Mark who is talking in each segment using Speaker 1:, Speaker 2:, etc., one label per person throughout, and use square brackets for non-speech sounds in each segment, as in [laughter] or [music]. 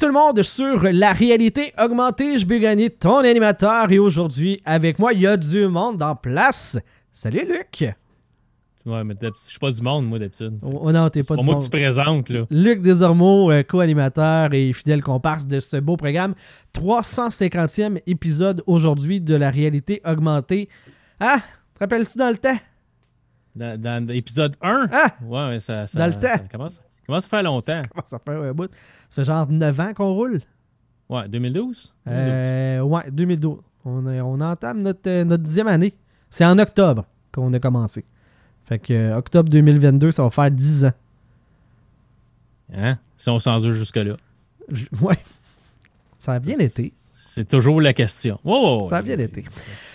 Speaker 1: Tout le monde sur la réalité augmentée. Je vais gagner ton animateur et aujourd'hui avec moi il y a du monde en place. Salut Luc.
Speaker 2: Ouais, mais je suis pas du monde, moi, d'habitude.
Speaker 1: Oh, non, t'es pas
Speaker 2: C'est
Speaker 1: du
Speaker 2: moi
Speaker 1: monde.
Speaker 2: que tu présentes, là.
Speaker 1: Luc Desormeaux, euh, co-animateur et fidèle comparse de ce beau programme. 350e épisode aujourd'hui de la réalité augmentée. Ah, te rappelles-tu dans le temps?
Speaker 2: Dans, dans l'épisode 1.
Speaker 1: Ah!
Speaker 2: Ouais, ouais, ça, ça,
Speaker 1: Dans le temps.
Speaker 2: Ça commence, ça commence à faire longtemps?
Speaker 1: Ça fait un [laughs] bout? Ça fait genre 9 ans qu'on roule?
Speaker 2: Ouais, 2012?
Speaker 1: Euh, ouais, 2012. On, est- on entame notre, euh, notre dixième année. C'est en octobre qu'on a commencé. Fait que euh, octobre 2022, ça va faire 10 ans.
Speaker 2: Hein? Si on s'en dure jusque-là.
Speaker 1: Ouais. Ça a bien été.
Speaker 2: C'est toujours la question. Ouais.
Speaker 1: Ça a bien été.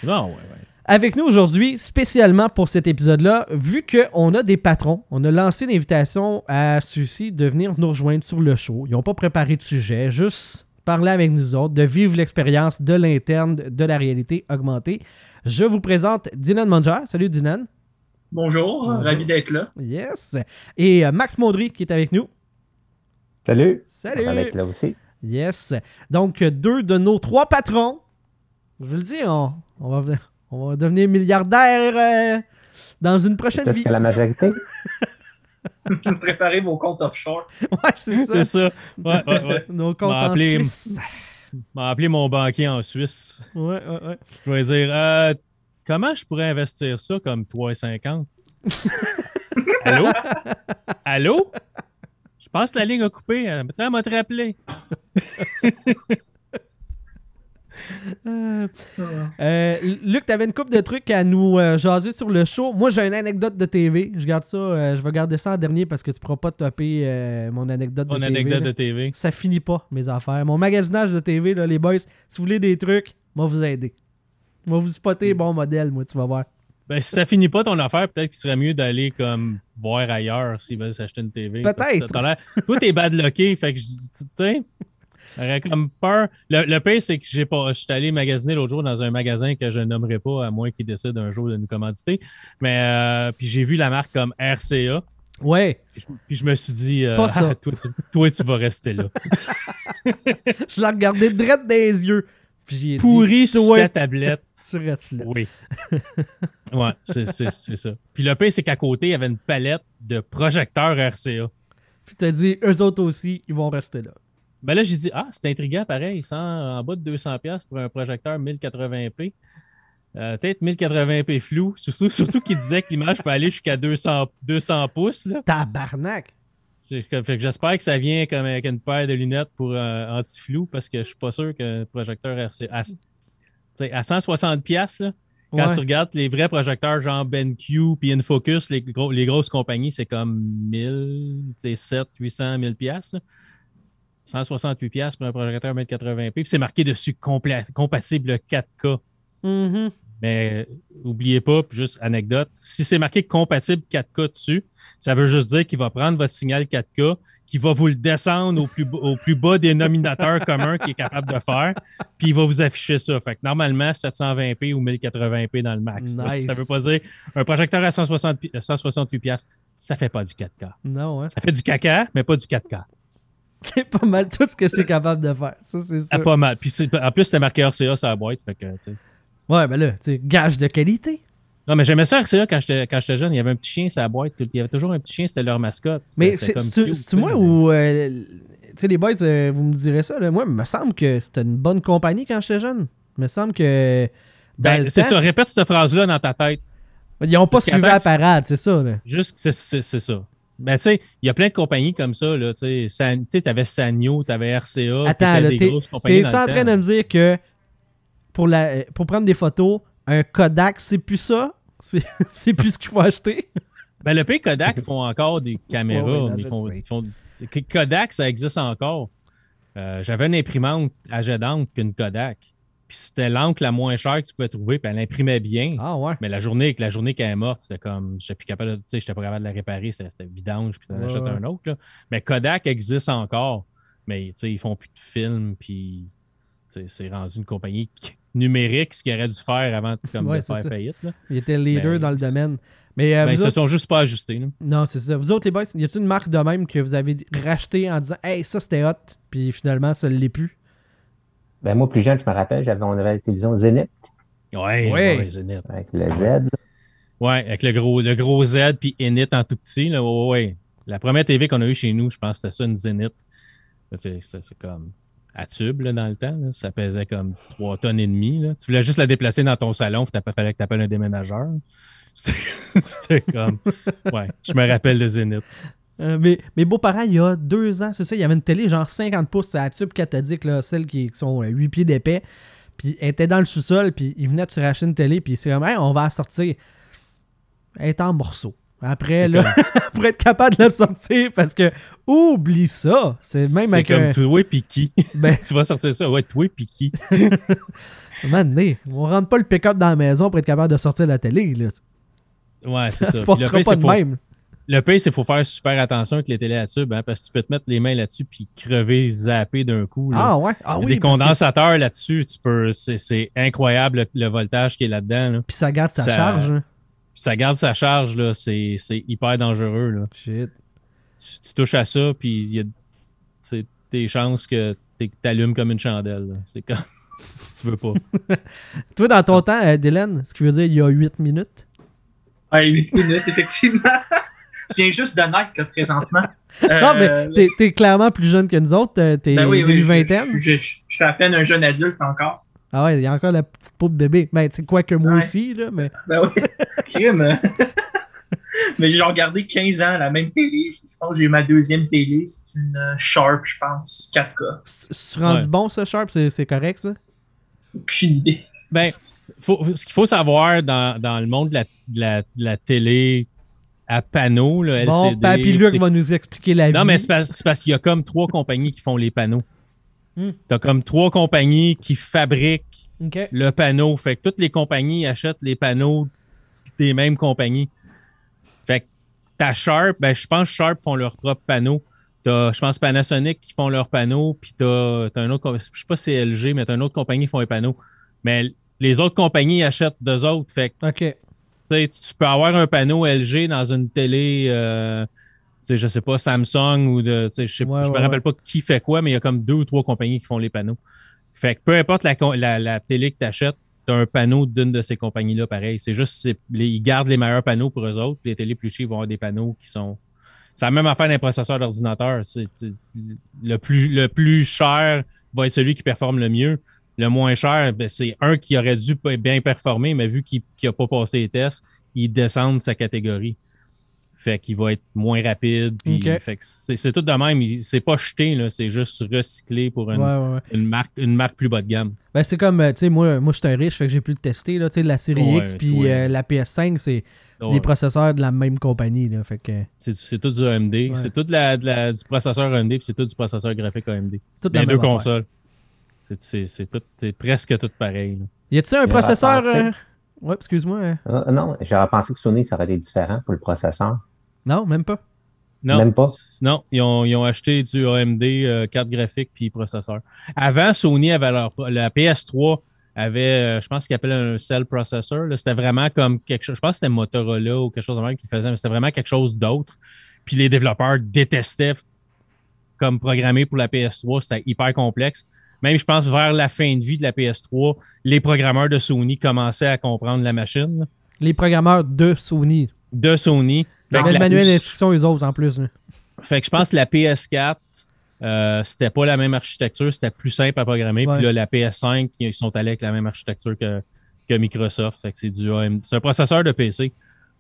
Speaker 2: Bon, ouais, ouais.
Speaker 1: Avec nous aujourd'hui, spécialement pour cet épisode-là, vu qu'on a des patrons, on a lancé l'invitation à ceux-ci de venir nous rejoindre sur le show. Ils n'ont pas préparé de sujet, juste parler avec nous autres, de vivre l'expérience de l'interne de la réalité augmentée. Je vous présente Dinan Manger. Salut Dinan.
Speaker 3: Bonjour,
Speaker 1: Bonjour.
Speaker 3: ravi d'être là.
Speaker 1: Yes. Et euh, Max Maudry qui est avec nous.
Speaker 4: Salut.
Speaker 1: Salut.
Speaker 4: Avec là aussi.
Speaker 1: Yes. Donc, deux de nos trois patrons. Je vous le dis, on, on va, on va devenir milliardaire euh, dans une prochaine vie.
Speaker 4: que la majorité. [laughs]
Speaker 3: Préparez vos comptes offshore.
Speaker 1: Ouais, c'est ça.
Speaker 2: C'est ça. Ouais, ouais, ouais. [laughs]
Speaker 1: Nos comptes en
Speaker 2: appelé-
Speaker 1: Suisse.
Speaker 2: m'a appelé mon banquier en Suisse.
Speaker 1: Ouais, ouais, ouais.
Speaker 2: Je vais dire, euh, comment je pourrais investir ça comme 3,50? [laughs] Allô? Allô? Je pense que la ligne a coupé. Maintenant, elle m'a te rappelé.
Speaker 1: Euh, euh, Luc, t'avais une couple de trucs à nous euh, jaser sur le show. Moi, j'ai une anecdote de TV. Je garde ça. je vais garder ça en dernier parce que tu pourras pas topper mon anecdote
Speaker 2: Mon
Speaker 1: de TV.
Speaker 2: anecdote de TV.
Speaker 1: Ça finit pas, mes affaires. Mon magasinage de TV, là, les boys, si vous voulez des trucs, moi vous aider. Moi vous spotter bon modèle, moi, tu vas voir.
Speaker 2: Ben, si ça finit pas ton affaire, peut-être qu'il serait mieux d'aller comme voir ailleurs s'ils veulent s'acheter une TV.
Speaker 1: Peut-être.
Speaker 2: Toi, t'es bad lucké, fait que je dis, tu sais, j'aurais comme peur. Le, le pire, c'est que j'ai pas. Je suis allé magasiner l'autre jour dans un magasin que je nommerai pas, à moins qu'ils décident un jour de nous commanditer. Mais euh, puis j'ai vu la marque comme RCA.
Speaker 1: Ouais,
Speaker 2: Puis je, puis je me suis dit, euh,
Speaker 1: Pas ça.
Speaker 2: Ah, [laughs] toi, tu, toi, tu vas rester là. [laughs]
Speaker 1: je l'ai regardé direct des yeux. Puis j'ai dit,
Speaker 2: Pourri sur ta tablette.
Speaker 1: tu restes là.
Speaker 2: Oui. Ouais, c'est c'est- c'est ça. Puis le pire, c'est qu'à côté, il y avait une palette de projecteurs RCA.
Speaker 1: Puis t'as dit, eux autres aussi, ils vont rester là.
Speaker 2: Ben là, j'ai dit, ah, c'est intriguant, pareil, 100 en bas de 200$ pour un projecteur 1080p. Euh, Peut-être 1080p flou, surtout, surtout qu'il disait que l'image peut aller jusqu'à 200, 200 pouces. Là.
Speaker 1: Tabarnak!
Speaker 2: Que j'espère que ça vient comme avec une paire de lunettes pour euh, anti-flou parce que je suis pas sûr qu'un projecteur RCA. À, tu sais, à 160$, piastres, là, quand
Speaker 1: Ouais.
Speaker 2: tu regardes les vrais projecteurs genre BenQ puis Infocus, les, gros- les grosses compagnies, c'est comme 1000, tu sais, 7, 800, 1000 piastres. Là. 168 piastres pour un projecteur 1080p. Puis c'est marqué dessus compatible 4K.
Speaker 1: Mhm.
Speaker 2: Mais euh, oubliez pas, juste anecdote, si c'est marqué compatible 4K dessus, ça veut juste dire qu'il va prendre votre signal 4K, qu'il va vous le descendre au plus, bas- au plus bas dénominateur commun qu'il est capable de faire, puis il va vous afficher ça. Fait que normalement, 720p ou 1080p dans le max.
Speaker 1: Nice.
Speaker 2: Ça veut pas dire un projecteur à 160 pi- 168 piastres, ça fait pas du 4K.
Speaker 1: Non, hein?
Speaker 2: Ça fait du caca, mais pas du 4K. [laughs]
Speaker 1: C'est pas mal tout ce que c'est capable de faire. Ça, c'est
Speaker 2: Ah,
Speaker 1: sûr.
Speaker 2: pas mal. Puis en plus, c'était marqué RCA sur la boîte. Fait que.
Speaker 1: Ouais, ben là, gage de qualité.
Speaker 2: Non, mais j'aimais ça RCA quand j'étais quand j'étais jeune. Il y avait un petit chien sur la boîte. Il y avait toujours un petit chien, c'était leur mascotte.
Speaker 1: Mais c'est-
Speaker 2: tu
Speaker 1: moi ou. euh, tu sais, les boys, euh, vous me direz ça. Là. Moi, il me semble que c'était une bonne compagnie quand j'étais jeune. Il me semble que.
Speaker 2: Ben, c'est ça, répète cette phrase-là dans ta tête.
Speaker 1: Ils n'ont pas suivi la parade, c'est ça. Là.
Speaker 2: Juste, c'est ça. Ben, tu sais, il y a plein de compagnies comme ça. là, Tu sais, t'avais Sanyo, t'avais RCA.
Speaker 1: Attends,
Speaker 2: t'avais
Speaker 1: là,
Speaker 2: des
Speaker 1: t'es-
Speaker 2: grosses compagnies
Speaker 1: T'es-tu
Speaker 2: dans
Speaker 1: en train de me dire que pour, la, pour prendre des photos, un Kodak, c'est plus ça? C'est [laughs] c'est plus ce qu'il faut acheter?
Speaker 2: Ben, le pays Kodak [laughs] font encore des caméras.
Speaker 1: Non,
Speaker 2: mais font, ils font- Kodak, ça existe encore. Euh, J'avais une imprimante à jet d'encre qu'une Kodak. Puis c'était l'encre la moins chère que tu pouvais trouver, puis elle imprimait bien.
Speaker 1: Ah ouais.
Speaker 2: Mais la journée, la journée qu'elle est morte, c'était comme, j'étais plus capable de, tu sais, j'étais pas capable de la réparer, c'était vidange, puis t'en
Speaker 1: Ouais,
Speaker 2: achètes un autre. là. Mais Kodak existe encore, mais tu sais, ils font plus de films, puis c'est rendu une compagnie numérique, ce qu'ils auraient dû faire avant comme,
Speaker 1: Ouais,
Speaker 2: de faire
Speaker 1: ça.
Speaker 2: faillite. là.
Speaker 1: Il était le leader dans le domaine. Mais euh,
Speaker 2: Ben, ils
Speaker 1: vous
Speaker 2: se
Speaker 1: autres-
Speaker 2: sont juste pas ajustés. là.
Speaker 1: Non, c'est ça. Vous autres, les boys, y a-t-il une marque de même que vous avez racheté en disant Hey, ça c'était hot, puis finalement, ça l'est plus?
Speaker 4: Ben, moi, plus jeune, je me rappelle, j'avais, on avait la télévision Zénith
Speaker 2: Ouais,
Speaker 1: Ouais.
Speaker 2: Zenith.
Speaker 4: avec le Z.
Speaker 2: Ouais, avec le gros, le gros Z puis Enit en tout petit. Là, ouais, ouais. La première TV qu'on a eue chez nous, je pense que c'était ça, une sais, C'est c'est comme à tube là, dans le temps. là. Ça pesait comme 3 tonnes et demie. Là. Tu voulais juste la déplacer dans ton salon, puis t'as pas fallu que tu appelles un déménageur. C'était [laughs] c'était comme. Ouais, je me rappelle de Zenith.
Speaker 1: Euh, mais mes beaux-parents, il y a deux ans, c'est ça, il y avait une télé genre 50 pouces, c'est la tube cathodique, là, celles qui, qui sont 8 pieds d'épais. Puis elle était dans le sous-sol, puis ils venaient de se racheter une télé, puis c'est comme, Hey, on va la sortir. Elle est en morceaux. Après, là, [laughs] pour être capable de la sortir, parce que, oublie ça. C'est même avec
Speaker 2: comme
Speaker 1: un.
Speaker 2: toi qui? [laughs]
Speaker 1: Ben,
Speaker 2: tu vas sortir ça. Ouais, toi puis qui? [laughs]
Speaker 1: donné, on rentre pas le pick-up dans la maison pour être capable de sortir la télé, là.
Speaker 2: Ouais, c'est
Speaker 1: Ça
Speaker 2: ça. le
Speaker 1: passera pas de même.
Speaker 2: Le pire, c'est qu'il faut faire super attention avec les télés à tube, hein, parce que tu peux te mettre les mains là-dessus puis crever, zapper d'un coup. là.
Speaker 1: Ah ouais? Ah oui.
Speaker 2: des
Speaker 1: que-
Speaker 2: condensateurs là-dessus, tu peux. C'est incroyable le, le voltage qui est là-dedans. là.
Speaker 1: Puis ça garde sa
Speaker 2: Ça-
Speaker 1: charge. hein.
Speaker 2: Puis ça garde sa charge, là. C'est hyper dangereux. Là.
Speaker 1: Shit.
Speaker 2: Tu, tu touches à ça, puis il y a des chances que tu allumes comme une chandelle. C'est comme. [laughs] tu veux pas. [laughs]
Speaker 1: Toi, dans ton temps, euh, Dylan, ce qui veut dire il y a 8 minutes?
Speaker 3: Ouais, 8 minutes, effectivement. [laughs] Je viens juste de naître, là, présentement. [laughs]
Speaker 1: Non, mais
Speaker 3: Euh,
Speaker 1: t'es, t'es clairement plus jeune que nous autres. T'es
Speaker 3: ben oui, oui,
Speaker 1: début
Speaker 3: je-
Speaker 1: vingtaine.
Speaker 3: Je, je- je- je suis à peine un jeune adulte encore.
Speaker 1: Ah ouais, il y a encore la petite peau de bébé. Ben, tu sais, quoi que moi
Speaker 3: Ouais.
Speaker 1: aussi, là, mais. [laughs]
Speaker 3: Ben oui, crime. [laughs] mais j'ai regardé 15 ans la même télé. Je pense que j'ai eu ma deuxième télé. C'est une euh, Sharp, je pense, 4K.
Speaker 1: C'est c'est rendu
Speaker 2: Ouais.
Speaker 1: bon, ça, Sharp? C'est, c'est correct, ça?
Speaker 3: Aucune idée.
Speaker 2: Ben, faut- ce qu'il faut savoir dans, dans le monde de la, de la, de la télé à panneaux, là, LCD.
Speaker 1: Bon, Papy Luc va nous expliquer la vie.
Speaker 2: Non, mais c'est parce, qu'il y a comme trois compagnies qui font les panneaux.
Speaker 1: Hmm.
Speaker 2: T'as comme trois compagnies qui fabriquent le panneau. Fait que toutes les compagnies achètent les panneaux des mêmes compagnies. Fait que t'as Sharp, ben je pense que Sharp font leur propre panneau. T'as, je pense, Panasonic qui font leurs panneaux, puis t'as, t'as un autre, je sais pas si c'est LG, mais t'as une autre compagnie qui font les panneaux. Mais les autres compagnies achètent d'eux autres. Fait que
Speaker 1: OK.
Speaker 2: Tu peux avoir un panneau LG dans une télé, euh, tu sais, je sais pas, Samsung ou de. Je,
Speaker 1: Ouais,
Speaker 2: je me
Speaker 1: ouais,
Speaker 2: rappelle pas qui fait quoi, mais il y a comme deux ou trois compagnies qui font les panneaux. Fait que peu importe la, la, la télé que tu achètes, tu as un panneau d'une de ces compagnies-là, pareil. C'est juste les- ils gardent les meilleurs panneaux pour eux autres. Les télés plus chères vont avoir des panneaux qui sont. C'est la même affaire d'un processeur d'ordinateur. Le plus, le plus cher va être celui qui performe le mieux. Le moins cher, ben, c'est un qui aurait dû bien performer, mais vu qu'il n'a pas passé les tests, il descend de sa catégorie. Fait qu'il va être moins rapide. puis-
Speaker 1: Ok.
Speaker 2: Fait que c'est tout de même. C'est pas jeté, c'est juste recyclé pour une,
Speaker 1: Ouais, ouais, ouais.
Speaker 2: une marque, une marque plus bas de gamme.
Speaker 1: Ben, c'est comme, euh, tu sais, moi, moi je suis un riche, fait que j'ai pu le tester, là. La série
Speaker 2: Ouais,
Speaker 1: X puis euh, la PS5, c'est des processeurs de la même compagnie, là. Fait que.
Speaker 2: C'est tout du AMD. C'est tout de la, de la- du processeur AMD puis c'est tout du processeur graphique AMD. Les deux
Speaker 1: affaire.
Speaker 2: consoles. C'est- presque tout pareil. là.
Speaker 1: Y a-tu un processeur.
Speaker 4: pensé.
Speaker 1: euh, Ouais, excuse-moi. euh,
Speaker 4: Ah, non, j'aurais pensé que Sony, ça aurait été différent pour le processeur.
Speaker 1: Non, même pas.
Speaker 2: Non,
Speaker 4: Même pas?
Speaker 2: Non, ils ont, ils ont acheté du AMD, euh, carte graphique puis processeur. Avant, Sony avait leur. La PS3 avait, euh, je pense qu'ils appellent un cell processor. C'était vraiment comme quelque chose. Je pense que c'était Motorola ou quelque chose de même qui faisait, mais c'était vraiment quelque chose d'autre. Puis les développeurs détestaient comme programmer pour la PS3. C'était hyper complexe. Même, je pense, vers la fin de vie de la PS3, les programmeurs de Sony commençaient à comprendre la machine
Speaker 1: Les programmeurs de Sony.
Speaker 2: de Sony. Fait
Speaker 1: Avec
Speaker 2: que
Speaker 1: le
Speaker 2: la-
Speaker 1: manuel d'instruction, eux autres, en plus. là.
Speaker 2: fait que je pense que la PS4, euh, c'était pas la même architecture, c'était plus simple à programmer.
Speaker 1: Ouais.
Speaker 2: Puis là, la PS5, ils sont allés avec la même architecture que, que Microsoft. Fait que c'est du AMD. C'est un processeur de PC.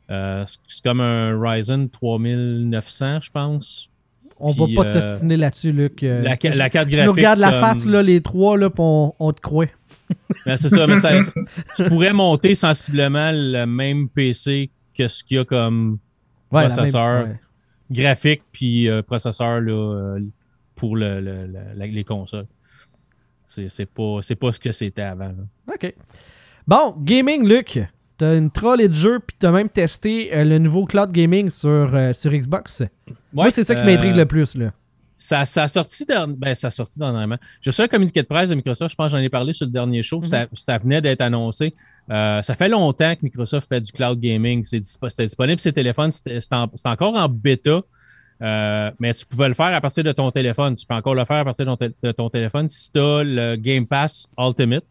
Speaker 2: Euh, c'est c'est comme un Ryzen 3900, je pense.
Speaker 1: On
Speaker 2: Puis,
Speaker 1: va pas
Speaker 2: euh,
Speaker 1: t'ostiner là-dessus, Luc. euh,
Speaker 2: la, ca-
Speaker 1: je-
Speaker 2: la carte
Speaker 1: tu
Speaker 2: graphique.
Speaker 1: nous regardes la face,
Speaker 2: comme-
Speaker 1: là, les trois, là, puis on, on te croit. [laughs]
Speaker 2: Ben, c'est ça, mais ça- [laughs] tu pourrais monter sensiblement le même PC que ce qu'il y a comme
Speaker 1: Ouais,
Speaker 2: Processeur.
Speaker 1: même- ouais.
Speaker 2: graphique puis euh, processeur là, euh, pour le- le- le- la- les consoles. C'est c'est pas, c'est pas ce que c'était avant. là.
Speaker 1: OK. Bon, gaming, Luc. T'as une trolley de jeu, puis t'as même testé euh, le nouveau cloud gaming sur, euh, sur Xbox. Moi,
Speaker 2: Ouais,
Speaker 1: c'est ça qui
Speaker 2: euh,
Speaker 1: m'intrigue le plus, là.
Speaker 2: Ça, ça, a sorti ben, ça a sorti dernièrement. Je suis un communiqué de presse de Microsoft, je pense que j'en ai parlé sur le dernier show,
Speaker 1: Mhm.
Speaker 2: ça, ça venait d'être annoncé. Euh, ça fait longtemps que Microsoft fait du cloud gaming. C'est C'était disponible sur ses téléphones, en- c'était encore en bêta, euh, mais tu pouvais le faire à partir de ton téléphone. Tu peux encore le faire à partir de ton, de ton téléphone si tu as le Game Pass Ultimate.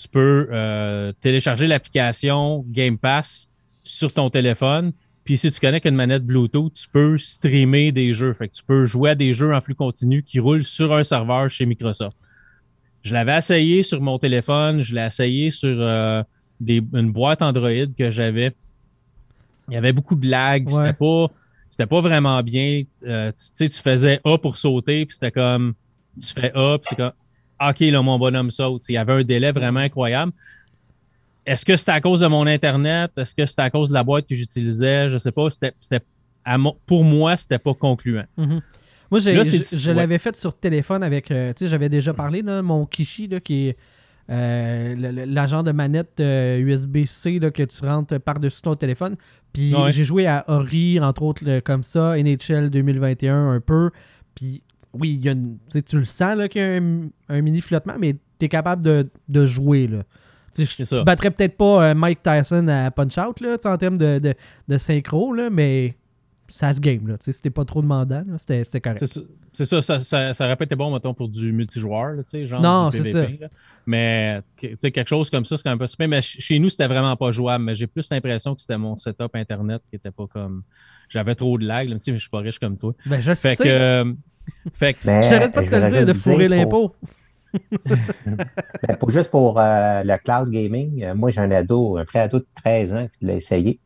Speaker 2: Tu peux euh, télécharger l'application Game Pass sur ton téléphone. Puis si tu connectes une manette Bluetooth, tu peux streamer des jeux. Fait que tu peux jouer à des jeux en flux continu qui roulent sur un serveur chez Microsoft. Je l'avais essayé sur mon téléphone, je l'ai essayé sur euh, des- une boîte Android que j'avais. Il y avait beaucoup de lag,
Speaker 1: Ouais.
Speaker 2: c'était pas c'était pas vraiment bien. Euh, tu tu sais, tu faisais A pour sauter, puis c'était comme tu fais A, puis c'est comme OK, là, mon bonhomme saute. Il y avait un délai vraiment incroyable. Est-ce que c'était à cause de mon Internet? Est-ce que c'était à cause de la boîte que j'utilisais? Je sais pas. C'était, c'était- à pour moi, c'était pas concluant.
Speaker 1: Mhm. Moi, j'ai-
Speaker 2: Là, c'est-
Speaker 1: je, je
Speaker 2: ouais.
Speaker 1: l'avais fait sur téléphone avec. euh, tu sais, j'avais déjà parlé, là, mon Kishi, là, qui est euh, l'agent de manette euh, USB-C là, que tu rentres par-dessus ton téléphone. Puis
Speaker 2: Ouais.
Speaker 1: j'ai joué à Ori, entre autres, comme ça, NHL 2021 un peu. Puis oui, il y a une- tu le sens là, qu'il y a un, un mini flottement, mais tu es capable de, de jouer. Là. Je-
Speaker 2: ça.
Speaker 1: tu battrais peut-être pas euh, Mike Tyson à Punch-Out là, en termes de, de, de synchro, là, mais ça se game. Là, c'était pas trop demandant. C'était correct.
Speaker 2: C'est ça, ça, ça, ça, ça aurait pas été bon, mettons, pour du multijoueur, là, genre
Speaker 1: Non,
Speaker 2: du
Speaker 1: c'est
Speaker 2: là. Mais quelque chose comme ça, c'est quand même pas super. Mais ch- chez nous, c'était vraiment pas jouable. Mais j'ai plus l'impression que c'était mon setup Internet qui était pas comme. J'avais trop de lag. sais, mais je suis pas riche comme toi.
Speaker 1: Ben, je
Speaker 2: Fait
Speaker 1: sais.
Speaker 2: que. Fait que
Speaker 4: Mais,
Speaker 1: J'arrête pas de te le dire, de fourrer
Speaker 4: pour-
Speaker 1: l'impôt. [laughs]
Speaker 4: Ben, pour, juste pour euh, le cloud gaming, euh, moi j'ai un ado, un pré-ado de 13 ans qui l'a essayé,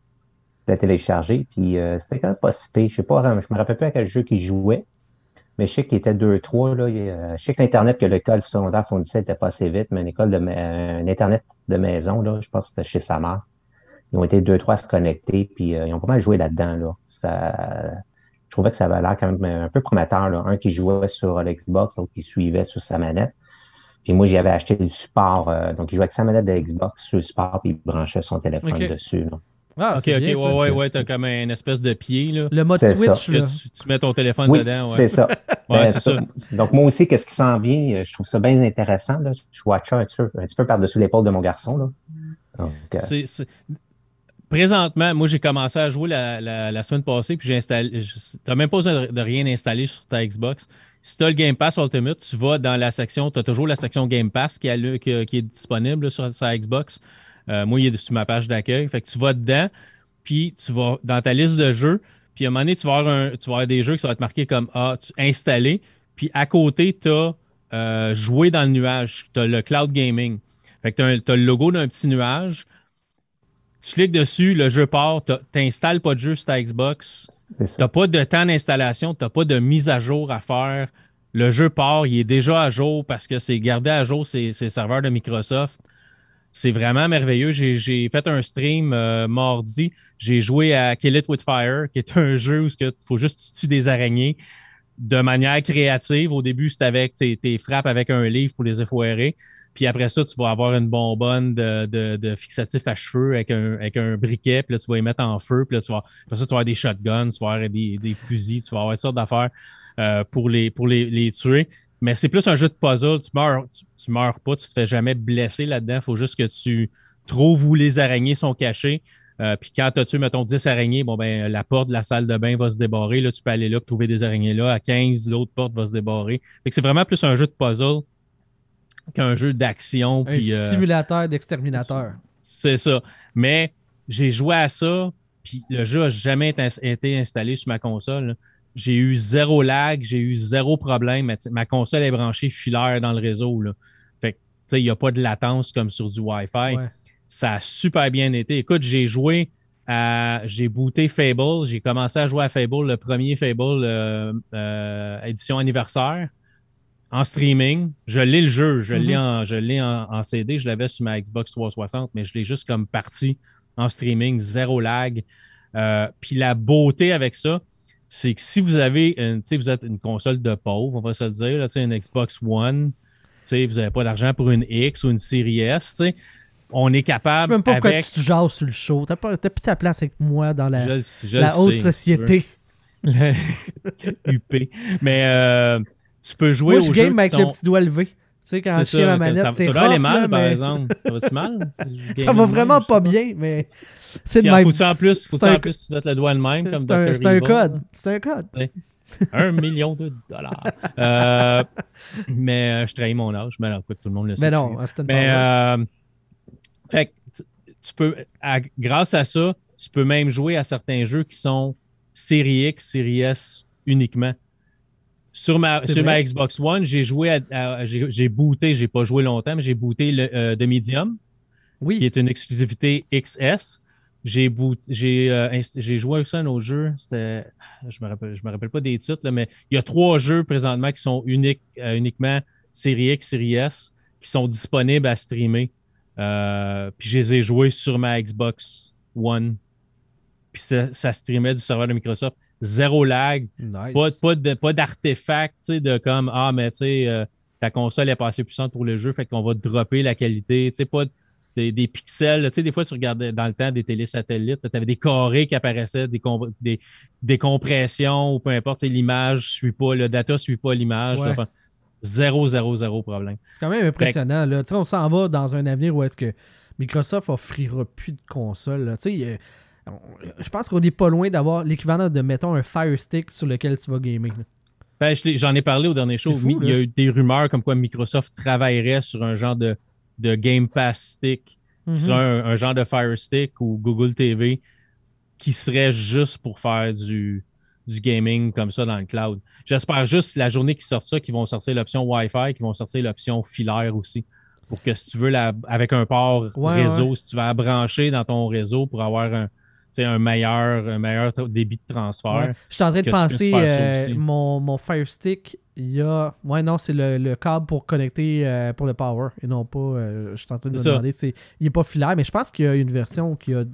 Speaker 4: de l'a téléchargé, puis euh, c'était quand même pas si pire. Je sais pas, je me rappelle plus à quel jeu qu'il jouait, mais je sais qu'il était 2-3. Là, il, euh, je sais que l'Internet que l'école secondaire fournissait n'était pas assez vite, mais une école de un Internet de maison, là, je pense que c'était chez sa mère. Ils ont été 2-3 à se connecter, puis euh, ils ont pas mal joué là-dedans. Là. Ça, je trouvais que ça avait l'air quand même un peu prometteur. Là. Un qui jouait sur l'Xbox, l'autre qui suivait sur sa manette. Puis moi, j'y avais acheté du support. euh, donc, il jouait avec sa manette de Xbox sur le support, puis il branchait son téléphone dessus. là.
Speaker 1: Ah,
Speaker 2: ok,
Speaker 1: c'est
Speaker 2: ok,
Speaker 1: bien, ça.
Speaker 2: ouais, ouais, ouais, t'as comme une espèce de pied, là.
Speaker 1: Le mode Switch, là.
Speaker 2: tu, tu mets ton téléphone
Speaker 4: Oui,
Speaker 2: dedans, ouais.
Speaker 4: c'est ça. [laughs]
Speaker 2: Ouais,
Speaker 4: Ben,
Speaker 2: c'est ça.
Speaker 4: Donc, moi aussi, qu'est-ce qui s'en vient? Je trouve ça bien intéressant. Là. Je watch un petit peu, un petit peu par-dessus l'épaule de mon garçon. Là. Donc, euh,
Speaker 2: Présentement, moi, j'ai commencé à jouer la, la- semaine passée, puis j'ai installé. Tu même pas besoin de, rien installer sur ta Xbox. Si tu as le Game Pass Ultimate, tu vas dans la section, tu as toujours la section Game Pass qui, a qui- est disponible sur sa Xbox. Euh, moi, il est sur ma page d'accueil. Fait que tu vas dedans, puis tu vas dans ta liste de jeux, puis à un moment donné, tu vas avoir, un- tu vas des jeux qui vont être marqués comme ah, tu- installé, puis à côté, tu as joué dans le nuage. Tu as le cloud gaming. Fait que tu as, le logo d'un petit nuage. Tu cliques dessus, le jeu part, tu n'installes pas de jeu sur ta Xbox, tu n'as pas de temps d'installation, tu n'as pas de mise à jour à faire. Le jeu part, il est déjà à jour parce que c'est gardé à jour ces ces serveurs de Microsoft. C'est vraiment merveilleux. J'ai fait un stream euh, mardi. J'ai joué à Kill It With Fire, qui est un jeu où il faut juste que tu tues des araignées de manière créative. Au début, c'est avec tes frappes avec un livre pour les effoirer. Puis après ça, tu vas avoir une bonbonne de, de, fixatif à cheveux avec un, briquet. Puis là, tu vas y mettre en feu. Puis là, tu vas, après ça, tu vas avoir des shotguns, tu vas avoir des, fusils, tu vas avoir toutes sortes d'affaires euh, pour, les, pour les, les tuer. Mais c'est plus un jeu de puzzle. Tu meurs, tu, tu meurs pas, tu te fais jamais blesser là-dedans. Il faut juste que tu trouves où les araignées sont cachées. Euh, puis quand tu as tué, mettons, 10 araignées, bon, ben, la porte de la salle de bain va se débarrer. Là, tu peux aller là, trouver des araignées là. À 15, l'autre porte va se débarrer. Fait que c'est vraiment plus un jeu de puzzle qu'un jeu d'action.
Speaker 1: Un
Speaker 2: euh,
Speaker 1: simulateur d'exterminateur.
Speaker 2: c'est ça. Mais j'ai joué à ça, puis le jeu n'a jamais été, été installé sur ma console. J'ai eu zéro lag, j'ai eu zéro problème. Ma console est branchée filaire dans le réseau. Là. Fait que, tu sais, il n'y a pas de latence comme sur du Wi-Fi.
Speaker 1: Ouais.
Speaker 2: Ça a super bien été. Écoute, j'ai joué à. J'ai booté Fable. J'ai commencé à jouer à Fable, le premier Fable euh, euh, édition anniversaire, en streaming. Je l'ai le jeu. Je l'ai
Speaker 1: Mhm.
Speaker 2: en, je l'ai en, en CD. Je l'avais sur ma Xbox 360, mais je l'ai juste comme parti en streaming, zéro lag. Euh, Puis la beauté avec ça, c'est que si vous avez, une, tu sais, vous êtes une console de pauvre, on va se le dire, là, tu sais, une Xbox One, tu sais, vous n'avez pas d'argent pour une X ou une Series S, tu sais, on est
Speaker 1: Je sais
Speaker 2: capable
Speaker 1: même pas pourquoi tu jases sur le show. T'as plus ta place avec moi dans la,
Speaker 2: Je le sais, je
Speaker 1: la
Speaker 2: le
Speaker 1: haute
Speaker 2: sais,
Speaker 1: société.
Speaker 2: UP. [laughs] Mais euh, tu peux jouer
Speaker 1: Moi, je
Speaker 2: aux jeux
Speaker 1: game
Speaker 2: qui
Speaker 1: avec
Speaker 2: sont...
Speaker 1: le petit doigt levé. Tu sais, quand je
Speaker 2: C'est
Speaker 1: tiens ma manette, c'est
Speaker 2: ça doit aller mal, par exemple. Ça va-tu mal? [laughs]
Speaker 1: Ça va vraiment pas bien, mais c'est de même.
Speaker 2: Faut-tu en plus, faut
Speaker 1: C'est
Speaker 2: en plus tu te le doigt de même comme
Speaker 1: C'est un, c'est code. C'est un code.
Speaker 2: Un [laughs] million de dollars. Euh, mais euh, je trahis mon âge. Mais non, écoute, tout le monde le sait.
Speaker 1: Mais non, Austin
Speaker 2: Mais euh, fait que tu- tu peux, à- grâce à ça, tu peux même jouer à certains jeux qui sont série X, série S uniquement. Sur ma, sur. Xbox One, j'ai joué à, à- j'ai, booté, j'ai pas joué longtemps, mais j'ai booté le euh, The Medium, qui
Speaker 1: oui.
Speaker 2: est une exclusivité XS. J'ai euh, j'ai joué aussi à un autre jeu. C'était. Je me rappelle, je me rappelle pas des titres, là, mais il y a trois jeux présentement qui sont uniques, euh, uniquement série X, série S, qui sont disponibles à streamer. Euh, puis je les ai joués sur ma Xbox One. Puis ça, ça streamait du serveur de Microsoft. Zéro lag,
Speaker 1: Nice.
Speaker 2: pas, pas, d'artefact, tu sais, de comme Ah, mais tu sais, euh, ta console est pas assez puissante pour le jeu, fait qu'on va dropper la qualité, tu sais, pas des, des pixels. Tu sais, des fois, tu regardais dans le temps des télésatellites, tu avais des carrés qui apparaissaient, des, des, des compressions ou peu importe, l'image ne suit pas, le data ne suit pas l'image.
Speaker 1: Ouais.
Speaker 2: Enfin, zéro, zéro, zéro problème.
Speaker 1: C'est quand même impressionnant. Là. Tu sais, On s'en va dans un avenir où est-ce que Microsoft offrira plus de consoles. là. Je pense qu'on n'est pas loin d'avoir l'équivalent de, mettons, un Fire Stick sur lequel tu vas gamer.
Speaker 2: Ben, J'en ai parlé au dernier show.
Speaker 1: Fou,
Speaker 2: Il y a eu des rumeurs comme quoi Microsoft travaillerait sur un genre de, de Game Pass Stick
Speaker 1: Mhm.
Speaker 2: qui serait un, un genre de Fire Stick ou Google TV qui serait juste pour faire du, du gaming comme ça dans le cloud. J'espère juste la journée qui sort ça, qu'ils vont sortir l'option Wi-Fi, qu'ils vont sortir l'option filaire aussi. Pour que si tu veux, la, avec un port
Speaker 1: Ouais,
Speaker 2: réseau, si tu vas brancher dans ton réseau pour avoir un, un, meilleur, un meilleur débit de transfert.
Speaker 1: Ouais. Je suis en train de penser, euh, mon, mon Fire Stick, il y a. Ouais, non, c'est le, le câble pour connecter euh, pour le power et non pas. euh, je suis en train de me
Speaker 2: ça.
Speaker 1: demander. c'est- Il n'est pas filaire, mais je pense qu'il y a une version qui a,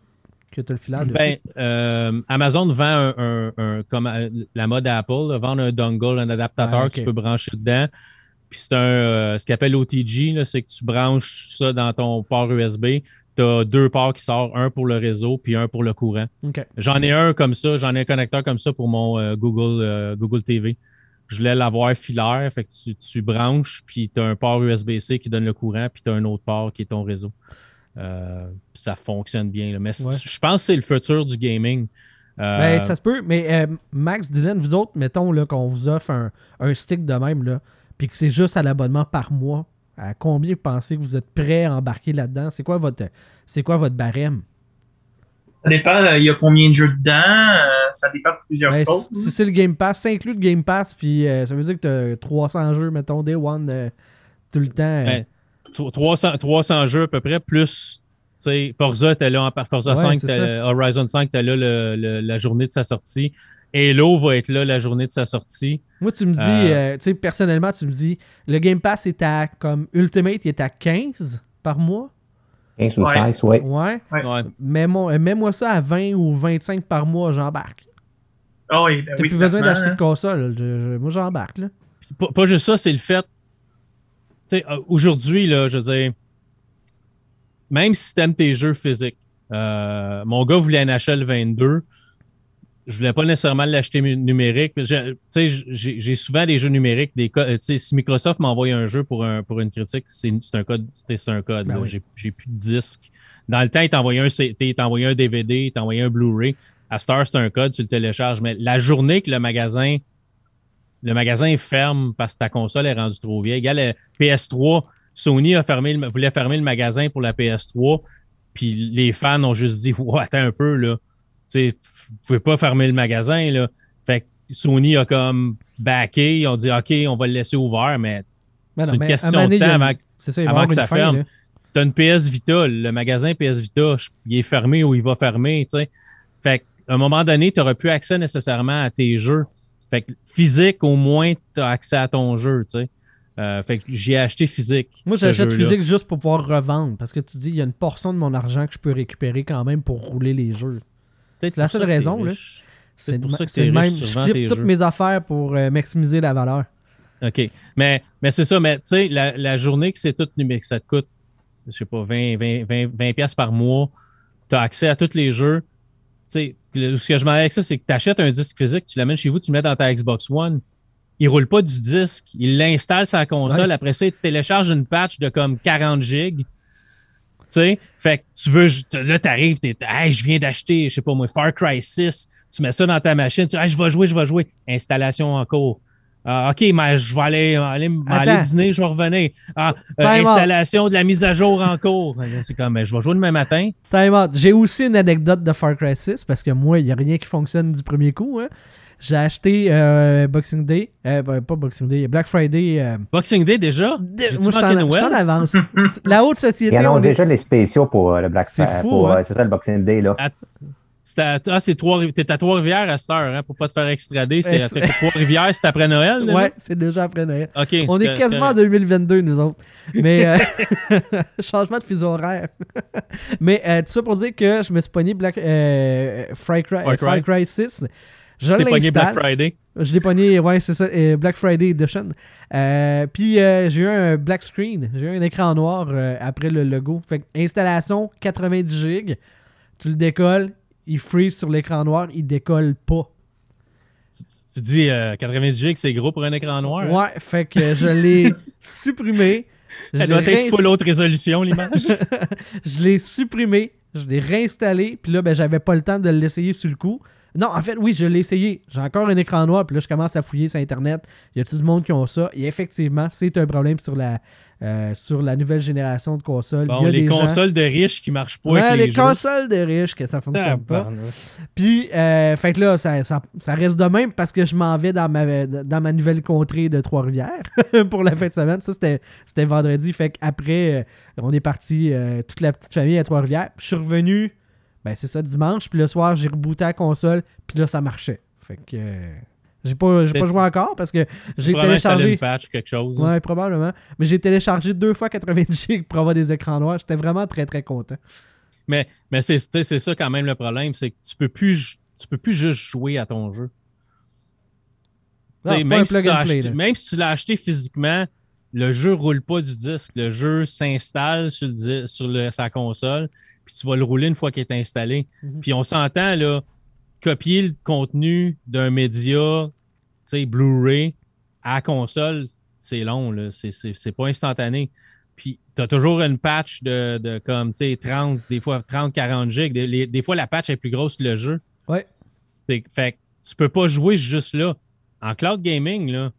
Speaker 1: que tu as le filaire.
Speaker 2: Ben, euh, Amazon vend un, un- un- comme la mode Apple, vend un dongle, un adaptateur
Speaker 1: Ah,
Speaker 2: que tu peux brancher dedans. Puis c'est un euh, ce qu'on appelle OTG, c'est que tu branches ça dans ton port USB. Tu as deux ports qui sortent, un pour le réseau puis un pour le courant. J'en ai un comme ça, j'en ai un connecteur comme ça pour mon euh, Google, euh, Google TV. Je voulais l'avoir filaire, fait que tu, tu branches, puis tu as un port USB-C qui donne le courant, puis tu as un autre port qui est ton réseau. Euh, ça fonctionne bien. là. Mais
Speaker 1: Ouais.
Speaker 2: je pense que c'est le futur du gaming.
Speaker 1: Ben, ça se peut, mais Max, Dylan, vous autres, mettons qu'on vous offre un, un stick de même, là, puis que c'est juste à l'abonnement par mois. À combien vous pensez que vous êtes prêt à embarquer là-dedans? C'est quoi votre c'est quoi votre barème?
Speaker 3: Ça dépend, euh, il y a combien de jeux dedans, euh, ça dépend de plusieurs
Speaker 1: Ben,
Speaker 3: choses.
Speaker 1: si si c'est le Game Pass, ça inclut le Game Pass, puis euh, ça veut dire que tu as 300 jeux, mettons, Day One, euh, tout le temps. euh,
Speaker 2: Ben, tro- 300, 300 jeux à peu près, plus tu sais, Forza était là, en par- Forza
Speaker 1: Ouais,
Speaker 2: 5,
Speaker 1: c'est
Speaker 2: était- Horizon 5 était là le- le- la journée de sa sortie. Halo va être là la journée de sa sortie.
Speaker 1: Moi, tu me dis,
Speaker 2: Euh,
Speaker 1: euh, tu sais, personnellement, tu me dis, le Game Pass est à, comme Ultimate, il est à 15 par mois?
Speaker 4: 15 ou
Speaker 3: Ouais.
Speaker 4: 16, oui.
Speaker 1: Ouais.
Speaker 3: Ouais.
Speaker 2: Ouais.
Speaker 1: Mets-moi, euh, mets-moi ça à 20 ou 25 par mois, j'embarque.
Speaker 3: Ah oui, ben
Speaker 1: T'as
Speaker 3: oui,
Speaker 1: plus besoin d'acheter
Speaker 3: hein.
Speaker 1: de console. Je- je- moi, j'embarque, là.
Speaker 2: Pas, pas juste ça, c'est le fait. Tu sais, aujourd'hui, là, je veux dire, même si tu aimes tes jeux physiques, euh, mon gars voulait un HL 22. Je voulais pas nécessairement l'acheter numérique. j'ai- souvent des jeux numériques. Des euh, si Microsoft m'envoie un jeu pour, un, pour une critique, c'est un code. C'est un code.
Speaker 1: Ben oui.
Speaker 2: J'ai plus de disque. Dans le temps, il t'envoyait un CT, il un DVD, il t'envoyait un Blu-ray. À Star, c'est un code, tu le télécharges. Mais la journée que le magasin le magasin ferme parce que ta console est rendue trop vieille. Égal, le PS3, Sony a fermé voulait fermer le magasin pour la PS3, puis les fans ont juste dit [laughs] Ouais, attends un peu, là. Vous pouvez pas fermer le magasin, là. Fait que Sony a comme backé, ils ont dit OK, on va le laisser ouvert, mais
Speaker 1: Ben
Speaker 2: c'est une
Speaker 1: mais
Speaker 2: question de temps
Speaker 1: une-
Speaker 2: avant
Speaker 1: ça,
Speaker 2: avant que ça
Speaker 1: fin,
Speaker 2: ferme. tu as une PS Vita, le magasin PS Vita, il est fermé ou il va fermer, tu sais. Fait qu'à un moment donné, tu n'auras plus accès nécessairement à tes jeux. Fait que physique, au moins, tu as accès à ton jeu, tu sais. Euh, fait que j'ai acheté physique.
Speaker 1: Moi, j'achète physique juste pour pouvoir revendre. Parce que tu dis, il y a une portion de mon argent que je peux récupérer quand même pour rouler les jeux.
Speaker 2: Peut-être
Speaker 1: la seule raison, là. C'est
Speaker 2: pour ça que
Speaker 1: c'est même. Je flippe
Speaker 2: tes
Speaker 1: toutes
Speaker 2: jeux.
Speaker 1: mes affaires pour euh, maximiser la valeur.
Speaker 2: OK. Mais, mais c'est ça, mais tu sais, la, la journée que c'est tout numérique, ça te coûte, je sais pas, 20, 20, 20, 20 piastres par mois, tu as accès à tous les jeux. Tu sais, ce que je m'en avec ça, c'est que tu achètes un disque physique, tu l'amènes chez vous, tu le mets dans ta Xbox One. Il roule pas du disque, il l'installe sur la console.
Speaker 1: Ouais.
Speaker 2: Après ça, il te télécharge une patch de comme 40 gigs. Tu sais, fait que tu veux, là, t'arrives, t'es, hey, je viens d'acheter, je sais pas moi, Far Cry 6. Tu mets ça dans ta machine, tu dis, hey, je vais jouer, je vais jouer. Installation en cours. Ah, OK, mais je vais aller, aller, aller dîner, je vais revenir. Ah, euh,
Speaker 1: out.
Speaker 2: installation de la mise à jour en cours. C'est comme, ben, je vais jouer demain matin.
Speaker 1: Time out. J'ai aussi une anecdote de Far Cry 6 parce que moi, il n'y a rien qui fonctionne du premier coup. hein. J'ai acheté euh, Boxing Day, euh, ben, pas Boxing Day, Black Friday. euh,
Speaker 2: Boxing Day déjà?
Speaker 1: moi, je je t'en avance. [laughs] La haute société.
Speaker 4: Ils
Speaker 1: on
Speaker 4: annoncent
Speaker 1: est-
Speaker 4: déjà les spéciaux pour euh, le Black
Speaker 1: C'est
Speaker 4: Friday.
Speaker 1: hein?
Speaker 4: C'est ça le Boxing Day, là.
Speaker 2: C'est à- Ah, c'est Trois... T'es à Trois-Rivières à cette heure, hein, pour pas te faire extrader. C'est Trois-Rivières, c'est après Noël? là?
Speaker 1: Ouais, c'est déjà après Noël.
Speaker 2: OK.
Speaker 1: On est quasiment en
Speaker 2: c'est-
Speaker 1: 2022, nous autres. Mais euh, [laughs] changement de fuseau horaire. [laughs] Mais euh, tout ça pour dire que je me suis pogné Black, euh, Far, Cry,
Speaker 2: Far Cry.
Speaker 1: Far Cry 6. Je
Speaker 2: T'es pogné Black. Friday.
Speaker 1: Je l'ai pogné, ouais, c'est ça, euh, Black Friday Edition. Euh, puis euh, j'ai eu un black screen, j'ai eu un écran noir euh, après le logo. Fait que installation 90 gigs, tu le décolles, il freeze sur l'écran noir, il décolle pas.
Speaker 2: Tu dis euh, 90 gigs, c'est gros pour un écran noir. hein?
Speaker 1: Ouais, fait que je l'ai [laughs] supprimé.
Speaker 2: Elle doit
Speaker 1: l'ai
Speaker 2: être full haute résolution, l'image. [laughs]
Speaker 1: je l'ai supprimé, je l'ai réinstallé, puis là, ben, j'avais pas le temps de l'essayer sur le coup. Non, en fait, oui, je l'ai essayé. J'ai encore un écran noir, puis là, je commence à fouiller sur Internet. Y a tout le monde qui ont ça? Et effectivement, c'est un problème sur la, euh, sur la nouvelle génération de consoles.
Speaker 2: Bon,
Speaker 1: Il y a
Speaker 2: les
Speaker 1: des gens-
Speaker 2: consoles de riches qui marchent pas
Speaker 1: Ouais,
Speaker 2: avec
Speaker 1: les, consoles de riches, que ça fonctionne pas. Puis, euh, fait que là, ça, ça- ça reste de même parce que je m'en vais dans ma, dans ma nouvelle contrée de Trois-Rivières [laughs] pour la fin de semaine. Ça, c'était vendredi. Fait qu'après, euh, on est parti, euh, toute la petite famille à Trois-Rivières. Je suis revenu, ben c'est ça, dimanche. Puis le soir, j'ai rebooté la console. Puis là, ça marchait. Fait que euh, j'ai pas, j'ai pas joué encore parce que j'ai téléchargé.
Speaker 2: une patch quelque chose. hein.
Speaker 1: Ouais, probablement. Mais j'ai téléchargé deux fois 90 GB pour avoir des écrans noirs. J'étais vraiment très, très content.
Speaker 2: Mais, mais c'est ça quand même le problème, c'est que tu peux plus tu peux plus juste jouer à ton jeu.
Speaker 1: Non,
Speaker 2: même, si tu l'as
Speaker 1: play,
Speaker 2: acheté-
Speaker 1: là.
Speaker 2: même si tu l'as acheté physiquement, le jeu roule pas du disque. Le jeu s'installe sur, le sur le- sa console, puis tu vas le rouler une fois qu'il est installé.
Speaker 1: Mhm.
Speaker 2: Puis on s'entend, là, copier le contenu d'un média, tu sais, Blu-ray à la console, c'est long, là. C'est- pas instantané. Puis tu as toujours une patch de, de comme, tu sais, 30, des fois 30, 40 gigs. Des, les- des fois, la patch est plus grosse que le jeu.
Speaker 1: Ouais.
Speaker 2: Fait que tu peux pas jouer juste là. En cloud gaming, là,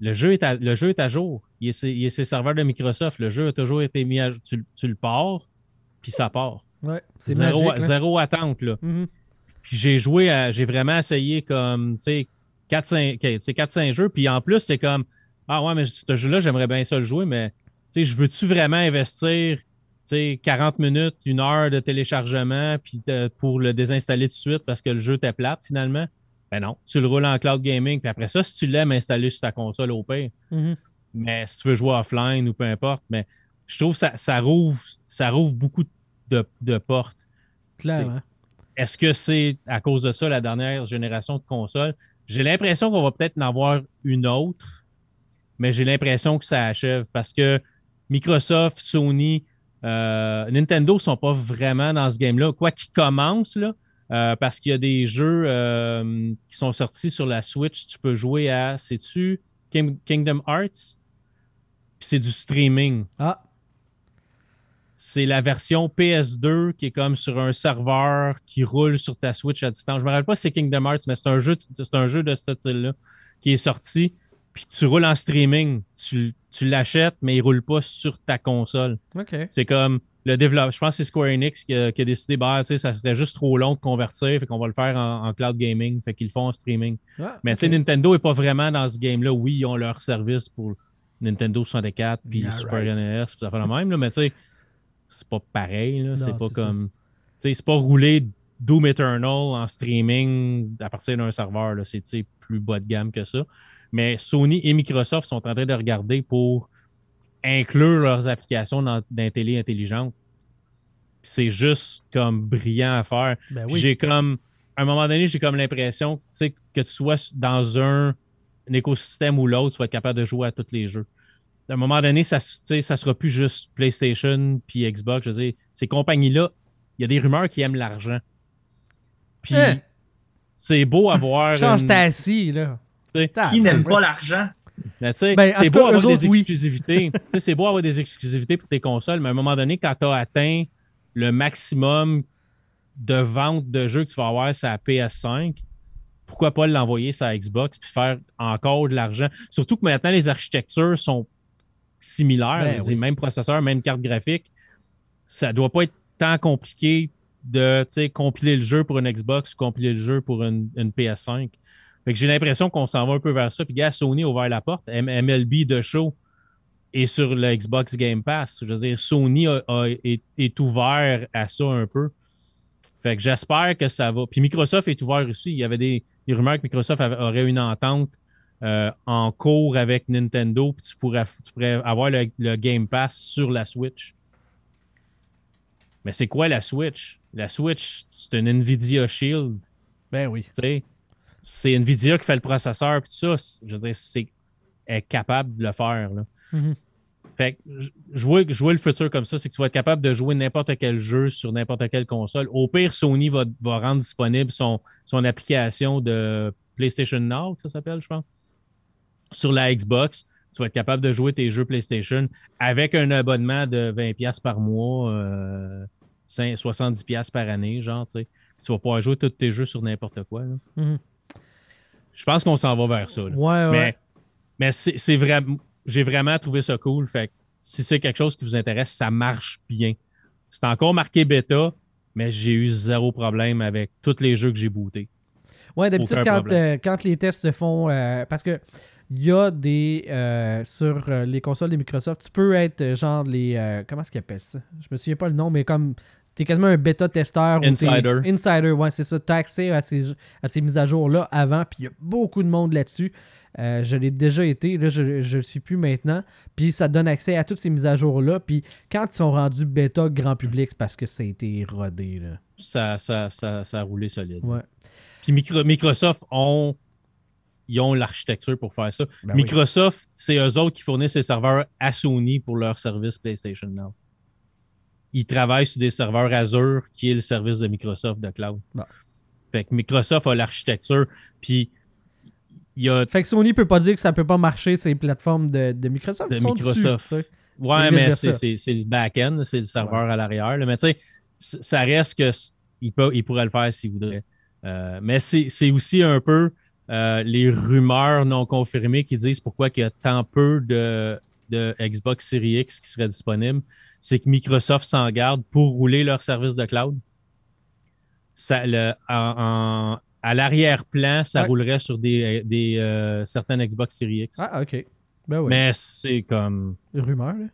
Speaker 2: le jeu est à, le jeu est à jour. Il est, il est ses serveurs de Microsoft. Le jeu a toujours été mis à jour. Tu, tu le pars, puis ça part.
Speaker 1: Ouais, c'est
Speaker 2: Zéro,
Speaker 1: magique. là.
Speaker 2: zéro attente, là.
Speaker 1: Mhm.
Speaker 2: Puis j'ai joué, à- j'ai vraiment essayé comme, tu sais, 4-5 tu sais, 4-5 jeux. Puis en plus, c'est comme, ah ouais, mais ce jeu-là, j'aimerais bien ça le jouer, mais, tu sais, je veux-tu vraiment investir, tu sais, 40 minutes, une heure de téléchargement, puis de- pour le désinstaller tout de suite parce que le jeu t'est plate finalement? Ben non, tu le roules en cloud gaming. Puis après ça, si tu l'aimes installer sur ta console au pire.
Speaker 1: Mhm.
Speaker 2: Mais si tu veux jouer offline ou peu importe, mais je trouve que ça, ça, rouvre, ça rouvre beaucoup de, de portes.
Speaker 1: Clairement.
Speaker 2: Est-ce que c'est à cause de ça la dernière génération de consoles? J'ai l'impression qu'on va peut-être en avoir une autre, mais j'ai l'impression que ça achève parce que Microsoft, Sony, euh, Nintendo ne sont pas vraiment dans ce game-là. Quoi qu'ils commencent, là, euh, parce qu'il y a des jeux euh, qui sont sortis sur la Switch, tu peux jouer à, sais-tu, King- Kingdom Hearts? Puis c'est du streaming
Speaker 1: Ah,
Speaker 2: c'est la version PS2 qui est comme sur un serveur qui roule sur ta Switch à distance. Je me rappelle pas si c'est Kingdom Hearts, mais c'est un jeu, c'est un jeu de ce style-là qui est sorti. Puis tu roules en streaming. Tu, tu l'achètes, mais il roule pas sur ta console. C'est comme le développeur. Je pense que c'est Square Enix qui a, qui a décidé, bah, tu sais, ça serait juste trop long de convertir, fait qu'on va le faire en, en cloud gaming, fait qu'ils le font en streaming.
Speaker 1: Ah,
Speaker 2: Mais tu sais, Nintendo est pas vraiment dans ce game-là. Oui, ils ont leur service pour Nintendo 64 puis
Speaker 1: Yeah,
Speaker 2: Super
Speaker 1: right.
Speaker 2: NES, puis ça fait le même, là, mais tu sais, c'est pas pareil. là. C'est pas comme. Tu sais, c'est pas rouler Doom Eternal en streaming à partir d'un serveur. là. C'est plus bas de gamme que ça. Mais Sony et Microsoft sont en train de regarder pour inclure leurs applications dans, dans télé intelligentes. Puis C'est juste comme brillant à faire.
Speaker 1: Ben oui.
Speaker 2: J'ai comme, à un moment donné, j'ai comme l'impression que tu sois dans un, un écosystème ou l'autre, tu vas être capable de jouer à tous les jeux. À un moment donné, ça ne ça sera plus juste PlayStation puis Xbox. Je veux dire, ces compagnies-là, il y a des rumeurs qui aiment l'argent. Puis
Speaker 1: Hein?
Speaker 2: c'est beau avoir.
Speaker 1: Change
Speaker 2: une-
Speaker 1: ta assis, là.
Speaker 3: Qui n'aime pas l'argent?
Speaker 2: mais tu sais,
Speaker 1: Ben, en
Speaker 2: c'est beau
Speaker 1: cas,
Speaker 2: avoir des
Speaker 1: oui.
Speaker 2: exclusivités. [laughs] Tu sais, c'est beau avoir des exclusivités pour tes consoles, mais à un moment donné, quand tu as atteint le maximum de vente de jeux que tu vas avoir sur la PS5, pourquoi pas l'envoyer sur la Xbox puis faire encore de l'argent? Surtout que maintenant, les architectures sont similaires.
Speaker 1: Ben oui.
Speaker 2: même processeur, même carte graphique. Ça doit pas être tant compliqué de compiler le jeu pour une Xbox ou compiler le jeu pour une, une PS5. Fait que j'ai l'impression qu'on s'en va un peu vers ça. Puis, gars, Sony a ouvert la porte. MLB de show est sur le Xbox Game Pass. Je veux dire, Sony a- a- est, est ouvert à ça un peu. Fait que j'espère que ça va. Puis Microsoft est ouvert aussi. Il y avait des, des rumeurs que Microsoft avait- aurait une entente euh, en cours avec Nintendo. Puis tu pourrais, tu pourrais avoir le, le Game Pass sur la Switch. Mais c'est quoi la Switch? La Switch, c'est une Nvidia Shield.
Speaker 1: Ben oui.
Speaker 2: C'est Nvidia qui fait le processeur puis tout ça. Je veux dire, c'est est capable de le faire. Là.
Speaker 1: Mhm.
Speaker 2: Fait que vois le futur comme ça, c'est que tu vas être capable de jouer n'importe quel jeu sur n'importe quelle console. Au pire, Sony va, va rendre disponible son, son application de PlayStation Now, ça s'appelle, je pense. Sur la Xbox, tu vas être capable de jouer tes jeux PlayStation avec un abonnement de 20$ par mois, euh, 5 70$ par année, genre, tu sais. Tu vas pouvoir jouer tous tes jeux sur n'importe quoi.
Speaker 1: Mhm.
Speaker 2: Je pense qu'on s'en va vers ça. là.
Speaker 1: Ouais, ouais.
Speaker 2: Mais, mais c'est vraiment. J'ai vraiment trouvé ça cool. Fait que si c'est quelque chose qui vous intéresse, ça marche bien. C'est encore marqué bêta, mais j'ai eu zéro problème avec tous les jeux que j'ai bootés.
Speaker 1: Ouais, d'habitude, quand, euh, quand les tests se font. euh, parce que il y a des. euh, sur euh, les consoles de Microsoft, tu peux être euh, genre les. euh, comment est-ce qu'ils appellent ça? Je me souviens pas le nom, mais comme. T'es quasiment un bêta-testeur. ou
Speaker 2: Insider.
Speaker 1: Insider, ouais, c'est ça. Tu as accès à ces, à ces mises à jour-là avant, puis il y a beaucoup de monde là-dessus. Euh, je l'ai déjà été, là, je ne le suis plus maintenant. Puis ça donne accès à toutes ces mises à jour-là. Puis quand ils sont rendus bêta grand public, c'est parce que ça a été rodé. Là.
Speaker 2: Ça, ça, ça, ça a roulé solide.
Speaker 1: Ouais.
Speaker 2: Puis Micro- Microsoft ont. Ils ont l'architecture pour faire ça.
Speaker 1: Ben oui.
Speaker 2: Microsoft, c'est eux autres qui fournissent les serveurs à Sony pour leur service PlayStation Now. Ils travaillent sur des serveurs Azure, qui est le service de Microsoft de cloud.
Speaker 1: Bon.
Speaker 2: Fait que Microsoft a l'architecture, puis il y a
Speaker 1: Fait que Sony peut pas dire que ça peut pas marcher ces plateformes de, de Microsoft.
Speaker 2: de
Speaker 1: sont
Speaker 2: Microsoft.
Speaker 1: dessus,
Speaker 2: ouais, mais c'est le back-end, c'est le serveur à l'arrière. Mais tu sais, ça reste que il, peut, il pourrait le faire s'il voudrait. Euh, mais c'est c'est aussi un peu euh, les rumeurs non confirmées qui disent pourquoi il y a tant peu de, de Xbox Series X qui seraient disponibles. C'est que Microsoft s'en garde pour rouler leur service de cloud. Ça, le- en- en- à l'arrière-plan, ça
Speaker 1: Ouais.
Speaker 2: roulerait sur des, des, euh, certaines Xbox Series X.
Speaker 1: Ah, ok. Ben oui.
Speaker 2: Mais c'est comme.
Speaker 1: Rumeur, là.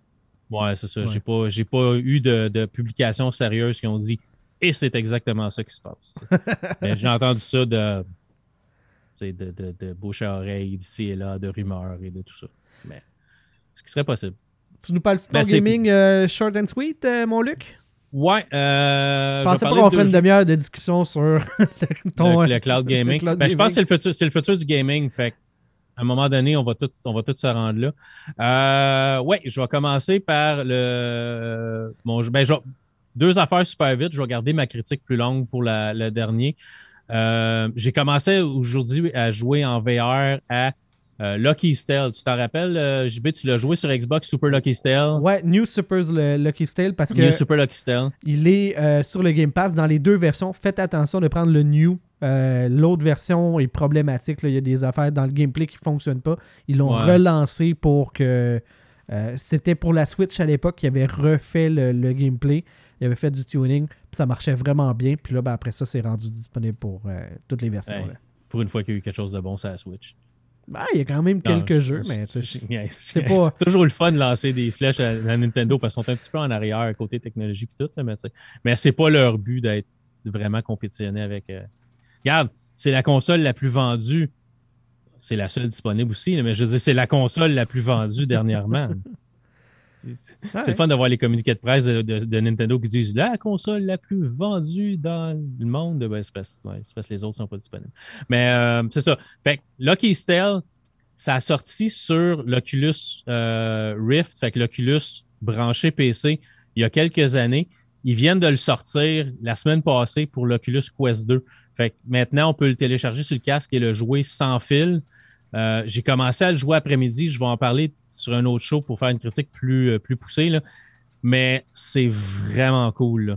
Speaker 2: Ouais, c'est ça.
Speaker 1: Ouais.
Speaker 2: J'ai pas, j'ai pas eu de, de publications sérieuses qui ont dit et c'est exactement ça qui se passe. [laughs] j'ai entendu ça de, de, de, de bouche à oreille, d'ici et là, de rumeurs et de tout ça. Mais ce qui serait possible.
Speaker 1: Tu nous parles de ton
Speaker 2: Ben,
Speaker 1: gaming euh, short and sweet, euh, mon Luc?
Speaker 2: Ouais, euh.
Speaker 1: Je pensais pas qu'on ferait une demi-heure de discussion sur [laughs] le- ton,
Speaker 2: le,
Speaker 1: euh,
Speaker 2: le cloud gaming.
Speaker 1: le cloud
Speaker 2: Ben, je pense que c'est le futur, c'est le futur du gaming. Fait à un moment donné, on va tout, on va tout se rendre là. Euh, ouais, je vais commencer par le. Mon, jeu- ben, je deux affaires super vite. Je vais garder ma critique plus longue pour la- le dernier. Euh, J'ai commencé aujourd'hui à jouer en VR à euh, Lucky's Tale. Tu t'en rappelles, euh, JB, tu l'as joué sur Xbox Super Lucky's Tale.
Speaker 1: Ouais, New Super's le Lucky Tale parce que
Speaker 2: New Super Lucky's Tale.
Speaker 1: il est euh, sur le Game Pass dans les deux versions. Faites attention de prendre le New. Euh, L'autre version est problématique. là. Il y a des affaires dans le gameplay qui ne fonctionnent pas. Ils l'ont
Speaker 2: Ouais.
Speaker 1: relancé pour que. C'était pour la Switch à l'époque qui avait refait le, le gameplay. Il avait fait du tuning. Puis ça marchait vraiment bien. Puis là, ben, après ça, c'est rendu disponible pour euh, toutes les versions.
Speaker 2: Hey,
Speaker 1: là.
Speaker 2: pour une fois qu'il y a eu quelque chose de bon sur la Switch.
Speaker 1: Ben, il y a quand même
Speaker 2: Non,
Speaker 1: quelques
Speaker 2: je-
Speaker 1: jeux,
Speaker 2: je-
Speaker 1: mais c'est pas-
Speaker 2: toujours le fun de lancer des flèches à, à Nintendo parce qu'ils sont un petit peu en arrière côté technologie et tout. là, mais mais c'est pas leur but d'être vraiment compétitionné avec. euh, Regarde, c'est la console la plus vendue. C'est la seule disponible aussi, là, mais je veux dire, c'est la console la plus vendue [laughs] dernièrement. C'est le fun de voir les communiqués de presse de, de- de Nintendo qui disent la console la plus vendue dans le monde. Ben, c'est parce, ouais, que les autres ne sont pas disponibles. Mais euh, c'est ça. Fait que Lucky ça a sorti sur l'Oculus euh, Rift, fait que l'Oculus branché PC il y a quelques années. ils viennent de le sortir la semaine passée pour l'Oculus Quest 2. Fait que maintenant, on peut le télécharger sur le casque et le jouer sans fil. Euh, j'ai commencé à le jouer après-midi. Je vais en parler sur un autre show pour faire une critique plus, euh, plus poussée. Mais c'est vraiment cool.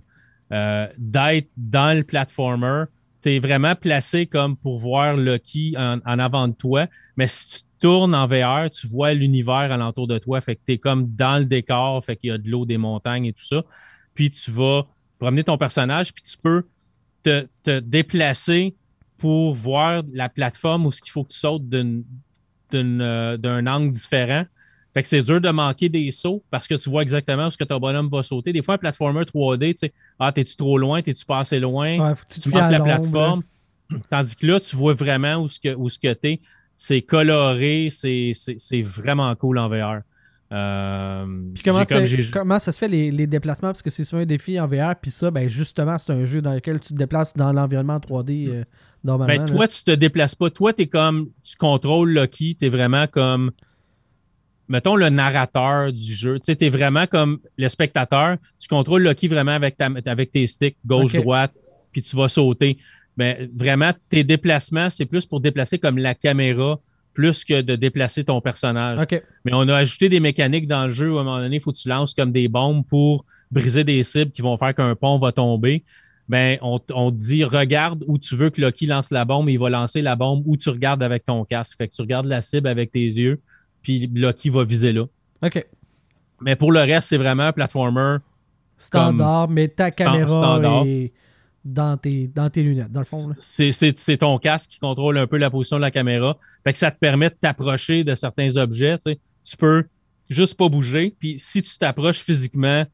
Speaker 2: Euh, D'être dans le platformer, tu es vraiment placé comme pour voir Lucky en, en avant de toi. Mais si tu tournes en VR, tu vois l'univers alentour de toi. Fait tu es comme dans le décor. Fait qu'il y a de l'eau, des montagnes et tout ça. Puis tu vas promener ton personnage, puis tu peux te, déplacer pour voir la plateforme où ce qu'il faut que tu sautes euh, d'un angle différent. Fait que c'est dur de manquer des sauts parce que tu vois exactement où ce que ton bonhomme va sauter. Des fois, un platformer 3D, tu sais, ah, t'es-tu trop loin, t'es-tu pas assez loin,
Speaker 1: Ouais, faut que tu
Speaker 2: tu manques la plateforme. [clears throat] Tandis que là, tu vois vraiment où ce que, où ce que t'es. C'est coloré, c'est vraiment cool en VR. Euh,
Speaker 1: Puis comment,
Speaker 2: comme-
Speaker 1: comment ça se fait les, les déplacements? Parce que c'est sur un défi en VR, puis ça, ben justement, c'est un jeu dans lequel tu te déplaces dans l'environnement 3D euh, normalement.
Speaker 2: Ben,
Speaker 1: là.
Speaker 2: toi, tu te déplaces pas. Toi, tu es comme. Tu contrôles Lucky. Tu es vraiment comme. Mettons le narrateur du jeu. Tu sais, es vraiment comme le spectateur. Tu contrôles Lucky vraiment avec, ta, avec tes sticks, gauche,
Speaker 1: Ok.
Speaker 2: droite, puis tu vas sauter. Ben, vraiment, tes déplacements, c'est plus pour déplacer comme la caméra, plus que de déplacer ton personnage. Mais on a ajouté des mécaniques dans le jeu où à un moment donné, il faut que tu lances comme des bombes pour briser des cibles qui vont faire qu'un pont va tomber. Ben, on, on te dit regarde où tu veux que Loki lance la bombe, il va lancer la bombe où tu regardes avec ton casque. Fait que tu regardes la cible avec tes yeux, puis Loki va viser là.
Speaker 1: OK.
Speaker 2: Mais pour le reste, c'est vraiment un platformer.
Speaker 1: Standard, mais ta caméra
Speaker 2: standard.
Speaker 1: est dans tes, dans tes lunettes, dans le fond.
Speaker 2: C'est c'est- c'est ton casque qui contrôle un peu la position de la caméra. Fait que ça te permet de t'approcher de certains objets. Tu, sais. Tu peux juste pas bouger. Puis si tu t'approches physiquement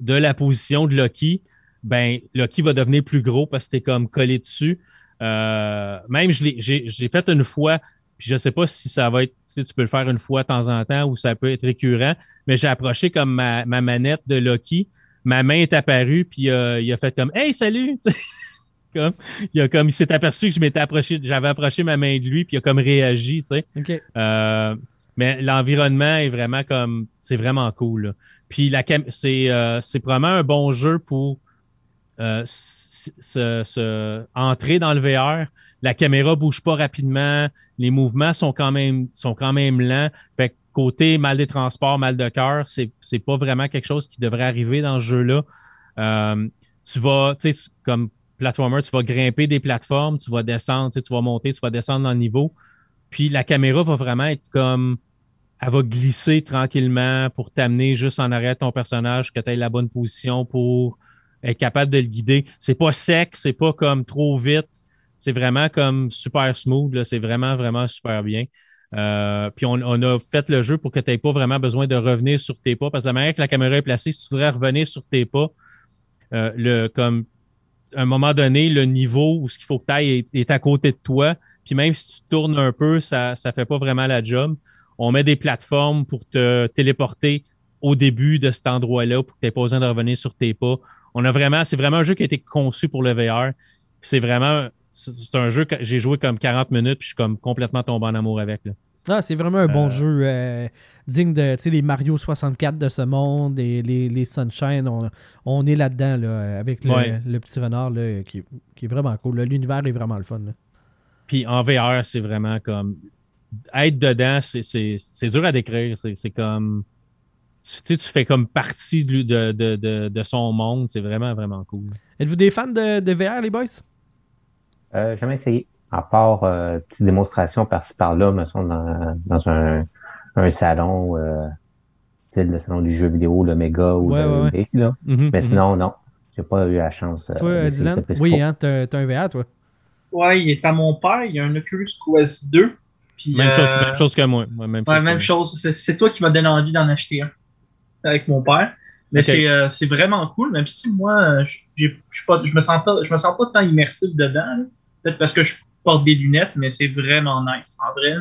Speaker 2: de la position de Loki, ben Loki va devenir plus gros parce que t'es comme collé dessus. Euh, même, je l'ai- j'ai j'ai fait une fois, puis je sais pas si ça va être, tu sais, tu peux le faire une fois de temps en temps ou ça peut être récurrent, mais j'ai approché comme ma, ma manette de Loki. Ma main est apparue, puis euh, il a fait comme Hey, salut! [laughs] Comme, il, a comme, il s'est aperçu que je m'étais approché, j'avais approché ma main de lui, puis il a comme réagi, tu sais. Euh, mais l'environnement est vraiment comme. C'est vraiment cool. là. Puis la c'est euh, c'est probablement un bon jeu pour euh, se- entrer dans le VR. La caméra bouge pas rapidement. Les mouvements sont quand même, sont lents. Fait côté mal des transports, mal de cœur, c'est c'est pas vraiment quelque chose qui devrait arriver dans ce jeu-là. Euh, tu vas, tu sais, comme platformer, tu vas grimper des plateformes, tu vas descendre, tu vas monter, tu vas descendre dans le niveau. Puis la caméra va vraiment être comme. Elle va glisser tranquillement pour t'amener juste en arrière de ton personnage, que tu aies la bonne position pour être capable de le guider. C'est pas sec, c'est pas comme trop vite. C'est vraiment comme super smooth. C'est vraiment, vraiment super bien. Euh, puis on, a fait le jeu pour que tu n'aies pas vraiment besoin de revenir sur tes pas. Parce que la manière que la caméra est placée, si tu voudrais revenir sur tes pas, euh, le, comme à un moment donné, le niveau où ce qu'il faut que tu ailles est, est à côté de toi. Puis même si tu tournes un peu, ça ne fait pas vraiment la job. On met des plateformes pour te téléporter au début de cet endroit-là pour que tu n'aies pas besoin de revenir sur tes pas. On a vraiment, c'est vraiment un jeu qui a été conçu pour le VR. C'est vraiment, c'est un jeu que j'ai joué comme 40 minutes puis je suis comme complètement tombé en amour avec. Là.
Speaker 1: Ah, c'est vraiment un bon
Speaker 2: Euh,
Speaker 1: jeu euh, digne de tu sais, les Mario 64 de ce monde et les, les Sunshine. On, on est là-dedans là, avec le,
Speaker 2: Ouais.
Speaker 1: le petit renard là, qui, qui est vraiment cool. L'univers est vraiment le fun. là.
Speaker 2: Puis en VR, c'est vraiment comme être dedans, c'est- c'est c'est dur à décrire. C'est c'est comme tu, sais, tu fais comme partie de, de, de, de- de son monde. C'est vraiment, vraiment cool.
Speaker 1: Êtes-vous des fans de, de VR, les boys?
Speaker 4: Euh, jamais essayé. À part euh, petite démonstration par-ci par-là, me semble, dans, dans un, un salon, euh, style le salon du jeu vidéo, le méga ou
Speaker 1: Ouais,
Speaker 4: le
Speaker 1: ouais,
Speaker 4: là.
Speaker 2: Mhm,
Speaker 4: Mais
Speaker 2: mhm.
Speaker 4: sinon, non. J'ai pas eu la chance. euh,
Speaker 1: Toi, Dylan? Oui, hein, t'as t'as un VR, toi.
Speaker 3: Ouais, il est à mon père, il y a un Oculus Quest 2. Puis,
Speaker 2: Même, chose,
Speaker 3: euh,
Speaker 2: même chose que moi. Ouais, même chose
Speaker 3: même chose. C'est- C'est toi qui m'as donné envie d'en acheter un avec mon père. Mais c'est euh, c'est vraiment cool, même si moi, je je me sens pas, je me sens pas tant immersif dedans. Peut-être parce que je porte des lunettes, mais c'est vraiment nice. En vrai,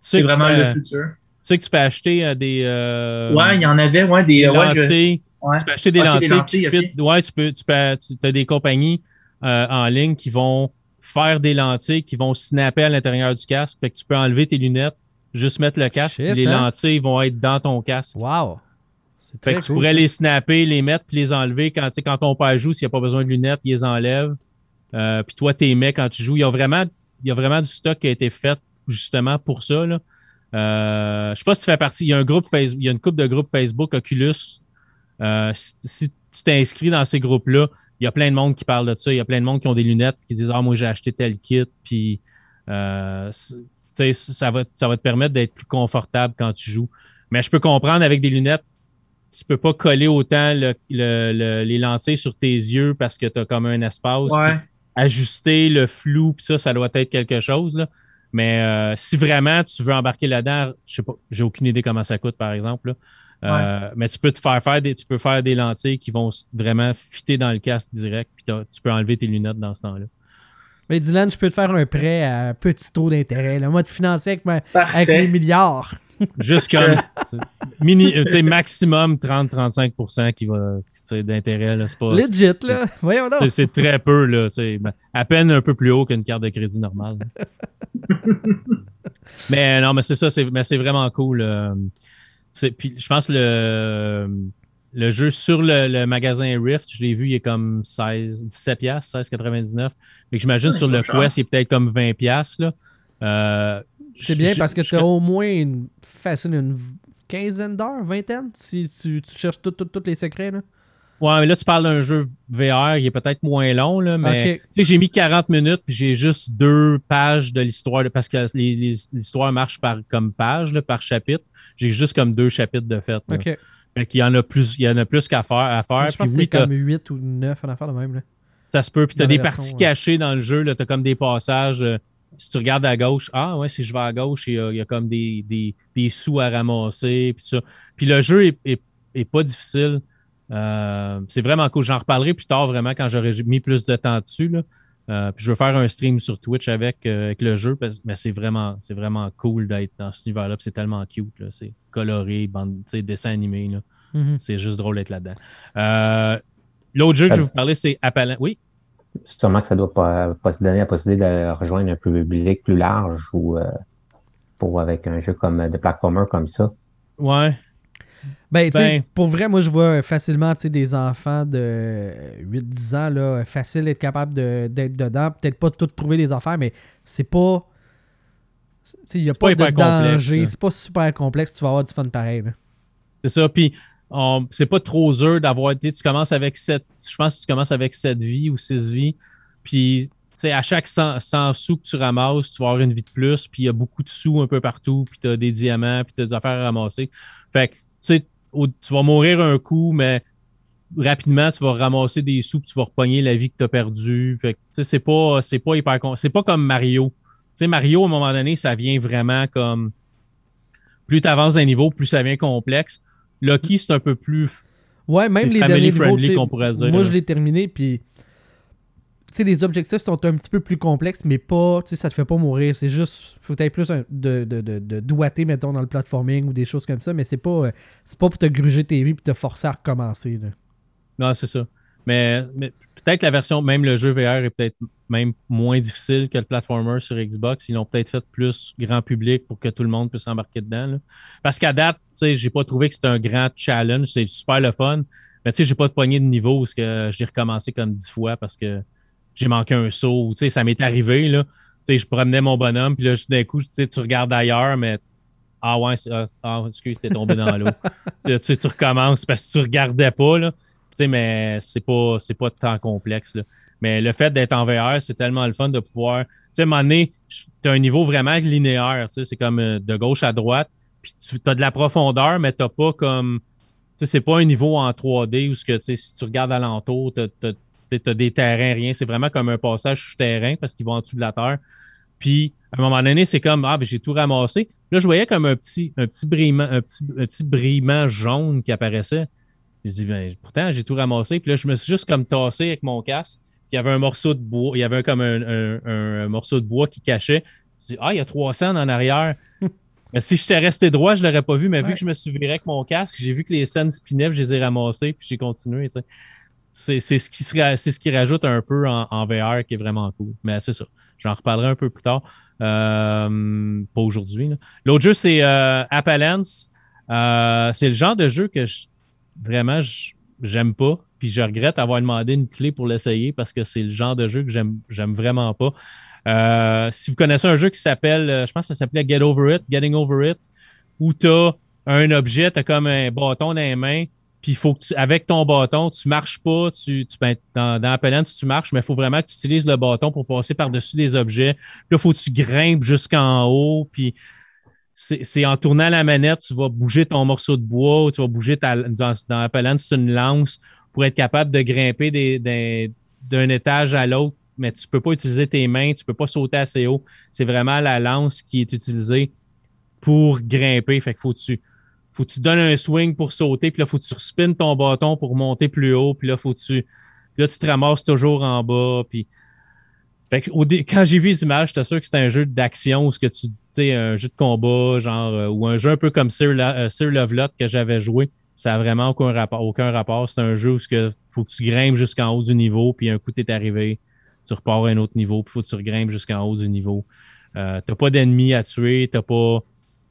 Speaker 3: c'est vraiment
Speaker 2: peux-
Speaker 3: le futur.
Speaker 2: Tu sais que tu peux acheter euh, des, euh,
Speaker 3: Ouais, il y en avait, ouais, des,
Speaker 2: des
Speaker 3: ouais, je-
Speaker 2: lentilles.
Speaker 3: ouais.
Speaker 2: Tu peux acheter des
Speaker 3: des
Speaker 2: lentilles, qui fit. Ouais, tu peux, tu peux, tu as des compagnies euh, en ligne qui vont faire des lentilles qui vont snapper à l'intérieur du casque. Fait que tu peux enlever tes lunettes, juste mettre le casque,
Speaker 1: Shit,
Speaker 2: puis les
Speaker 1: hein?
Speaker 2: lentilles vont être dans ton casque.
Speaker 1: Wow! C'est
Speaker 2: Fait que tu pourrais
Speaker 1: ça.
Speaker 2: les snapper, les mettre, puis les enlever. Quand, quand ton père joue, s'il n'y a pas besoin de lunettes, il les enlève. Euh, puis toi, t'es mets quand tu joues. Il y, a vraiment, il y a vraiment du stock qui a été fait justement pour ça. Là. Euh, je sais pas si tu fais partie. Il y a un groupe Facebook, il y a une couple de groupes Facebook Oculus. Euh, si, si tu t'inscris dans ces groupes-là, il y a plein de monde qui parle de ça. Il y a plein de monde qui ont des lunettes qui disent Ah, moi j'ai acheté tel kit, puis euh, ça va, ça va te permettre d'être plus confortable quand tu joues. Mais je peux comprendre avec des lunettes, tu peux pas coller autant le- le- le- les lentilles sur tes yeux parce que tu as comme un espace.
Speaker 3: Ouais.
Speaker 2: Ajuster le flou, puis ça, ça doit être quelque chose. Là. Mais euh, si vraiment tu veux embarquer là-dedans, je sais pas, j'ai aucune idée comment ça coûte, par exemple. là. Euh, Mais tu peux te faire faire des, tu peux faire des lentilles qui vont vraiment fitter dans le casque direct, puis tu peux enlever tes lunettes dans ce temps-là.
Speaker 1: Mais Dylan, je peux te faire un prêt à petit taux d'intérêt. là. Moi, te financer avec, ma- avec mes milliards.
Speaker 2: Juste comme [laughs] mini, maximum 30-35% qui va d'intérêt. C'est pas.
Speaker 1: Legit, là. [laughs] Voyons donc.
Speaker 2: c'est- très peu, là. ben, à peine un peu plus haut qu'une carte de crédit normale. [laughs] mais non, mais c'est ça, c'est, mais c'est vraiment cool. euh, puis je pense que le, le jeu sur le, le magasin Rift, je l'ai vu, il est comme 16, 17 piastres, 16,99. Fait que j'imagine sur le
Speaker 3: cher.
Speaker 2: Quest, il est peut-être comme 20 piastres, là. Euh,
Speaker 1: C'est bien parce que tu as au moins une, facile une quinzaine d'heures, vingtaine, si tu, tu cherches tous les secrets. Là.
Speaker 2: Ouais, mais là, tu parles d'un jeu VR, il est peut-être moins long, là, mais
Speaker 1: Ok.
Speaker 2: tu sais, j'ai mis 40 minutes, puis j'ai juste deux pages de l'histoire, là, parce que l'histoire marche par, comme page, là, par chapitre. J'ai juste comme deux chapitres de fait. là.
Speaker 1: Ok.
Speaker 2: Fait qu'il y en a plus, il y en a plus qu'à faire. À faire.
Speaker 1: je pense
Speaker 2: Puis
Speaker 1: que
Speaker 2: oui,
Speaker 1: c'est
Speaker 2: t'as-
Speaker 1: comme 8 ou 9 en affaire de même. Là.
Speaker 2: ça se peut. Puis tu as
Speaker 1: dans la
Speaker 2: des parties
Speaker 1: ouais.
Speaker 2: cachées dans le jeu. Tu as comme des passages. euh, si tu regardes à gauche, ah ouais, si je vais à gauche, il y a, il y a comme des, des, des sous à ramasser. Puis, ça. puis le jeu est, est- est pas difficile. Euh, c'est vraiment cool. J'en reparlerai plus tard, vraiment, quand j'aurai mis plus de temps dessus. là. Euh, puis je veux faire un stream sur Twitch avec, euh, avec le jeu, parce- mais c'est vraiment, c'est vraiment cool d'être dans cet univers-là. puis C'est tellement cute. là. C'est coloré, bande, dessin animé. là.
Speaker 1: Mhm.
Speaker 2: C'est juste drôle d'être là-dedans. L'autre jeu que je vais vous parler, c'est Appalachia. Oui?
Speaker 4: Sûrement que ça doit pas, pas se donner la possibilité de rejoindre un public plus large ou euh, pour avec un jeu comme euh, de platformer comme ça.
Speaker 2: Ouais.
Speaker 1: Ben, tu sais,
Speaker 2: Ben-
Speaker 1: pour vrai, moi, je vois facilement tu sais, des enfants de 8-10 ans, là, facile d'être capable de- d'être dedans. Peut-être pas tout trouver les affaires, mais c'est pas. tu sais, Il n'y a
Speaker 2: C'est pas
Speaker 1: pas, de danger. C'est pas super complexe. Tu vas avoir du fun pareil.
Speaker 2: C'est ça. Puis, c'est pas trop dur d'avoir été. Tu commences avec sept. Je pense que tu commences avec 7 vies ou 6 vies. Puis, tu sais, à chaque 100, 100 sous que tu ramasses, tu vas avoir une vie de plus. Puis, il y a beaucoup de sous un peu partout. Puis, tu as des diamants. Puis, tu as des affaires à ramasser. Fait que, tu sais, tu vas mourir un coup, mais rapidement, tu vas ramasser des sous. Puis, tu vas repogner la vie que tu as perdue. Fait que, tu sais, c'est pas, c'est pas hyper. C'est pas comme Mario. Tu sais, Mario, à un moment donné, ça vient vraiment comme. Plus tu avances d'un niveau, plus ça devient complexe. Lucky, c'est un peu plus.
Speaker 1: Ouais, même les
Speaker 2: family
Speaker 1: derniers
Speaker 2: friendly qu'on pourrait dire,
Speaker 1: Moi,
Speaker 2: là.
Speaker 1: je l'ai terminé, puis. Tu sais, les objectifs sont un petit peu plus complexes, mais pas. Tu sais, ça te fait pas mourir. C'est juste. Faut que tu plus un- de, de, de, de doigté, mettons, dans le platforming ou des choses comme ça, mais c'est pas. euh, C'est pas pour te gruger tes vies puis te forcer à recommencer. Là.
Speaker 2: Non, c'est ça. Mais, mais peut-être la version, même le jeu VR est peut-être même moins difficile que le platformer sur Xbox. Ils l'ont peut-être fait plus grand public pour que tout le monde puisse embarquer dedans. là. Parce qu'à date, tu sais, j'ai pas trouvé que c'était un grand challenge. C'est super le fun. Mais tu sais, j'ai pas de poignée de niveau parce que j'ai recommencé comme dix fois parce que j'ai manqué un saut. Tu sais, ça m'est arrivé, là. Tu sais, je promenais mon bonhomme, puis là, d'un coup, tu sais, tu regardes ailleurs, mais ah ouais, ah, ah, excuse, t'es tombé dans l'eau. [laughs] tu, sais, tu recommences parce que tu regardais pas, là. Mais c'est pas, c'est pas tant complexe. là. Mais le fait d'être en VR, c'est tellement le fun de pouvoir. Tu sais, à un tu as un niveau vraiment linéaire. C'est comme euh, de gauche à droite. Puis tu as de la profondeur, mais tu pas comme. Tu sais, c'est pas un niveau en 3D où si tu regardes alentour, tu as, des terrains, rien. C'est vraiment comme un passage sous-terrain parce qu'ils vont en dessous de la terre. Puis, à un moment donné, c'est comme, ah, ben, j'ai tout ramassé. Là, je voyais comme un petit, un petit brillement, un petit, un petit brillement jaune qui apparaissait. Je dis, ben, pourtant, j'ai tout ramassé. Puis là, je me suis juste comme tassé avec mon casque. Puis il y avait un morceau de bois. Il y avait comme un, un- un- un morceau de bois qui cachait. Je dis, ah, il y a 300 en arrière. [laughs] mais si j'étais resté droit, je ne l'aurais pas vu. Mais vu que je me suis viré avec mon casque, j'ai vu que les scènes spinaient, puis je les ai ramassés, puis j'ai continué. C'est c'est ce, qui ce qui rajoute un peu en, en VR qui est vraiment cool. Mais c'est ça. J'en reparlerai un peu plus tard. Euh, pas aujourd'hui. L'autre jeu, c'est euh, Appalance. Euh, c'est le genre de jeu que je vraiment, j'aime pas. Puis je regrette avoir demandé une clé pour l'essayer parce que c'est le genre de jeu que j'aime vraiment pas. Euh, si vous connaissez un jeu qui s'appelle, euh, je pense que ça s'appelait Get Over It, Getting Over It, où tu as un objet, tu as comme un bâton dans les mains, puis il faut que tu, avec ton bâton, tu marches pas, tu, tu ben, dans, dans Appellant, tu marches, mais il faut vraiment que tu utilises le bâton pour passer par-dessus des objets. Puis là, faut que tu grimpes jusqu'en haut, puis c'est en tournant la manette, tu vas bouger ton morceau de bois, ou tu vas bouger ta, dans, dans c'est une lance pour être capable de grimper d'un étage à l'autre, mais tu ne peux pas utiliser tes mains, tu ne peux pas sauter assez haut. C'est vraiment la lance qui est utilisée pour grimper. Fait qu'il faut que tu faut que tu donnes un swing pour sauter, puis là, faut que tu spins ton bâton pour monter plus haut, puis là, faut que tu. là, tu te ramasses toujours en bas. Fait que, quand j'ai vu les images, j'étais sûr que c'était un jeu d'action ou ce que tu sais, un jeu de combat, genre, euh, ou un jeu un peu comme Sir, La, Sir Lovelot que j'avais joué. Ça n'a vraiment aucun rapport. Aucun rapport. C'est un jeu où il faut que tu grimpes jusqu'en haut du niveau, puis un coup, tu es arrivé, tu repars à un autre niveau, puis faut que tu regrimpes jusqu'en haut du niveau. Euh, tu n'as pas d'ennemis à tuer, t'as pas.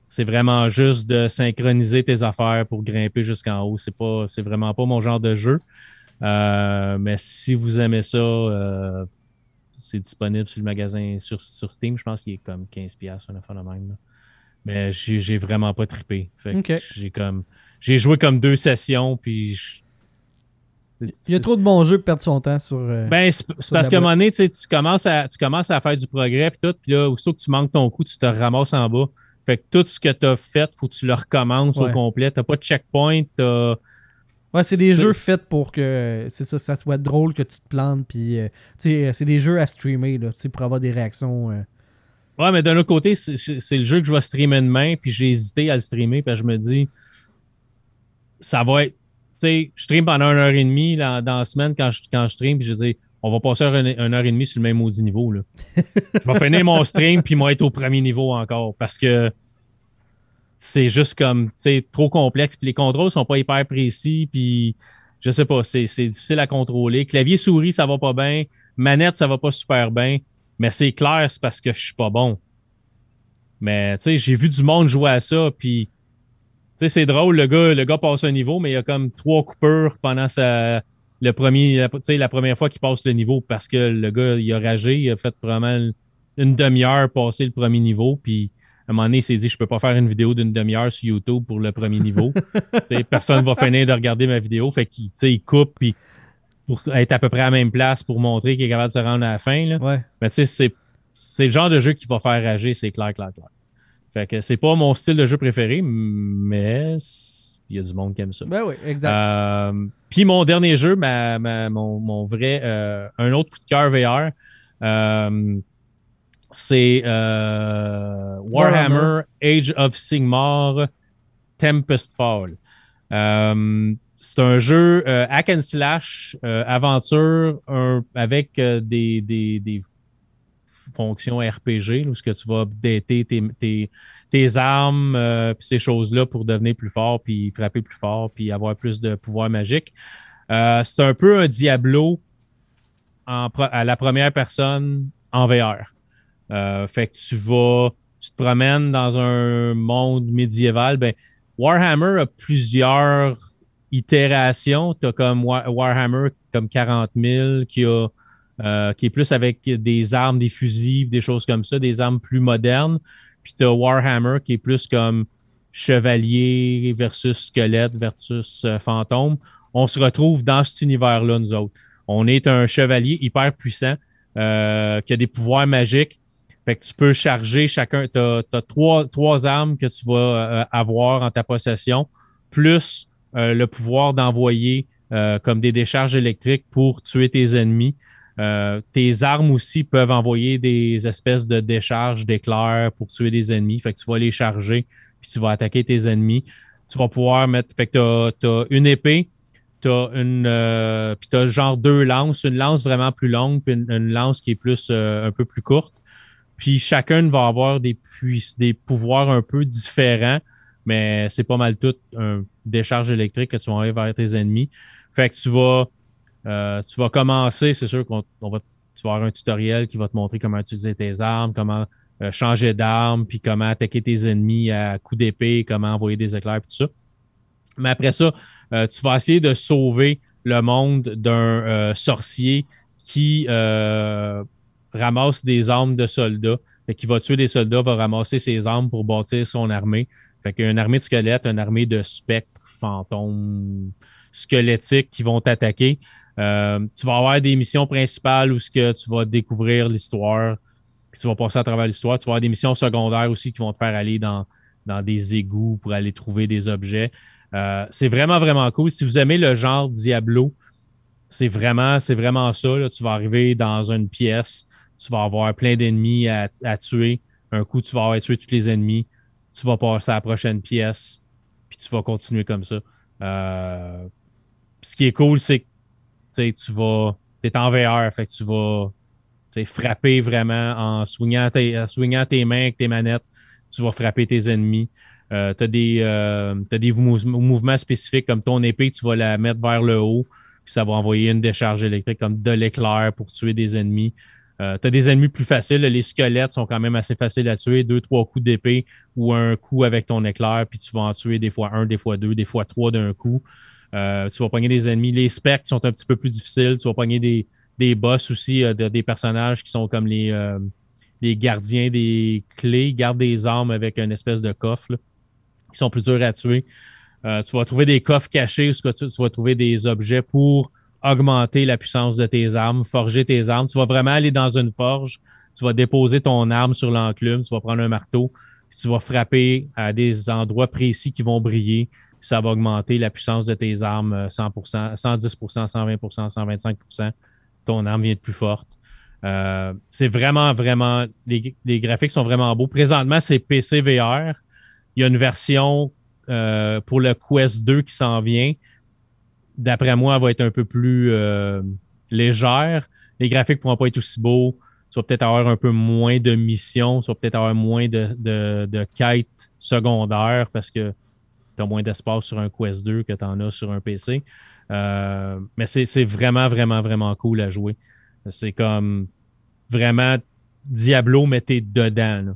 Speaker 2: C'est vraiment juste de synchroniser tes affaires pour grimper jusqu'en haut. C'est pas, c'est vraiment pas mon genre de jeu. Euh, mais si vous aimez ça, euh, c'est disponible sur le magasin sur, Steam. Je pense qu'il est comme 15$, un affaire de même. Mais j'ai vraiment pas trippé. J'ai comme. J'ai joué comme deux sessions, puis.
Speaker 1: Il y a trop de bons jeux pour perdre son temps sur. Euh,
Speaker 2: ben, c'est parce qu'à un moment donné, tu commences, à, tu commences à faire du progrès, puis tout, puis là, aussitôt que tu manques ton coup, tu te ramasses en bas. Fait que tout ce que tu as fait, faut que tu le recommences au complet. Tu pas de checkpoint.
Speaker 1: Ouais, c'est des jeux faits pour que c'est ça, ça soit drôle que tu te plantes. Puis, euh, c'est des jeux à streamer là, pour avoir des réactions. Euh.
Speaker 2: Ouais, mais d'un autre côté, c'est le jeu que je vais streamer demain. Puis j'ai hésité à le streamer. Puis je me dis, ça va être. Tu sais, je stream pendant une heure et demie dans la semaine quand je, quand je stream. Puis je dis, on va passer une, heure et demie sur le même maudit niveau. Là. [laughs] je vais finir mon stream. Puis moi, être au premier niveau encore. Parce que c'est juste comme, c'est trop complexe. Puis les contrôles sont pas hyper précis. Puis je sais pas, c'est difficile à contrôler. Clavier souris, ça va pas bien. Manette, ça va pas super bien. Mais c'est clair, c'est parce que je suis pas bon. Mais tu sais, j'ai vu du monde jouer à ça. Puis, tu sais, c'est drôle, le gars, le gars passe un niveau, mais il y a comme trois coupures pendant sa, le premier, la, la première fois qu'il passe le niveau parce que le gars, il a ragé, il a fait vraiment une demi-heure passer le premier niveau. Puis, un moment donné, il s'est dit, je peux pas faire une vidéo d'une demi-heure sur YouTube pour le premier niveau. [laughs] personne va finir de regarder ma vidéo. Fait qu'il il coupe puis pour être à peu près à la même place pour montrer qu'il est capable de se rendre à la fin. Là.
Speaker 1: Ouais.
Speaker 2: Mais tu sais, c'est le genre de jeu qui va faire rager, c'est clair, clair, clair. Fait que c'est pas mon style de jeu préféré, mais il y a du monde qui aime ça.
Speaker 1: Ben oui, exact.
Speaker 2: Euh, puis mon dernier jeu, ma, mon, mon, vrai, euh, un autre coup de cœur VR, euh, c'est euh, Warhammer, Age of Sigmar Tempest Fall. Euh, c'est un jeu euh, hack and slash aventure avec des, des, fonctions RPG, où ce que tu vas updater tes, tes, armes et ces choses-là pour devenir plus fort, puis frapper plus fort, puis avoir plus de pouvoir magique. c'est un peu un Diablo à la première personne en VR. Euh, fait que tu vas, tu te promènes dans un monde médiéval. Ben, Warhammer a plusieurs itérations. Tu as comme Warhammer comme 40 000 qui, a, euh, qui est plus avec des armes, des fusils, des choses comme ça, des armes plus modernes. Puis tu as Warhammer qui est plus comme chevalier versus squelette versus euh, fantôme. On se retrouve dans cet univers-là, nous autres. On est un chevalier hyper puissant qui a des pouvoirs magiques fait que tu peux charger chacun. Tu as, trois, trois, armes que tu vas euh, avoir en ta possession, plus euh, le pouvoir d'envoyer euh, comme des décharges électriques pour tuer tes ennemis. tes armes aussi peuvent envoyer des espèces de décharges d'éclairs pour tuer des ennemis. Fait que tu vas les charger, puis tu vas attaquer tes ennemis. Tu vas pouvoir mettre. Fait que tu as, une épée, tu as une. puis tu as genre deux lances, une lance vraiment plus longue, puis une lance qui est plus un peu plus courte. Puis chacun va avoir des, des pouvoirs un peu différents, mais c'est pas mal tout un décharge électrique que tu vas envoyer vers tes ennemis. Fait que tu vas, euh, tu vas commencer, c'est sûr qu'on va, tu vas avoir un tutoriel qui va te montrer comment utiliser tes armes, comment euh, changer d'arme, puis comment attaquer tes ennemis à coups d'épée, comment envoyer des éclairs, tout ça. Mais après ça, euh, tu vas essayer de sauver le monde d'un sorcier qui ramasse des armes de soldats. Fait qui va tuer des soldats, va ramasser ses armes pour bâtir son armée. Fait qu'il y a une armée de squelettes, une armée de spectres, fantômes, squelettiques qui vont t'attaquer. tu vas avoir des missions principales où ce que tu vas découvrir l'histoire, puis tu vas passer à travers l'histoire. Tu vas avoir des missions secondaires aussi qui vont te faire aller dans, dans des égouts pour aller trouver des objets. Euh, c'est vraiment, vraiment cool. Si vous aimez le genre Diablo, c'est vraiment, c'est vraiment ça. Tu vas arriver dans une pièce, tu vas avoir plein d'ennemis à, tuer. Un coup, tu vas avoir tué tous les ennemis. Tu vas passer à la prochaine pièce, puis tu vas continuer comme ça. Euh, ce qui est cool, c'est que tu vas. Tu es en VR, fait que tu vas frapper vraiment en swingant tes, en swingant tes mains avec tes manettes. Tu vas frapper tes ennemis. Euh, tu as des, euh, des mouvements spécifiques comme ton épée, tu vas la mettre vers le haut, puis ça va envoyer une décharge électrique comme de l'éclair pour tuer des ennemis. Euh, tu des ennemis plus faciles. Les squelettes sont quand même assez faciles à tuer. Deux, trois coups d'épée ou un coup avec ton éclair, puis tu vas en tuer des fois un, des fois deux, des fois trois d'un coup. tu vas pogner des ennemis. Les spectres sont un petit peu plus difficiles. Tu vas pogner des, des boss aussi, des personnages qui sont comme les, les gardiens des clés, gardent des armes avec une espèce de coffre qui sont plus durs à tuer. Euh, tu vas trouver des coffres cachés où tu, vas trouver des objets pour augmenter la puissance de tes armes, forger tes armes. Tu vas vraiment aller dans une forge, tu vas déposer ton arme sur l'enclume, tu vas prendre un marteau, tu vas frapper à des endroits précis qui vont briller, ça va augmenter la puissance de tes armes 100%, 110%, 120%, 125%. Ton arme vient de plus forte. Euh, c'est vraiment, vraiment, les, les, graphiques sont vraiment beaux. Présentement, c'est PC VR. Il y a une version euh, pour le Quest 2 qui s'en vient. D'après moi, elle va être un peu plus euh, légère. Les graphiques ne pourront pas être aussi beaux. Tu vas peut-être avoir un peu moins de missions. Tu vas peut-être avoir moins de, de, quêtes secondaires parce que tu as moins d'espace sur un Quest 2 que tu en as sur un PC. Euh, mais c'est vraiment, vraiment, vraiment cool à jouer. C'est comme vraiment Diablo, mais t'es dedans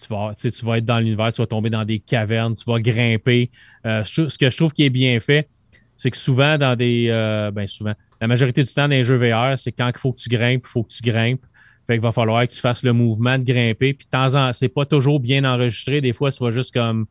Speaker 2: tu vas, tu vas être dans l'univers, tu vas tomber dans des cavernes, tu vas grimper. Euh, ce que je trouve qui est bien fait, c'est que souvent, dans des. Euh, ben souvent, la majorité du temps dans les jeux VR, c'est quand il faut que tu grimpes, il faut que tu grimpes. Fait qu'il va falloir que tu fasses le mouvement de grimper. Puis, de temps en c'est pas toujours bien enregistré. Des fois, tu vas juste comme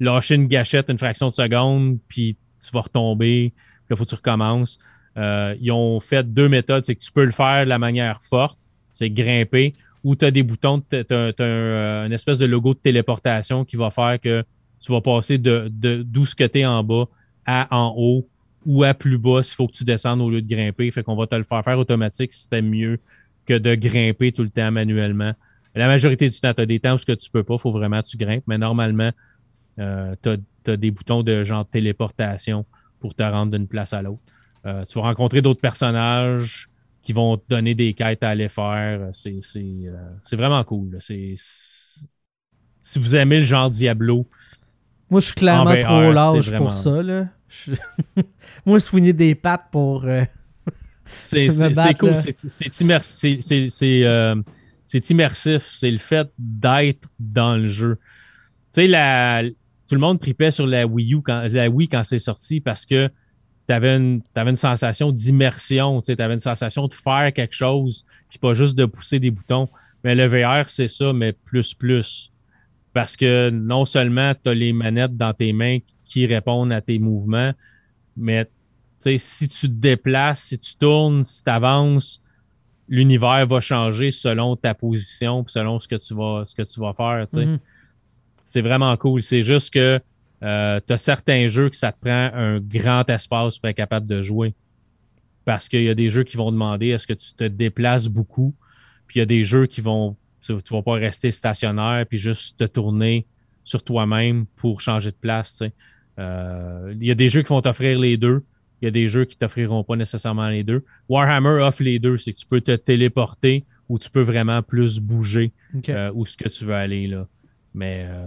Speaker 2: lâcher une gâchette une fraction de seconde, puis tu vas retomber. Puis il faut que tu recommences. Euh, ils ont fait deux méthodes. C'est que tu peux le faire de la manière forte, c'est grimper, où tu as des boutons, tu as, euh, une espèce de logo de téléportation qui va faire que tu vas passer de, d'où ce que tu es en bas à en haut ou à plus bas s'il faut que tu descendes au lieu de grimper. Fait qu'on va te le faire faire automatique si c'était mieux que de grimper tout le temps manuellement. La majorité du temps, tu as des temps où ce que tu peux pas, il faut vraiment que tu grimpes, mais normalement, euh, tu as, des boutons de genre téléportation pour te rendre d'une place à l'autre. Euh, tu vas rencontrer d'autres personnages qui vont te donner des quêtes à aller faire. C'est, euh, vraiment cool. si vous aimez le genre Diablo.
Speaker 1: Moi, je suis clairement trop large pour ça. Là. [laughs] Moi, je finis des pattes pour. Euh, [laughs]
Speaker 2: c'est, [laughs] cool. C'est, immersif. C'est, immersif. C'est le fait d'être dans le jeu. Tu sais, tout le monde tripait sur la Wii U quand, la Wii quand c'est sorti parce que tu avais, une sensation d'immersion, tu avais une sensation de faire quelque chose, puis pas juste de pousser des boutons. Mais le VR, c'est ça, mais plus, plus. Parce que non seulement tu as les manettes dans tes mains qui répondent à tes mouvements, mais si tu te déplaces, si tu tournes, si tu avances, l'univers va changer selon ta position, selon ce que tu vas, ce que tu vas faire. Mm-hmm. C'est vraiment cool. C'est juste que euh, tu as certains jeux que ça te prend un grand espace pour être capable de jouer. Parce qu'il y a des jeux qui vont demander est-ce que tu te déplaces beaucoup. Puis il y a des jeux qui vont. Tu ne vas pas rester stationnaire puis juste te tourner sur toi-même pour changer de place. Euh, il y a des jeux qui vont t'offrir les deux. Il y a des jeux qui ne t'offriront pas nécessairement les deux. Warhammer offre les deux. C'est que tu peux te téléporter ou tu peux vraiment plus bouger euh, où ce que tu veux aller. Là. Mais euh,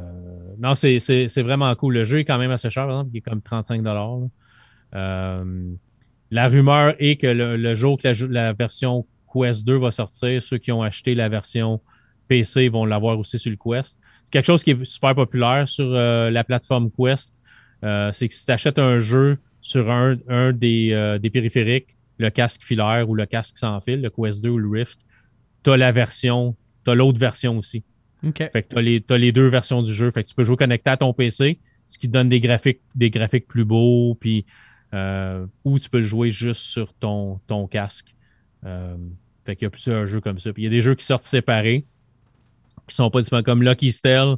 Speaker 2: non, c'est vraiment cool. Le jeu est quand même assez cher, par exemple, il est comme 35 euh, La rumeur est que le, jour que la, version Quest 2 va sortir, ceux qui ont acheté la version PC vont l'avoir aussi sur le Quest. C'est quelque chose qui est super populaire sur euh, la plateforme Quest. euh, c'est que si tu achètes un jeu sur un, un des, des périphériques, le casque filaire ou le casque sans fil, le Quest 2 ou le Rift, tu as la version, tu as l'autre version aussi. Fait que tu as les, t'as les deux versions du jeu. Fait que tu peux jouer connecté à ton PC, ce qui te donne des graphiques, des graphiques plus beaux, puis euh, ou tu peux le jouer juste sur ton, ton casque. Euh, fait qu'il y a plusieurs jeux comme ça. Puis il y a des jeux qui sortent séparés, qui sont pas disponibles. Comme Lucky Stell,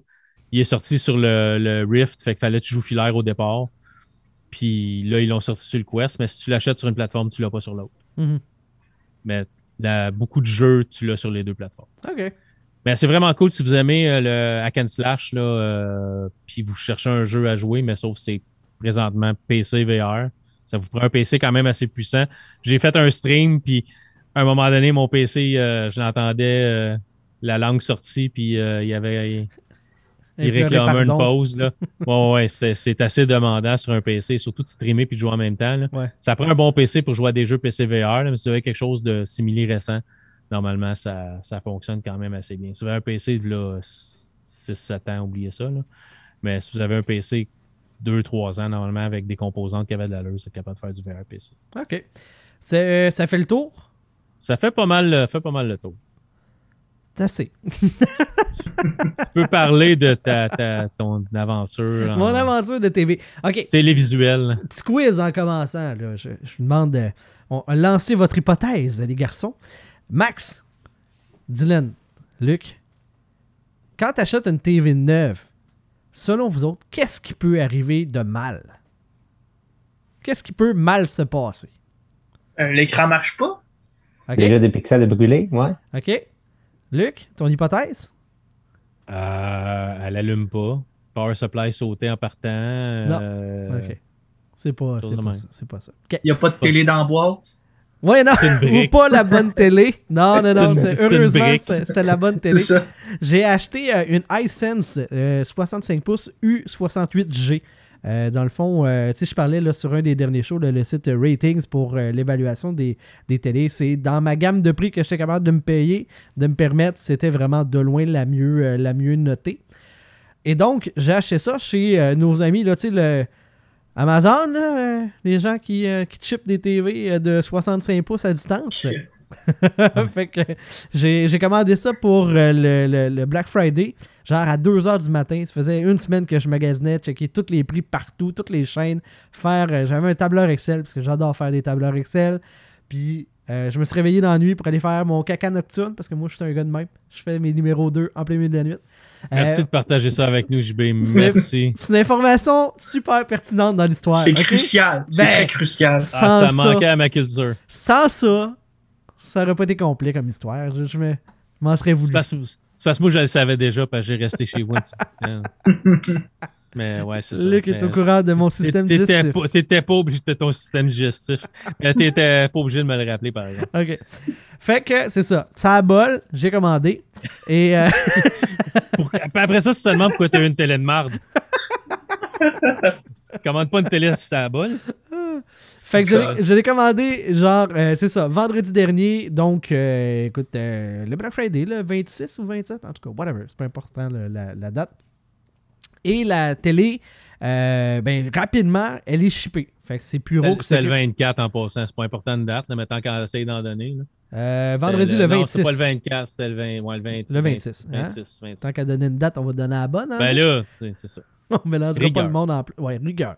Speaker 2: il est sorti sur le, le Rift, fait qu'il fallait que tu joues filaire au départ. Puis là, ils l'ont sorti sur le Quest, mais si tu l'achètes sur une plateforme, tu l'as pas sur l'autre.
Speaker 1: Mhm.
Speaker 2: Mais beaucoup de jeux, tu l'as sur les deux plateformes.
Speaker 1: OK.
Speaker 2: Mais c'est vraiment cool si vous aimez euh, le hack and slash, là, euh, puis vous cherchez un jeu à jouer, mais sauf que c'est présentement PC VR. Ça vous prend un PC quand même assez puissant. J'ai fait un stream, puis à un moment donné, mon PC, euh, je l'entendais euh, la langue sortie, puis il y avait. Il, il réclamait une pause. Là. [laughs] Ouais, ouais, c'est c'est assez demandant sur un PC, surtout de streamer puis de jouer en même temps. là.
Speaker 1: Ouais.
Speaker 2: Ça prend un bon PC pour jouer à des jeux PC VR, là, mais si vous avez quelque chose de simili récent, normalement, ça, ça fonctionne quand même assez bien. Si vous avez un PC de là, 6-7 ans, oubliez ça. là. Mais si vous avez un PC 2-3 ans, normalement, avec des composantes qui avaient de l'allure, c'est capable de faire du VR PC.
Speaker 1: OK. C'est- ça fait le tour?
Speaker 2: Ça fait pas mal, euh, fait pas mal le tour.
Speaker 1: C'est assez. [laughs]
Speaker 2: Tu peux parler de ta, ta- ton aventure en
Speaker 1: Mon aventure de TV. OK.
Speaker 2: télévisuel.
Speaker 1: Petit quiz en commençant. Là. Je, je vous demande de on, lancez votre hypothèse, les garçons. Max, Dylan, Luc, quand tu achètes une TV neuve, selon vous autres, qu'est-ce qui peut arriver de mal? Qu'est-ce qui peut mal se passer?
Speaker 3: Euh, L'écran marche pas?
Speaker 4: Déjà des pixels brûlés, ouais.
Speaker 1: OK? Luc, ton hypothèse?
Speaker 2: Euh, elle allume pas. Power supply sauté en partant. euh,
Speaker 1: OK. C'est pas, pas ça. C'est pas ça.
Speaker 3: Il n'y a pas de télé dans la boîte?
Speaker 1: Ouais, non, ou pas la bonne télé. Non, non, non.
Speaker 2: Une-
Speaker 1: heureusement, c'était la bonne télé. J'ai acheté euh, une iSense euh, 65 pouces U68G. Euh, dans le fond, euh, je parlais là, sur un des derniers shows, là, le site euh, Ratings pour euh, l'évaluation des, des télés. C'est dans ma gamme de prix que j'étais capable de me payer, de me permettre. C'était vraiment de loin la mieux, euh, la mieux notée. Et donc, j'ai acheté ça chez euh, nos amis, là, tu sais, le Amazon, là, euh, les gens qui, euh, qui chippent des TV euh, de 65 pouces à distance. [laughs] fait que j'ai commandé ça pour le, le- le Black Friday, genre à 2h du matin. Ça faisait une semaine que je magasinais, checker tous les prix partout, toutes les chaînes, faire. J'avais un tableur Excel parce que j'adore faire des tableurs Excel. Puis euh, je me suis réveillé dans la nuit pour aller faire mon caca nocturne parce que moi je suis un gars de même. Je fais mes numéros 2 en plein milieu de la nuit.
Speaker 2: Merci
Speaker 1: Euh,
Speaker 2: de partager ça avec nous, JB.
Speaker 1: c'est-
Speaker 2: Merci.
Speaker 1: C'est une information super pertinente dans l'histoire.
Speaker 3: C'est crucial. C'est
Speaker 1: Ben,
Speaker 3: très crucial.
Speaker 1: Sans
Speaker 2: Ah, ça
Speaker 1: ça-
Speaker 2: manquait à ma culture.
Speaker 1: Sans ça, ça aurait pas été complet comme histoire. Je, je me- je m'en serais
Speaker 2: C'est
Speaker 1: voulu.
Speaker 2: parce, c'est parce que moi, je le savais déjà, parce que j'ai resté chez vous un petit peu de temps. [laughs] Mais ouais, c'est ça.
Speaker 1: Luc est au courant de mon système digestif.
Speaker 2: t'étais pas obligé de ton système digestif. Mais t'étais [laughs] pas obligé de me le rappeler, par exemple.
Speaker 1: OK. Fait que c'est ça. Ça a bol, j'ai commandé. Et euh, [laughs]
Speaker 2: Pour- après ça, te demandes pourquoi t'as eu une télé de marde. [laughs] Commande pas une télé si ça a bol.
Speaker 1: fait que je l'ai- je l'ai commandé, genre, euh, c'est ça, vendredi dernier. Donc, euh, écoute, euh, le Black Friday, le 26 ou 27, en tout cas, whatever. C'est pas important le- la, la date. Et la télé, euh, ben, rapidement, elle est shippée. Fait que c'est Puro qui
Speaker 2: C'est le
Speaker 1: s'occupe.
Speaker 2: 24 en passant. C'est pas important de date, là, mais tant qu'on essaye d'en donner. là.
Speaker 1: Euh, vendredi le,
Speaker 2: non,
Speaker 1: 26.
Speaker 2: C'est pas le 24, c'était le 20. Ouais, le 20
Speaker 1: Le 26, hein?
Speaker 2: 26, 26.
Speaker 1: Tant qu'à donner une date, on va donner la bonne. hein?
Speaker 2: Ben là, c'est ça. [laughs]
Speaker 1: On mélangera pas le monde en plus. Ouais, rigueur.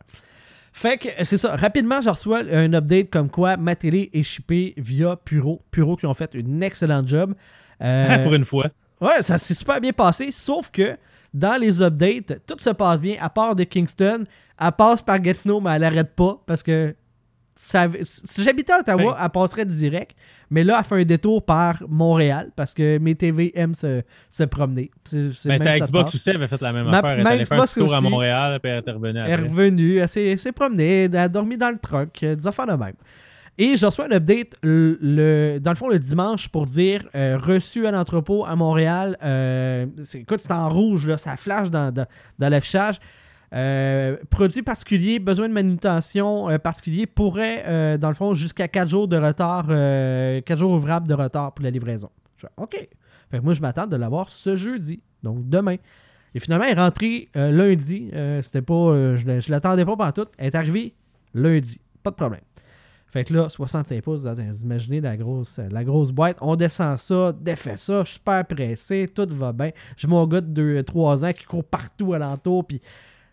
Speaker 1: Fait que c'est ça. Rapidement, je reçois un update comme quoi ma télé est shippée via Puro. Puro qui ont fait une excellente job. Euh, [laughs]
Speaker 2: Pour une fois.
Speaker 1: Ouais, ça s'est super bien passé, sauf que dans les updates, tout se passe bien, à part de Kingston. Elle passe par Gatineau, mais elle n'arrête pas parce que ça- si j'habitais à Ottawa, elle passerait direct. Mais là, elle fait un détour par Montréal parce que mes TV aiment se, se promener. C'est- c'est
Speaker 2: Ben,
Speaker 1: même
Speaker 2: ta Xbox aussi avait fait la même
Speaker 1: Ma-
Speaker 2: affaire. Elle allait faire un tour à. Montréal, puis elle est revenue
Speaker 1: Elle est revenue, elle s'est s'est promenée, elle a dormi dans le truck, euh, des affaires de même. Et je reçois un update le, dans le fond le dimanche pour dire euh, reçu à l'entrepôt à Montréal. Euh, écoute, c'est en rouge, là, ça flash dans, dans- l'affichage. Euh, produit particulier, besoin de manutention euh, particulier pourrait, dans le fond, jusqu'à 4 jours de retard, 4 jours ouvrables de retard pour la livraison. Je fais, OK. Fait que moi, je m'attends de l'avoir ce jeudi, donc demain. Et finalement, elle est rentrée lundi. C'était pas, je ne l'attendais pas pendant tout. Elle est arrivée lundi. Pas de problème. Fait que là, 65 pouces, vous imaginez la grosse, la grosse boîte. On descend ça, défait ça, je suis super pressé, tout va bien. J'ai mon gars de 2-3 ans qui court partout alentour, puis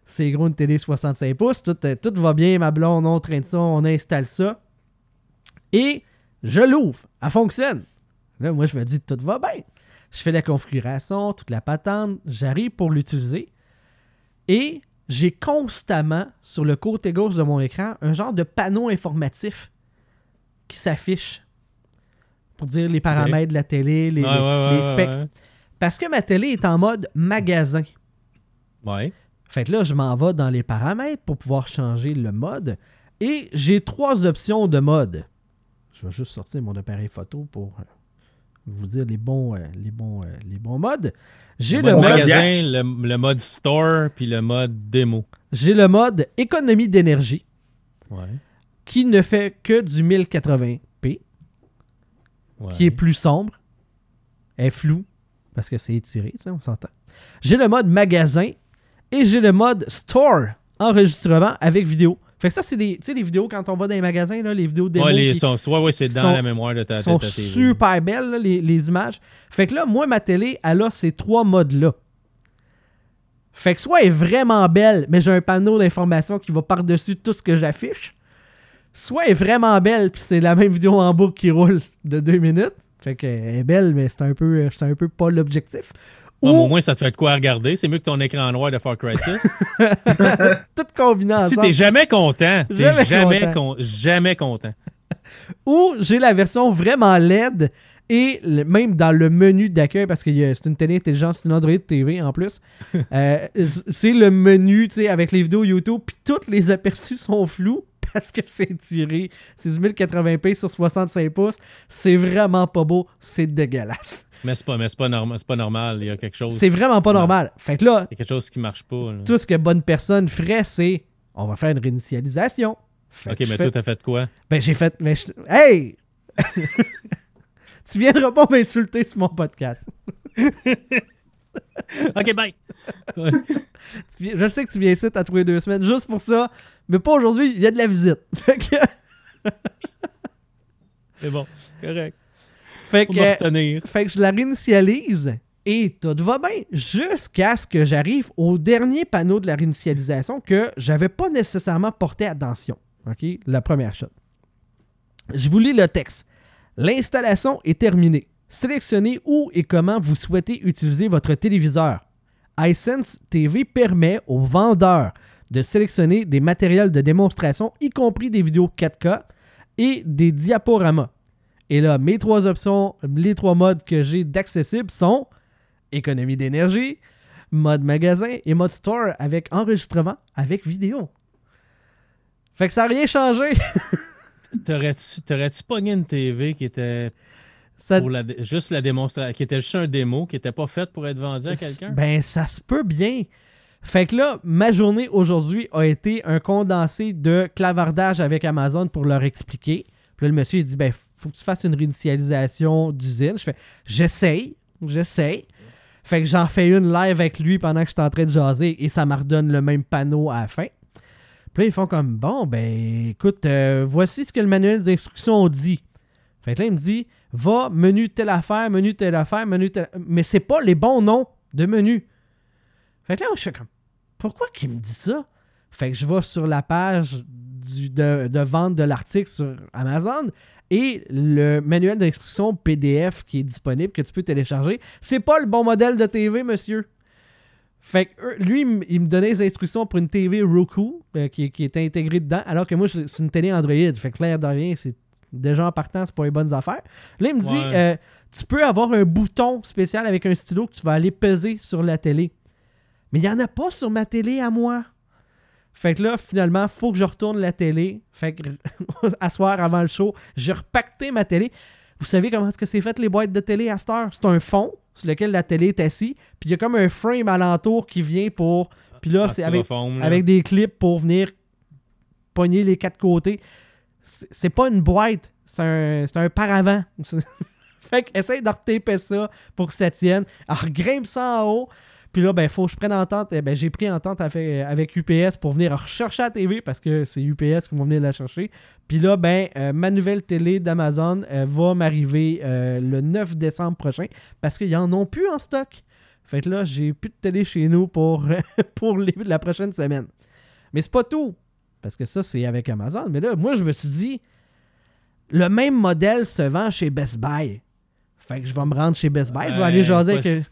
Speaker 1: c'est gros une télé 65 pouces. Tout, euh, tout va bien, ma blonde, on traîne ça, on installe ça. Et je l'ouvre. Elle fonctionne. Là, moi, je me dis, tout va bien. Je fais la configuration, toute la patente, j'arrive pour l'utiliser. Et j'ai constamment, sur le côté gauche de mon écran, un genre de panneau informatif qui s'affiche pour dire les paramètres de la télé, les,
Speaker 2: Ouais,
Speaker 1: les-
Speaker 2: ouais,
Speaker 1: les
Speaker 2: ouais,
Speaker 1: specs.
Speaker 2: ouais,
Speaker 1: Parce que ma télé est en mode magasin.
Speaker 2: Ouais.
Speaker 1: Fait que là, je m'en vais dans les paramètres pour pouvoir changer le mode. Et j'ai trois options de mode. Je vais juste sortir mon appareil photo pour euh, vous dire les bons, euh, les bons, euh, les bons modes. J'ai
Speaker 2: Le
Speaker 1: le,
Speaker 2: magasin, le, le mode store, puis le mode démo.
Speaker 1: j'ai le mode économie d'énergie
Speaker 2: Ouais.
Speaker 1: qui ne fait que du 1080p,
Speaker 2: ouais.
Speaker 1: qui est plus sombre, est flou parce que c'est étiré, ça, on s'entend. J'ai le mode magasin et j'ai le mode store enregistrement avec vidéo. Fait que ça, c'est des, tu sais, les vidéos quand on va dans les magasins, là, les vidéos démo
Speaker 2: Ouais, les,
Speaker 1: qui
Speaker 2: sont, ouais, ouais, c'est dans
Speaker 1: sont-
Speaker 2: la mémoire de ta, de
Speaker 1: sont
Speaker 2: ta TV.
Speaker 1: super belles, là, les, les images. Fait que là, moi, ma télé, elle a ces trois modes-là. Fait que soit elle est vraiment belle, mais j'ai un panneau d'information qui va par-dessus tout ce que j'affiche. Soit elle est vraiment belle, puis c'est la même vidéo en boucle qui roule de deux minutes. Fait qu'elle est belle, mais c'est un peu, c'est un peu pas l'objectif.
Speaker 2: Mais
Speaker 1: Ou
Speaker 2: au moins, ça te fait de quoi regarder. C'est mieux que ton écran noir de Far Cry 6. [laughs]
Speaker 1: tout combiné
Speaker 2: si
Speaker 1: ensemble.
Speaker 2: t'es jamais content, t'es
Speaker 1: Jamais
Speaker 2: jamais,
Speaker 1: content.
Speaker 2: con- jamais content. [laughs]
Speaker 1: Ou j'ai la version vraiment LED et le- même dans le menu d'accueil, parce que c'est une télé intelligente, c'est une Android TV en plus, [laughs] euh, c'est le menu avec les vidéos YouTube, puis tous les aperçus sont flous parce que c'est tiré. C'est du 1080p sur 65 pouces. C'est vraiment pas beau, c'est dégueulasse.
Speaker 2: Mais c'est pas, mais c'est pas, norma- pas normal. Il y a quelque chose.
Speaker 1: C'est vraiment pas normal. Fait que là,
Speaker 2: Il y a quelque chose qui marche pas. là.
Speaker 1: tout ce que bonne personne ferait, c'est on va faire une réinitialisation. Fait
Speaker 2: Ok, mais toi, t'as fait quoi?
Speaker 1: Ben, j'ai fait. ben, je- Hey! [laughs] tu viendras pas m'insulter sur mon podcast. [laughs]
Speaker 2: Ok, bye! [laughs]
Speaker 1: Je sais que tu viens ici, t'as trouvé deux semaines juste pour ça, mais pas aujourd'hui, il y a de la visite. Fait que,
Speaker 2: c'est bon, correct.
Speaker 1: Fait que je la réinitialise et tout va bien jusqu'à ce que j'arrive au dernier panneau de la réinitialisation que j'avais pas nécessairement porté attention. OK? La première chose. Je vous lis le texte. L'installation est terminée. Sélectionnez où et comment vous souhaitez utiliser votre téléviseur. iSense TV permet aux vendeurs de sélectionner des matériels de démonstration, y compris des vidéos 4K et des diaporamas. Et là, mes trois options, les trois modes que j'ai d'accessibles sont économie d'énergie, mode magasin et mode store avec enregistrement avec vidéo. Fait que ça n'a rien changé. [laughs]
Speaker 2: T'aurais-tu t'aurais-tu pogné une TV qui était
Speaker 1: Ça-
Speaker 2: pour la juste la démonstration, qui était juste un démo, qui était pas faite pour être vendue à quelqu'un?
Speaker 1: Ben, ça se peut bien. Fait que là, ma journée aujourd'hui a été un condensé de clavardage avec Amazon pour leur expliquer. Puis là, le monsieur, il dit, ben, faut que tu fasses une réinitialisation d'usine. Je fais, j'essaye, j'essaye. Fait que j'en fais une live avec lui pendant que je suis en train de jaser et ça me redonne le même panneau à la fin. Puis là, ils font comme, bon, ben, écoute, euh, voici ce que le manuel d'instruction dit. Fait que là, il me dit, va, menu telle affaire, menu telle affaire, menu telle... Mais c'est pas les bons noms de menu. Fait que là, je suis comme, pourquoi qu'il me dit ça? Fait que je vais sur la page du- de, de vente de l'article sur Amazon et le manuel d'instruction PDF qui est disponible, que tu peux télécharger, c'est pas le bon modèle de TV, monsieur. Fait que lui, il me- donnait les instructions pour une TV Roku euh, qui, qui était intégrée dedans, alors que moi, c'est une télé Android. Fait que l'air de rien, c'est déjà en partant, c'est pas les bonnes affaires. Là, il me dit, euh, tu peux avoir un bouton spécial avec un stylo que tu vas aller peser sur la télé. Mais il n'y en a pas sur ma télé à moi. Fait que là, finalement, faut que je retourne la télé. Fait que, [laughs] à soir avant le show, j'ai repacté ma télé. Vous savez comment est-ce que c'est fait les boîtes de télé à cette heure? C'est un fond sur lequel la télé est assise. Puis il y a comme un frame alentour qui vient pour. Puis là,
Speaker 2: Ah,
Speaker 1: c'est avec,
Speaker 2: reformes, là.
Speaker 1: avec des clips pour venir pogner les quatre côtés. C'est pas une boîte, c'est un, c'est un paravent. [laughs] fait que essaye de retaper ça pour que ça tienne. Alors grimpe ça en haut. Puis là, ben, faut que je prenne entente. Eh Ben, j'ai pris entente avec, avec UPS pour venir rechercher la TV parce que c'est UPS qui vont venir la chercher. Puis là, ben, euh, ma nouvelle télé d'Amazon euh, va m'arriver euh, le 9 décembre prochain parce qu'ils en ont plus en stock. Fait que là, j'ai plus de télé chez nous pour, [laughs] pour les- la prochaine semaine. Mais c'est pas tout. Parce que ça, c'est avec Amazon. Mais là, moi, je me suis dit, le même modèle se vend chez Best Buy. Fait que je vais me rendre chez Best Buy. Je vais aller jaser avec.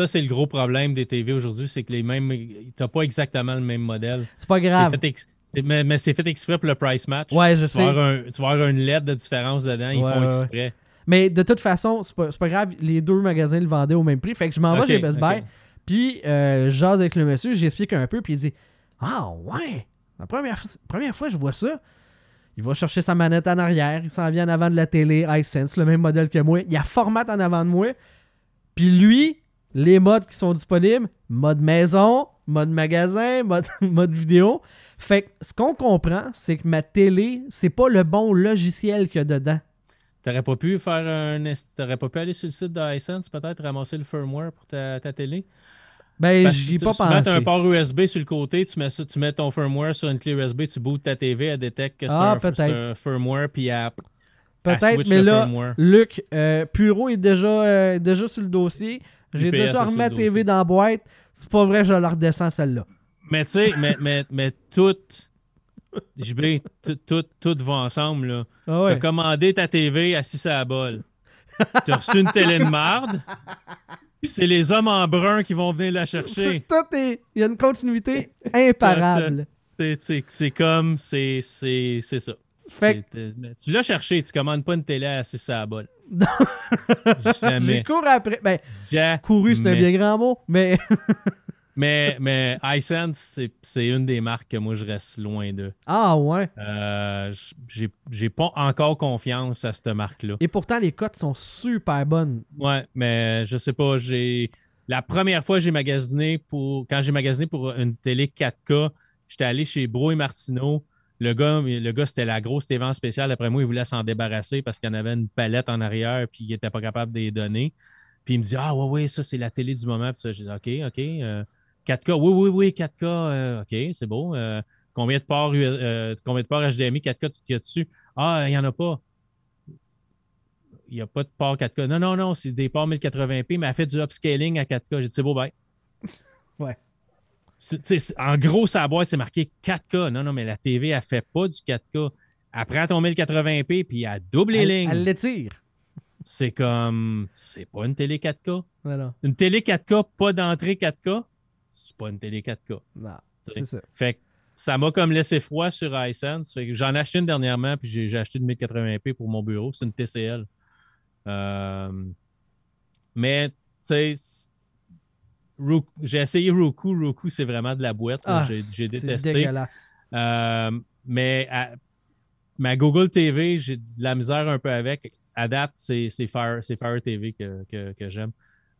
Speaker 2: Ça, c'est le gros problème des TV aujourd'hui, c'est que les mêmes. T'as pas exactement le même modèle.
Speaker 1: C'est pas grave.
Speaker 2: ex- Mais, mais c'est fait exprès pour le price match.
Speaker 1: Ouais, je
Speaker 2: Tu vas,
Speaker 1: sais.
Speaker 2: avoir un- tu vas avoir une lettre de différence dedans, ils font
Speaker 1: ouais.
Speaker 2: exprès.
Speaker 1: Mais de toute façon, c'est pas, pas grave. Les deux magasins le vendaient au même prix. Fait que je m'en vais chez Best. Buy. Puis, euh, je jase avec le monsieur. J'explique un peu. Puis il dit Ah, ouais. La première, première fois que je vois ça, il va chercher sa manette en arrière. Il s'en vient en avant de la télé iSense, le même modèle que moi. Il y a format en avant de moi. Puis lui, les modes qui sont disponibles mode maison, mode magasin, [laughs] mode, mode vidéo. Fait que ce qu'on comprend, c'est que ma télé, c'est pas le bon logiciel qu'il y a dedans.
Speaker 2: T'aurais pas pu faire un. T'aurais pas pu aller sur le site de iSense, peut-être ramasser le firmware pour ta, ta télé?
Speaker 1: Ben, j'y ai
Speaker 2: tu-
Speaker 1: pas
Speaker 2: souvent, t'as
Speaker 1: pensé.
Speaker 2: un port USB sur le côté, tu mets, ça, tu mets ton firmware sur une clé USB, tu bootes ta TV, elle détecte que c'est
Speaker 1: Ah,
Speaker 2: un, firmware, puis elle,
Speaker 1: Peut-être, mais là,
Speaker 2: firmware.
Speaker 1: Luc, euh, Puro est déjà, euh, déjà sur le dossier. J'ai déjà remis TV dans la boîte. C'est pas vrai, je la redescends celle-là.
Speaker 2: Mais tu sais, mais, mais, mais tout, JB, tout, tout, tout va ensemble, là.
Speaker 1: Ah ouais.
Speaker 2: T'as commandé ta TV assis à la bol. T'as reçu une télé de marde. Puis c'est les hommes en brun qui vont venir la chercher.
Speaker 1: Tout est. Il y a une continuité imparable. [laughs]
Speaker 2: C'est- comme, c'est c'est- c'est ça.
Speaker 1: Fait que
Speaker 2: t'es- Tu l'as cherché, tu commandes pas une télé assise à la.
Speaker 1: Non. [laughs] j'ai couru après. Ben,
Speaker 2: Jamais.
Speaker 1: couru, c'est un bien grand mot, mais [laughs]
Speaker 2: Mais, mais iSense, c'est- une des marques que moi je reste loin de.
Speaker 1: ah ouais.
Speaker 2: Euh, j'ai pas encore confiance à cette marque-là.
Speaker 1: Et pourtant, les cotes sont super bonnes.
Speaker 2: Ouais, mais je sais pas, j'ai la première fois que j'ai magasiné pour quand j'ai magasiné pour une télé 4K, j'étais allé chez Bro et Martineau. Le gars, le gars c'était la grosse TV en spécial. Après moi, il voulait s'en débarrasser parce qu'il y en avait une palette en arrière puis il était pas capable de les donner. Puis il me dit Ah ouais, ouais, ça c'est la télé du moment. Puis ça, j'ai dit OK, OK. euh, 4K, oui, oui, oui, 4K, euh, OK, c'est beau. Euh, combien de ports euh, combien de ports HDMI 4K tu y a dessus? Ah, il n'y en a pas il n'y a pas de port 4K. Non, non, non, c'est des ports 1080p, mais elle fait du upscaling à 4K. J'ai dit, c'est beau, bye.
Speaker 1: Ouais.
Speaker 2: C'est- tu sais, c'est- en gros, sa boîte, c'est marqué 4K. Non, non, mais la TV, elle fait pas du 4K. Elle prend ton 1080p, puis elle double les
Speaker 1: Elle,
Speaker 2: lignes.
Speaker 1: elle l'étire.
Speaker 2: C'est comme, c'est pas une télé 4K.
Speaker 1: Voilà.
Speaker 2: Une télé 4K, pas d'entrée 4K, c'est pas une télé 4K.
Speaker 1: Non, c'est ça.
Speaker 2: Fait que ça m'a comme laissé froid sur iSense. J'en ai acheté une dernièrement, puis j'ai acheté une 1080p pour mon bureau. C'est une TCL. Euh, mais, tu sais, Roku- j'ai essayé Roku. Roku, c'est vraiment de la boîte.
Speaker 1: Ah,
Speaker 2: j'ai j'ai
Speaker 1: c'est
Speaker 2: détesté.
Speaker 1: dégueulasse.
Speaker 2: Euh, mais à- ma Google TV, j'ai de la misère un peu avec. À date, c'est c'est Fire, c'est Fire TV que, que- que j'aime.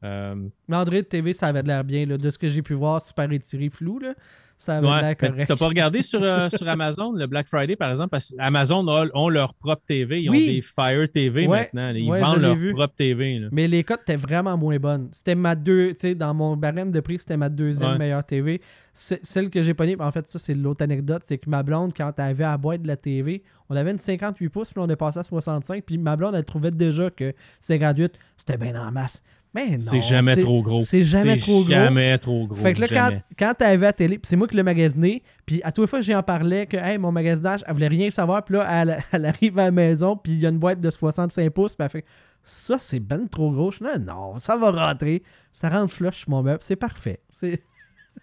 Speaker 2: Euh,
Speaker 1: Mais Android TV, ça avait l'air bien. Là. De ce que j'ai pu voir, super étiré, flou. Là. Ça avait
Speaker 2: Ouais,
Speaker 1: l'air correct.
Speaker 2: T'as pas regardé sur, euh, sur Amazon, le Black Friday, par exemple, parce qu'Amazon a- ont leur propre TV. Ils ont des Fire TV
Speaker 1: Ouais,
Speaker 2: maintenant. Ils
Speaker 1: ouais,
Speaker 2: vendent leur
Speaker 1: vu.
Speaker 2: propre TV. là.
Speaker 1: Mais les cotes étaient vraiment moins bonnes. C'était ma deux, dans mon barème de prix, c'était ma deuxième meilleure TV. Celle que j'ai pognée, en fait, ça, c'est l'autre anecdote, c'est que ma blonde, quand elle avait à boîte de la TV, on avait une 58 pouces, puis on est passé à 65, puis ma blonde, elle trouvait déjà que 58, c'était bien en masse. Mais non.
Speaker 2: C'est jamais trop gros.
Speaker 1: C'est jamais trop gros.
Speaker 2: jamais trop gros.
Speaker 1: Fait que là, quand,
Speaker 2: jamais.
Speaker 1: quand avait à télé, puis c'est moi qui l'ai magasiné, puis à toutes les fois que j'en parlais, que hey, mon magasinage, elle voulait rien savoir, puis là, elle, [laughs] elle arrive à la maison, puis il y a une boîte de 65 pouces, puis elle fait Ça, c'est ben trop gros. Je dis, non, non, ça va rentrer. Ça rentre flush sur mon meuble, c'est parfait. C'est.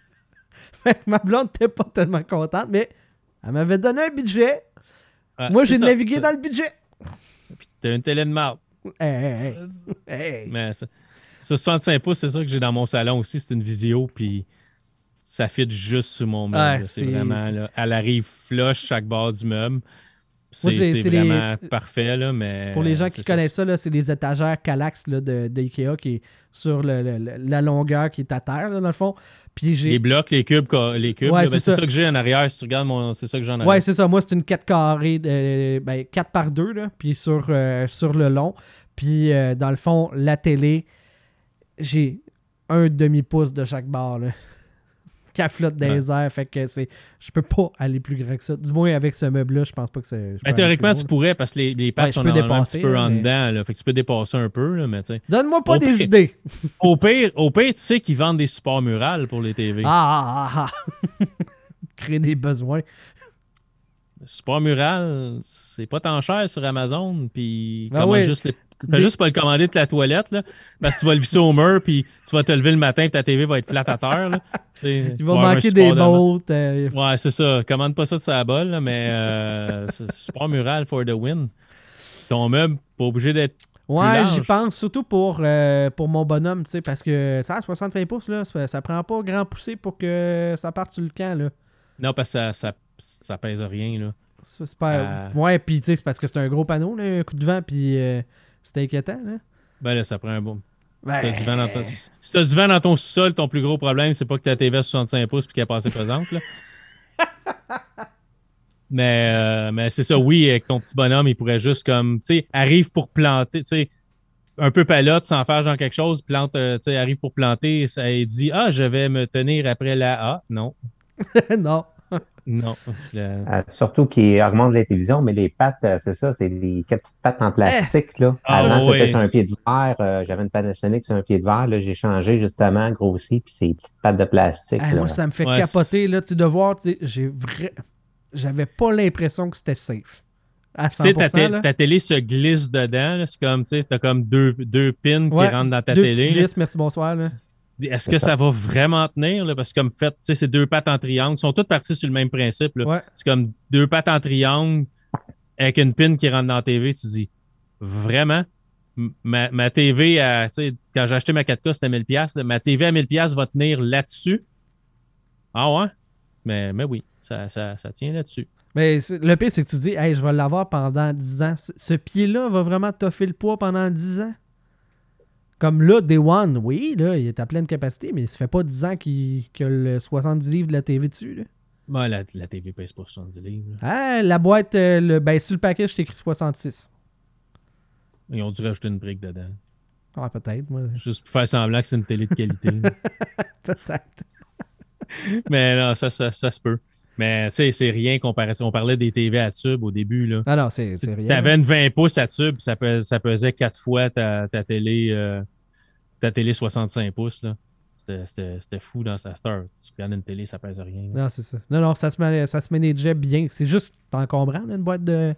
Speaker 1: [laughs] fait que ma blonde n'était pas tellement contente, mais elle m'avait donné un budget.
Speaker 2: Ah,
Speaker 1: Moi, j'ai navigué dans le budget.
Speaker 2: T'as une télé de marde.
Speaker 1: Hey, hey, hey, hey.
Speaker 2: Mais ça, ça, 65 pouces, c'est ça que j'ai dans mon salon aussi. C'est une visio, puis ça fit juste sur mon meuble.
Speaker 1: Ouais,
Speaker 2: c'est vraiment, là, elle arrive flush chaque bord du meuble. C'est
Speaker 1: les-
Speaker 2: vraiment parfait, là, mais...
Speaker 1: Pour les gens qui
Speaker 2: ça.
Speaker 1: connaissent ça, là, c'est les étagères Calax là, de, de Ikea qui est sur le- le- le- la longueur qui est à terre, là, dans le fond. Puis.
Speaker 2: Les blocs, les cubes, les cubes,
Speaker 1: Ouais,
Speaker 2: ben,
Speaker 1: c'est
Speaker 2: c'est
Speaker 1: ça.
Speaker 2: ça. que j'ai en arrière. Si tu regardes, mon, c'est ça que j'ai en arrière.
Speaker 1: Ouais, c'est ça. Moi, c'est une 4 carrée, de, ben, 4 par 2, là, puis sur, euh, sur le long. Puis, euh, dans le fond, la télé, j'ai un demi-pouce de chaque barre. Là. [laughs] Qu'elle flotte dans les airs. Fait que c'est. Je peux pas aller plus grand que ça. Du moins, avec ce meuble-là, je pense pas que c'est.
Speaker 2: Ben, théoriquement, tu pourrais parce que les, les pattes
Speaker 1: Ouais,
Speaker 2: sont normalement un
Speaker 1: dépasser,
Speaker 2: petit peu en dedans. Là, fait que tu peux dépasser un peu, là, mais tu sais.
Speaker 1: Donne-moi pas
Speaker 2: Au
Speaker 1: des
Speaker 2: pire-
Speaker 1: idées. [laughs]
Speaker 2: Au pire, au pire, tu sais qu'ils vendent des supports murales pour les TV.
Speaker 1: Ah, ah, ah. [laughs] Créer des besoins.
Speaker 2: Le support mural, c'est pas tant cher sur Amazon. Puis
Speaker 1: Ah
Speaker 2: commande
Speaker 1: ouais.
Speaker 2: juste les- Fais
Speaker 1: Des-
Speaker 2: juste pas le commander de la toilette, là, parce que tu vas le visser au mur, puis tu vas te lever le matin, puis ta TV va être flat à terre. Là. Tu
Speaker 1: Il va manquer des bottes. euh,
Speaker 2: Ouais, c'est ça. Commande pas ça de sa bol, là, mais euh, [laughs] c'est support mural for the win. Ton meuble, pas obligé d'être.
Speaker 1: Ouais, j'y pense, surtout pour, euh, pour mon bonhomme, tu sais, parce que ça, 65 pouces, là, ça, ça prend pas grand poussé pour que ça parte sur le camp, là.
Speaker 2: Non, parce que ça, ça, ça pèse rien. Là.
Speaker 1: Pas...
Speaker 2: Euh.
Speaker 1: Ouais, puis tu sais, c'est parce que c'est un gros panneau, là, un coup de vent, puis euh, c'est inquiétant, là.
Speaker 2: Ben là, ça prend un bon.
Speaker 1: Ben,
Speaker 2: Si t'as du vent dans ton, si t'as du vent dans ton sous-sol, ton plus gros problème, c'est pas que ta TV à 65 pouces puis qu'elle est passée pesante. Là. [laughs] mais euh, mais c'est ça, oui, avec ton petit bonhomme, il pourrait juste comme, tu sais, arrive pour planter, tu sais, un peu palote sans faire genre quelque chose, plante, euh, tu sais, arrive pour planter, ça il dit Ah, je vais me tenir après la A. Non, [laughs]
Speaker 1: non.
Speaker 2: Non. Le-
Speaker 4: Euh, surtout qui augmente la télévision, mais les pattes, euh, c'est ça, c'est des quatre petites pattes en plastique. Là.
Speaker 2: Ah,
Speaker 4: Avant, c'était sur un pied de verre. euh, J'avais une Panasonic sur un pied de verre. Là, j'ai changé justement, grossi, puis c'est des petites pattes de plastique.
Speaker 1: Ah,
Speaker 4: là.
Speaker 1: moi, ça me fait
Speaker 2: Ouais,
Speaker 1: capoter, là, de voir, tu sais, j'ai vrai... J'avais pas l'impression que c'était safe. À
Speaker 2: Tu sais, ta,
Speaker 1: 100%,
Speaker 2: té-
Speaker 1: là.
Speaker 2: ta télé se glisse dedans. là. C'est comme, tu sais, t'as comme deux, deux pins
Speaker 1: Ouais,
Speaker 2: qui rentrent dans ta
Speaker 1: Deux
Speaker 2: télé.
Speaker 1: merci, bonsoir, là.
Speaker 2: Est-ce que
Speaker 4: ça.
Speaker 2: ça. va vraiment tenir? Là? Parce que comme fait, tu sais, ces deux pattes en triangle sont toutes parties sur le même principe.
Speaker 1: Ouais.
Speaker 2: C'est comme deux pattes en triangle avec une pin qui rentre dans la TV. Tu dis, vraiment? Ma, ma TV, à, tu sais, quand j'ai acheté ma 4K, c'était 1000$. piastres, là. Ma TV à 1000$ piastres va tenir là-dessus? Ah ouais? Mais, mais oui, ça, ça, ça tient là-dessus.
Speaker 1: Mais le pire, c'est que tu dis, hey, je vais l'avoir pendant 10 ans. Ce- Ce pied-là va vraiment toffer le poids pendant 10 ans? Comme là, Day One, oui, là, il est à pleine capacité, mais ça fait pas 10 ans qu'il y a le 70 livres de la TV dessus. Là.
Speaker 2: La, la TV pèse pas 70 livres.
Speaker 1: Ah, la boîte, euh, le, ben, sur le paquet, je t'ai écrit 66.
Speaker 2: Ils ont dû rajouter une brique dedans.
Speaker 1: Ah, peut-être, moi.
Speaker 2: Juste pour faire semblant que c'est une télé de qualité. [laughs]
Speaker 1: Peut-être.
Speaker 2: Mais non, ça, ça, ça se peut. Mais tu sais, c'est rien comparatif. On parlait des TV à tube au début. Là.
Speaker 1: Ah non, c'est rien.
Speaker 2: T'avais une 20 pouces à tube, ça, pes- ça pesait 4 fois ta, ta télé euh, ta télé 65 pouces. là. C'était- fou dans sa star. Tu regardes une télé, ça pèse rien. là.
Speaker 1: Non, c'est ça. Non, non, ça se, ça se manageait bien. C'est juste encombrant, là, une boîte de.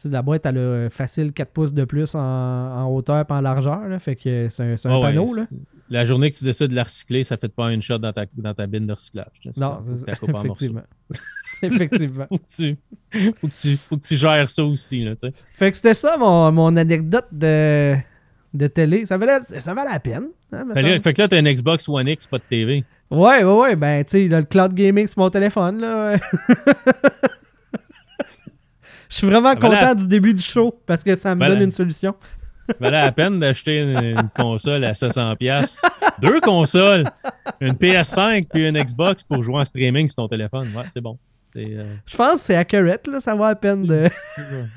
Speaker 1: Tu la boîte, elle a euh, facile 4 pouces de plus en, en hauteur et en largeur. Là, fait que c'est un, c'est un
Speaker 2: ouais,
Speaker 1: panneau. Là.
Speaker 2: La journée que tu décides de la recycler, ça fait pas une shot dans ta, dans ta bine de recyclage. tu.
Speaker 1: Non, c'est ça.
Speaker 2: tu
Speaker 1: effectivement. [laughs] effectivement.
Speaker 2: Faut que, tu, faut, que tu, faut que tu gères ça aussi. Là, tu.
Speaker 1: Fait que c'était ça mon, mon anecdote de, de télé. Ça valait, ça valait la peine. hein,
Speaker 2: fait, que là, t'as une Xbox One X, pas de TV.
Speaker 1: Ouais, ouais, ouais. Ben, tu sais, le cloud gaming sur mon téléphone. là. [laughs] Je suis vraiment content du début du show parce que ça me donne une solution.
Speaker 2: valait la peine d'acheter une, une console à 700$. piastres. Deux consoles, une PS5 puis une Xbox pour jouer en streaming sur ton téléphone. Ouais, c'est bon. Euh,
Speaker 1: Je pense que c'est accurate, là. Ça vaut la peine de.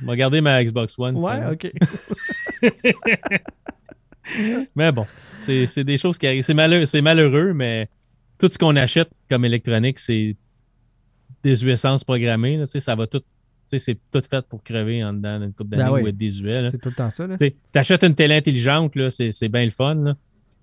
Speaker 2: on va garder ma Xbox One.
Speaker 1: Ouais,
Speaker 2: finalement.
Speaker 1: ok. [laughs]
Speaker 2: Mais bon, c'est des choses qui arrivent. C'est malheureux, c'est malheureux, mais tout ce qu'on achète comme électronique, c'est désuescence programmée. là, tu sais, ça va tout. C'est tout fait pour crever en dedans d'une couple d'années
Speaker 1: Ben oui.
Speaker 2: ou être désuet.
Speaker 1: C'est tout le temps ça, là.
Speaker 2: Tu achètes une télé intelligente, là, c'est, c'est bien le fun, là.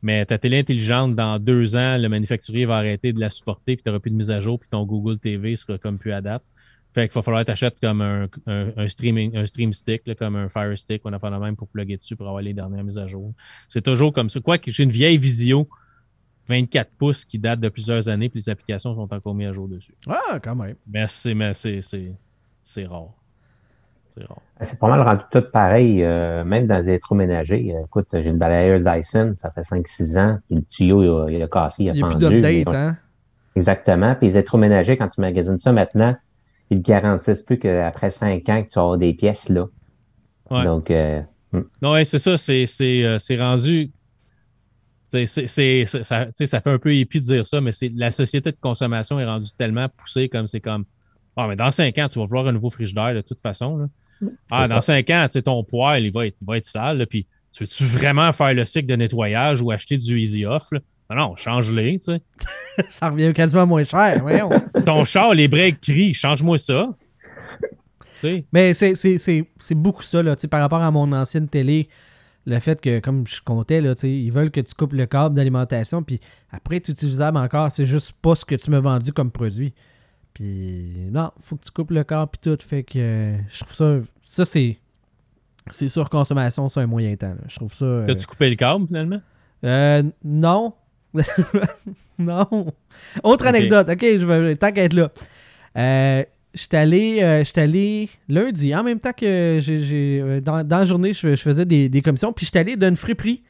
Speaker 2: mais ta télé intelligente, dans deux ans, le manufacturier va arrêter de la supporter, puis tu n'auras plus de mise à jour, puis ton Google TV sera comme plus adapté. Fait qu'il va falloir que tu achètes comme un, un- un streaming, un stream stick, là, comme un Fire Stick, on a fait la même pour plugger dessus pour avoir les dernières mises à jour. C'est toujours comme ça. Quoique j'ai une vieille Visio 24 pouces qui date de plusieurs années, puis les applications sont encore mises à jour dessus.
Speaker 1: Ah, quand même.
Speaker 2: Mais c'est, mais c'est, c'est, rare. C'est rare.
Speaker 4: C'est pas mal rendu tout pareil, euh, même dans les électroménagers. Écoute, j'ai une balayeuse Dyson, ça fait 5-6 ans, puis le tuyau, il a, il a cassé, il a
Speaker 1: Il n'y a plus
Speaker 4: pendu. mais-
Speaker 1: hein?
Speaker 4: Exactement. Puis les électroménagers, quand tu magasines ça maintenant, ils te garantissent plus qu'après 5 ans que tu avoir des pièces là.
Speaker 2: Ouais.
Speaker 4: Donc, euh,
Speaker 2: Non, ouais, c'est ça. C'est, c'est, euh, c'est rendu. c'est- c'est- ça, tu sais, ça fait un peu épi de dire ça, mais c'est, la société de consommation est rendue tellement poussée comme c'est comme. Ah, mais dans 5 ans, tu vas vouloir un nouveau frigidaire de toute façon. là. Ah, dans
Speaker 4: ça.
Speaker 2: 5 ans, tu sais, ton poêle, il va être, il va être sale. là, puis, tu veux-tu vraiment faire le cycle de nettoyage ou acheter du Easy Off? là? Ah non, change-les, tu sais. [laughs]
Speaker 1: ça revient quasiment moins cher, voyons. [laughs]
Speaker 2: Ton char, les breaks crient, change-moi ça. Tu sais.
Speaker 1: Mais c'est- c'est c'est- c'est beaucoup ça, là, tu sais, par rapport à mon ancienne télé. Le fait que, comme je comptais, là, tu sais, ils veulent que tu coupes le câble d'alimentation, puis après, c'est utilisable encore. C'est juste pas ce que tu m'as vendu comme produit. Puis non, faut que tu coupes le câble, puis tout. Fait que euh, je trouve ça. Ça, c'est. C'est surconsommation, c'est un moyen temps. là. Je trouve ça. euh,
Speaker 2: T'as-tu coupé le câble, finalement?
Speaker 1: euh, non. [laughs] non. Autre anecdote. OK, je vais, tant qu'à être là. Euh, J'étais allé, euh, allé lundi, en même temps que j'ai, dans, dans la journée, je, je faisais des, des commissions, puis j'étais allé d'une friperie.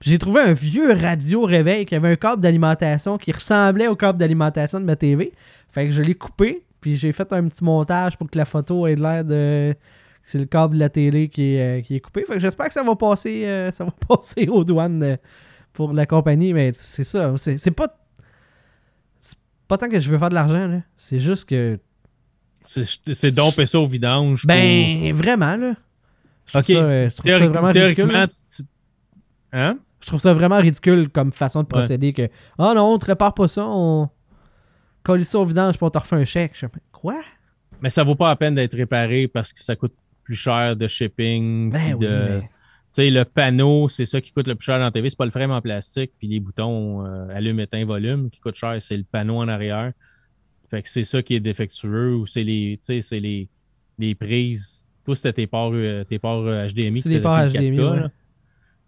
Speaker 1: J'ai trouvé un vieux radio réveil qui avait un câble d'alimentation qui ressemblait au câble d'alimentation de ma TV. Fait que je l'ai coupé, puis j'ai fait un petit montage pour que la photo ait l'air de. C'est le câble de la télé qui est, euh, qui est coupé. Fait que j'espère que ça va passer, euh, ça va [laughs] passer aux douanes euh, pour la compagnie, mais c'est ça. C'est c'est pas. C'est pas tant que je veux faire de l'argent, là. C'est juste que.
Speaker 2: C'est domper ça au vidange.
Speaker 1: Ben, vraiment, là. Je trouve,
Speaker 2: OK.
Speaker 1: ça, je vraiment ridicule.
Speaker 2: théoriquement, tu- tu- Hein?
Speaker 1: Je trouve ça vraiment ridicule comme façon de procéder que. Ah non, on te répare pas ça, on. Colle ça au vidange, puis on te refait un chèque. Je Quoi?
Speaker 2: Mais ça vaut pas la peine d'être réparé parce que ça coûte plus cher de shipping.
Speaker 1: Ben oui,
Speaker 2: de...
Speaker 1: mais-
Speaker 2: le panneau, c'est ça qui coûte le plus cher dans la TV. C'est pas le frame en plastique, puis les boutons euh, allume, éteint, volume qui coûte cher, c'est le panneau en arrière. Fait que c'est ça qui est défectueux ou c'est les, c'est les, les prises. Toi, c'était tes ports, euh, tes ports euh, HDMI.
Speaker 1: C'est les ports HDMI,
Speaker 2: 4K,
Speaker 1: ouais.
Speaker 2: Tu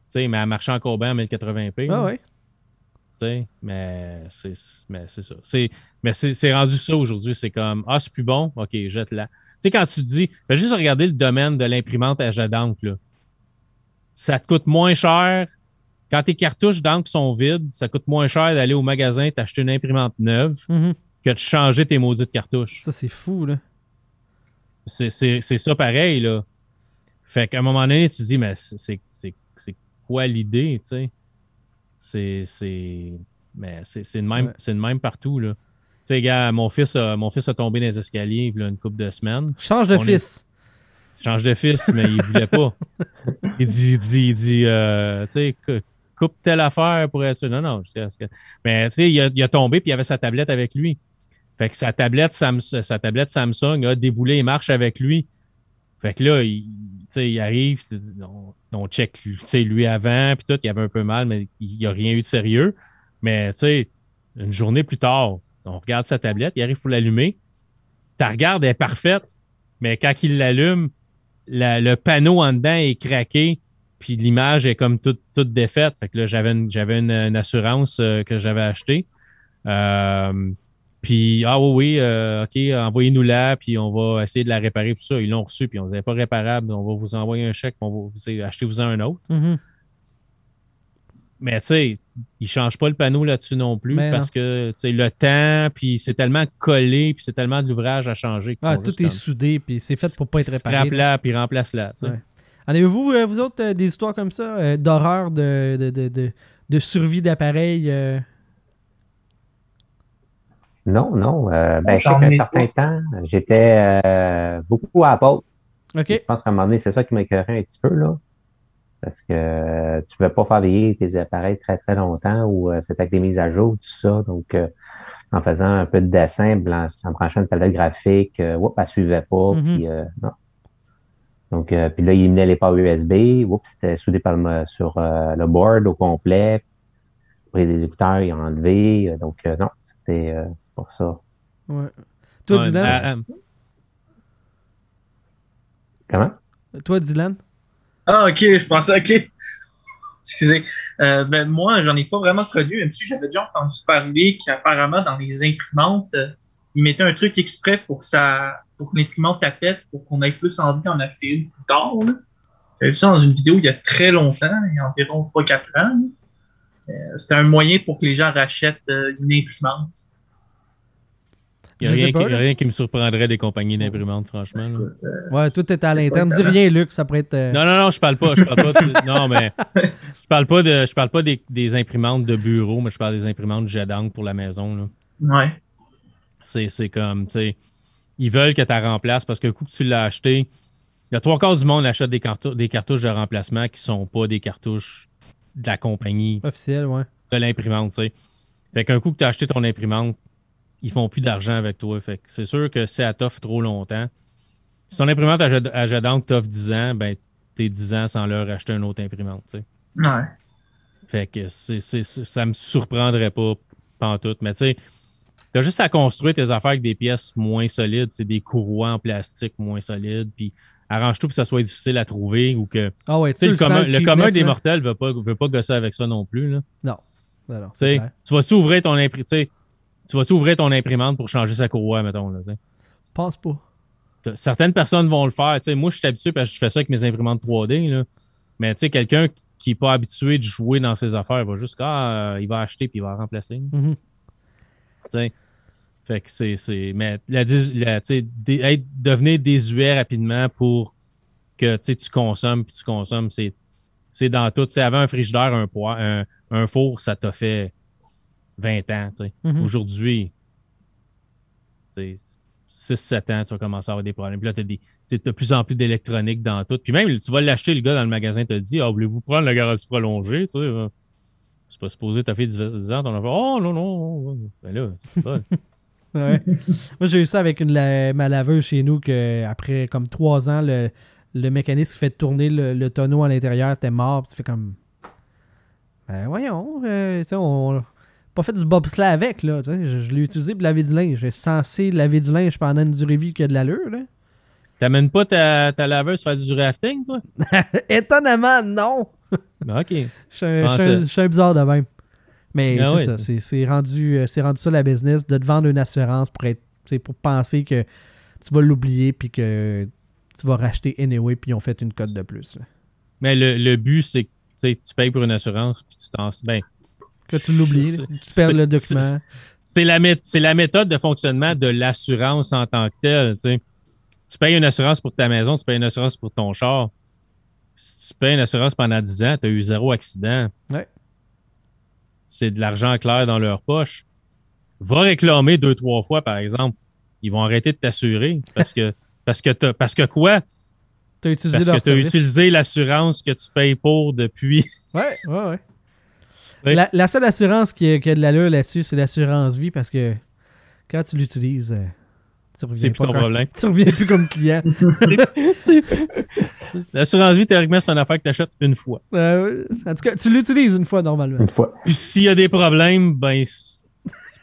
Speaker 2: sais, mais elle marchait encore bien en 1080p.
Speaker 1: Ah ouais.
Speaker 2: Mais c'est ça. C'est- Mais c'est c'est rendu ça aujourd'hui. C'est comme Ah, c'est plus bon, ok, jette-la. Tu sais, quand tu te dis, fais juste regarder le domaine de l'imprimante à jet d'encre, là. Ça te coûte moins cher. Quand tes cartouches d'encre sont vides, ça coûte moins cher d'aller au magasin t'acheter une imprimante neuve
Speaker 1: Mhm.
Speaker 2: que de changer tes maudites cartouches.
Speaker 1: Ça, c'est fou, là.
Speaker 2: C'est c'est- c'est ça pareil, là. Fait qu'à un moment donné, tu te dis, mais c'est- c'est c'est- c'est quoi l'idée, tu sais? C'est. Mais c'est même-
Speaker 1: Ouais.
Speaker 2: c'est le même partout, là. Tu sais, gars, mon fils, a, mon fils a tombé dans les escaliers a une couple de semaines.
Speaker 1: Change de
Speaker 2: On est-
Speaker 1: fils.
Speaker 2: Change de fils, mais il voulait pas. [laughs] Il dit, il dit, il dit euh, tu sais, cou- coupe telle affaire pour être sûr. Non, non, je sais. que- Mais tu sais, il a, il a tombé puis il avait sa tablette avec lui. Fait que sa tablette, Sam- sa tablette Samsung a déboulé et marche avec lui. Fait que là, il, il arrive, on, on check lui, avant, puis tout, il avait un peu mal, mais il n'y a rien eu de sérieux. Mais tu sais, une journée plus tard, on regarde sa tablette, il arrive pour l'allumer. Ta regarde, elle est parfaite, mais quand il l'allume, la- le panneau en dedans est craqué, puis l'image est comme toute, toute défaite. Fait que là, j'avais une, j'avais une, une assurance euh, que j'avais achetée. Euh, puis, ah oui, oui, euh, OK, envoyez-nous là, puis on va essayer de la réparer, tout ça. Ils l'ont reçu, puis on ne disait pas réparable, on va vous envoyer un chèque, puis on va achetez-vous un autre.
Speaker 1: Mhm.
Speaker 2: Mais tu sais, ils ne changent pas le panneau là-dessus non plus
Speaker 1: Mais
Speaker 2: parce que tu sais, le temps, puis c'est tellement collé, puis c'est tellement de l'ouvrage à changer.
Speaker 1: Ah, tout est
Speaker 2: comme,
Speaker 1: soudé, puis c'est fait pour pas être réparé.
Speaker 2: Scrape-la, puis remplace-la.
Speaker 1: Ouais. En avez-vous, euh, vous autres, euh, des histoires comme ça, d'horreur, de, de, de, de, de survie d'appareil euh?
Speaker 4: Non, non. euh, ben, je sais qu'un certain temps, j'étais euh, beaucoup à Apple.
Speaker 1: OK.
Speaker 4: Je pense qu'à un moment donné, c'est ça qui m'écœurait un petit peu, là. Parce que euh, tu ne veux pas faire veiller tes appareils très, très longtemps ou euh, c'est avec des mises à jour, tout ça. Donc, euh, en faisant un peu de dessin, en branchant une tablette graphique, euh, oups, elle ne suivait pas.
Speaker 1: Mhm.
Speaker 4: Puis, euh, non. Donc, euh, puis là, il menait les ports USB. Oups, c'était soudé par le, sur euh, le board au complet. Après, les écouteurs, ils ont enlevé. Donc, non, c'était euh, pour ça.
Speaker 1: Ouais. Toi,
Speaker 2: Ouais,
Speaker 1: Dylan?
Speaker 4: Comment?
Speaker 1: Toi, Dylan?
Speaker 3: Ah, ok, je pensais, ok. [laughs] Excusez. Euh, ben, moi, j'en ai pas vraiment connu, même si j'avais déjà entendu parler qu'apparemment, dans les imprimantes, euh, ils mettaient un truc exprès pour que ça, pour que l'imprimante la pète, pour qu'on ait plus envie d'en acheter une plus tard. là. J'avais vu ça dans une vidéo il y a très longtemps, il y a environ 3-4 ans. Euh, C'était un moyen pour que les gens rachètent euh, une imprimante.
Speaker 2: Il n'y a, rien qui-
Speaker 1: là.
Speaker 2: rien qui me surprendrait des compagnies d'imprimantes, franchement. là.
Speaker 1: Ouais, tout est à l'interne. Dis rien, Luc, ça pourrait être. euh,
Speaker 2: Non, non, non, je parle pas. Je parle pas de- [laughs] non, mais je parle pas de. Je parle pas des, des imprimantes de bureau, mais je parle des imprimantes jet d'encre pour la maison. là.
Speaker 3: Ouais.
Speaker 2: C'est c'est comme, tu sais, ils veulent que tu la remplaces parce que le coup que tu l'as acheté, il y a trois quarts du monde achète des, cartou- des cartouches de remplacement qui sont pas des cartouches de la compagnie.
Speaker 1: Officiel, ouais.
Speaker 2: de l'imprimante, tu sais. Fait qu'un coup que tu as acheté ton imprimante, ils font plus d'argent avec toi. Fait que c'est sûr que si elle t'offre trop longtemps, si ton imprimante à jet d'encre t'offre 10 ans, ben t'es 10 ans sans leur acheter une autre imprimante, tu sais.
Speaker 3: Ouais.
Speaker 2: Fait que c'est, ça me surprendrait pas pantoute. Mais tu sais, t'as juste à construire tes affaires avec des pièces moins solides, c'est des courroies en plastique moins solides, puis arrange tout pour que ça soit difficile à trouver ou que
Speaker 1: Ah ouais,
Speaker 2: tu le, commun,
Speaker 1: le
Speaker 2: commun des mortels veut pas, veut pas gosser avec ça non plus. Là.
Speaker 1: Non. Non,
Speaker 2: Tu
Speaker 1: c'est
Speaker 2: sais,
Speaker 1: clair.
Speaker 2: tu vas-tu ouvrir ton imprimante, tu vas-tu ouvrir ton imprimante pour changer sa courroie, mettons. Là, tu sais?
Speaker 1: Pense pas.
Speaker 2: Certaines personnes vont le faire. Moi, je suis habitué parce que je fais ça avec mes imprimantes 3D. Là. Mais tu sais, quelqu'un qui n'est pas habitué de jouer dans ses affaires va juste, ah, euh, il va acheter puis il va remplacer. Tu sais. Fait que c'est. c'est- Mais la, la- tu sais, dé- être, devenir désuet rapidement pour que tu consommes puis tu consommes, c'est, c'est dans tout. Avant un frigidaire, un, poids, un, un four, ça t'a fait 20 ans. tu sais.
Speaker 1: Mhm.
Speaker 2: Aujourd'hui, 6-7 ans, tu vas commencer à avoir des problèmes. Puis là, tu as de plus en plus d'électronique dans tout. Puis même, tu vas l'acheter, le gars dans le magasin te dit Ah, voulez-vous prendre la garantie prolongée? Tu sais, euh, c'est pas supposé, t'as fait 10 ans, t'en as fait Oh non, non. Ben là, c'est pas. [laughs]
Speaker 1: Ouais. Moi, j'ai eu ça avec une la- ma laveuse chez nous que après comme trois ans, le, le mécanisme qui fait tourner le, le tonneau à l'intérieur était mort. Puis tu fais comme. Ben voyons, euh, tu on pas fait du bobsleigh avec, là. Je, je l'ai utilisé pour laver du linge. J'ai censé laver du linge pendant une durée vie qui a de l'allure, là.
Speaker 2: T'amènes pas ta, ta laveuse faire du rafting, toi? [laughs]
Speaker 1: Étonnamment, non!
Speaker 2: Ben, OK. [laughs]
Speaker 1: Je suis un,
Speaker 2: Ah,
Speaker 1: je suis un- bizarre de même. Mais
Speaker 2: Ah
Speaker 1: c'est ça, c'est- c'est rendu, euh, c'est rendu ça la business, de te vendre une assurance pour être pour penser que tu vas l'oublier puis que tu vas racheter anyway puis ils ont fait une cote de plus. là.
Speaker 2: Mais le, le but, c'est que tu payes pour une assurance, puis tu t'en. Ben,
Speaker 1: Que tu l'oublies, tu perds le document.
Speaker 2: c'est la, méthode de fonctionnement de l'assurance en tant que telle. tu payes une assurance pour ta maison, tu payes une assurance pour ton char. Si tu payes une assurance pendant 10 ans, tu as eu zéro accident.
Speaker 1: Ouais.
Speaker 2: C'est de l'argent clair dans leur poche. Va réclamer deux, trois fois, par exemple. Ils vont arrêter de t'assurer parce que, [laughs] parce que, parce que quoi?
Speaker 1: Tu as utilisé
Speaker 2: Parce
Speaker 1: leur
Speaker 2: que tu as
Speaker 1: service.
Speaker 2: utilisé l'assurance que tu payes pour depuis.
Speaker 1: Ouais, ouais, ouais.
Speaker 2: Oui.
Speaker 1: La, la seule assurance qui a, qui a de l'allure là-dessus, c'est l'assurance vie parce que quand tu l'utilises, euh, tu reviens
Speaker 2: plus
Speaker 1: pas
Speaker 2: ton
Speaker 1: comme-
Speaker 2: problème. [laughs]
Speaker 1: Tu reviens plus comme client. [laughs]
Speaker 2: L'assurance vie, théoriquement, c'est une affaire que tu achètes une fois.
Speaker 1: Euh, en tout cas, tu l'utilises une fois normalement.
Speaker 4: Une fois.
Speaker 2: Puis s'il y a des problèmes, ben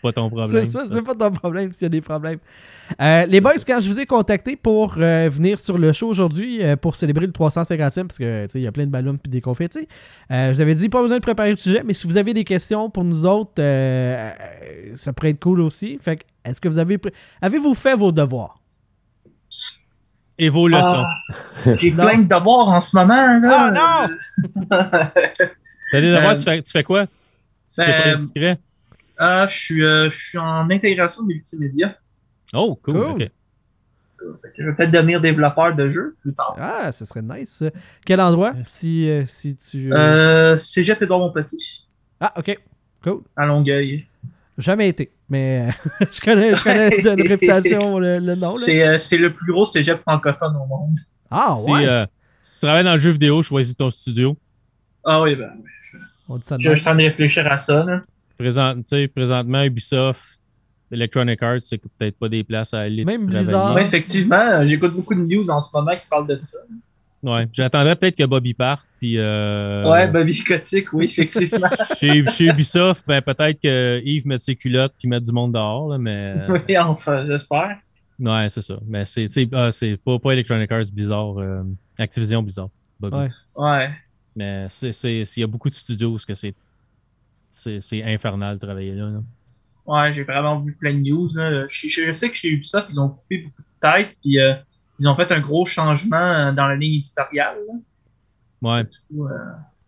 Speaker 2: pas ton problème.
Speaker 1: C'est ça, c'est pas ton problème s'il y a des problèmes. Euh, les boys, quand je vous ai contacté pour euh, venir sur le show aujourd'hui euh, pour célébrer le 350e, parce que tu sais, il y a plein de ballons puis des confettis, euh, je vous avais dit pas besoin de préparer le sujet, mais si vous avez des questions pour nous autres, ça pourrait être cool aussi. Fait que, est-ce que vous avez avez-vous fait vos devoirs?
Speaker 2: Et vos leçons.
Speaker 3: Ah, [laughs] J'ai
Speaker 1: Non.
Speaker 3: plein de devoirs en ce moment. Là.
Speaker 1: Ah, [laughs]
Speaker 2: T'as des devoirs,
Speaker 3: euh,
Speaker 2: tu, fais, tu fais quoi? Si c'est
Speaker 3: ben,
Speaker 2: pas indiscret.
Speaker 3: Ah, je suis, euh, je suis en intégration multimédia.
Speaker 2: Oh, cool.
Speaker 1: cool.
Speaker 3: Je vais peut-être devenir développeur de jeux plus tard.
Speaker 1: Ah, ce serait nice. Quel endroit si, euh, si tu.
Speaker 3: Euh, Cégep Édouard Montpetit,
Speaker 1: Ah, ok. Cool.
Speaker 3: à Longueuil.
Speaker 1: Jamais été, mais euh, [laughs] je connais, je connais de réputation le, le nom.
Speaker 3: C'est euh, c'est le plus gros cégep francophone au monde.
Speaker 1: Ah,
Speaker 2: Si,
Speaker 1: ouais.
Speaker 2: euh, si tu travailles dans le jeu vidéo, choisis ton studio.
Speaker 3: Ah oui, ben,
Speaker 1: On dit ça
Speaker 3: je, je suis en train de réfléchir à ça. Là.
Speaker 2: Présent, tu sais, présentement, Ubisoft, Electronic Arts, c'est peut-être pas des places à aller
Speaker 1: Même.
Speaker 3: Ouais, effectivement, euh, j'écoute beaucoup de news en ce moment qui parlent de ça.
Speaker 2: Ouais, j'attendrais peut-être que Bobby parte. Puis, euh,
Speaker 3: Ouais, Bobby Kotick, oui, effectivement. [laughs]
Speaker 2: chez, chez Ubisoft, ben, peut-être que Yves mette ses culottes puis mette du monde dehors. Là, mais [laughs]
Speaker 3: oui, enfin, j'espère.
Speaker 2: ouais, c'est ça. Mais c'est tu sais, ah, c'est pas, pas Electronic Arts bizarre. euh, Activision bizarre. Bobby.
Speaker 1: Ouais.
Speaker 3: Ouais.
Speaker 2: Mais c'est, c'est, il y a beaucoup de studios parce que c'est, c'est, infernal de travailler là. là.
Speaker 3: Ouais, j'ai vraiment vu plein de news. Là. Je, je- je sais que chez Ubisoft, ils ont coupé beaucoup de têtes, puis euh, ils ont fait un gros changement euh, dans la ligne éditoriale. là.
Speaker 2: Ouais.
Speaker 3: Euh,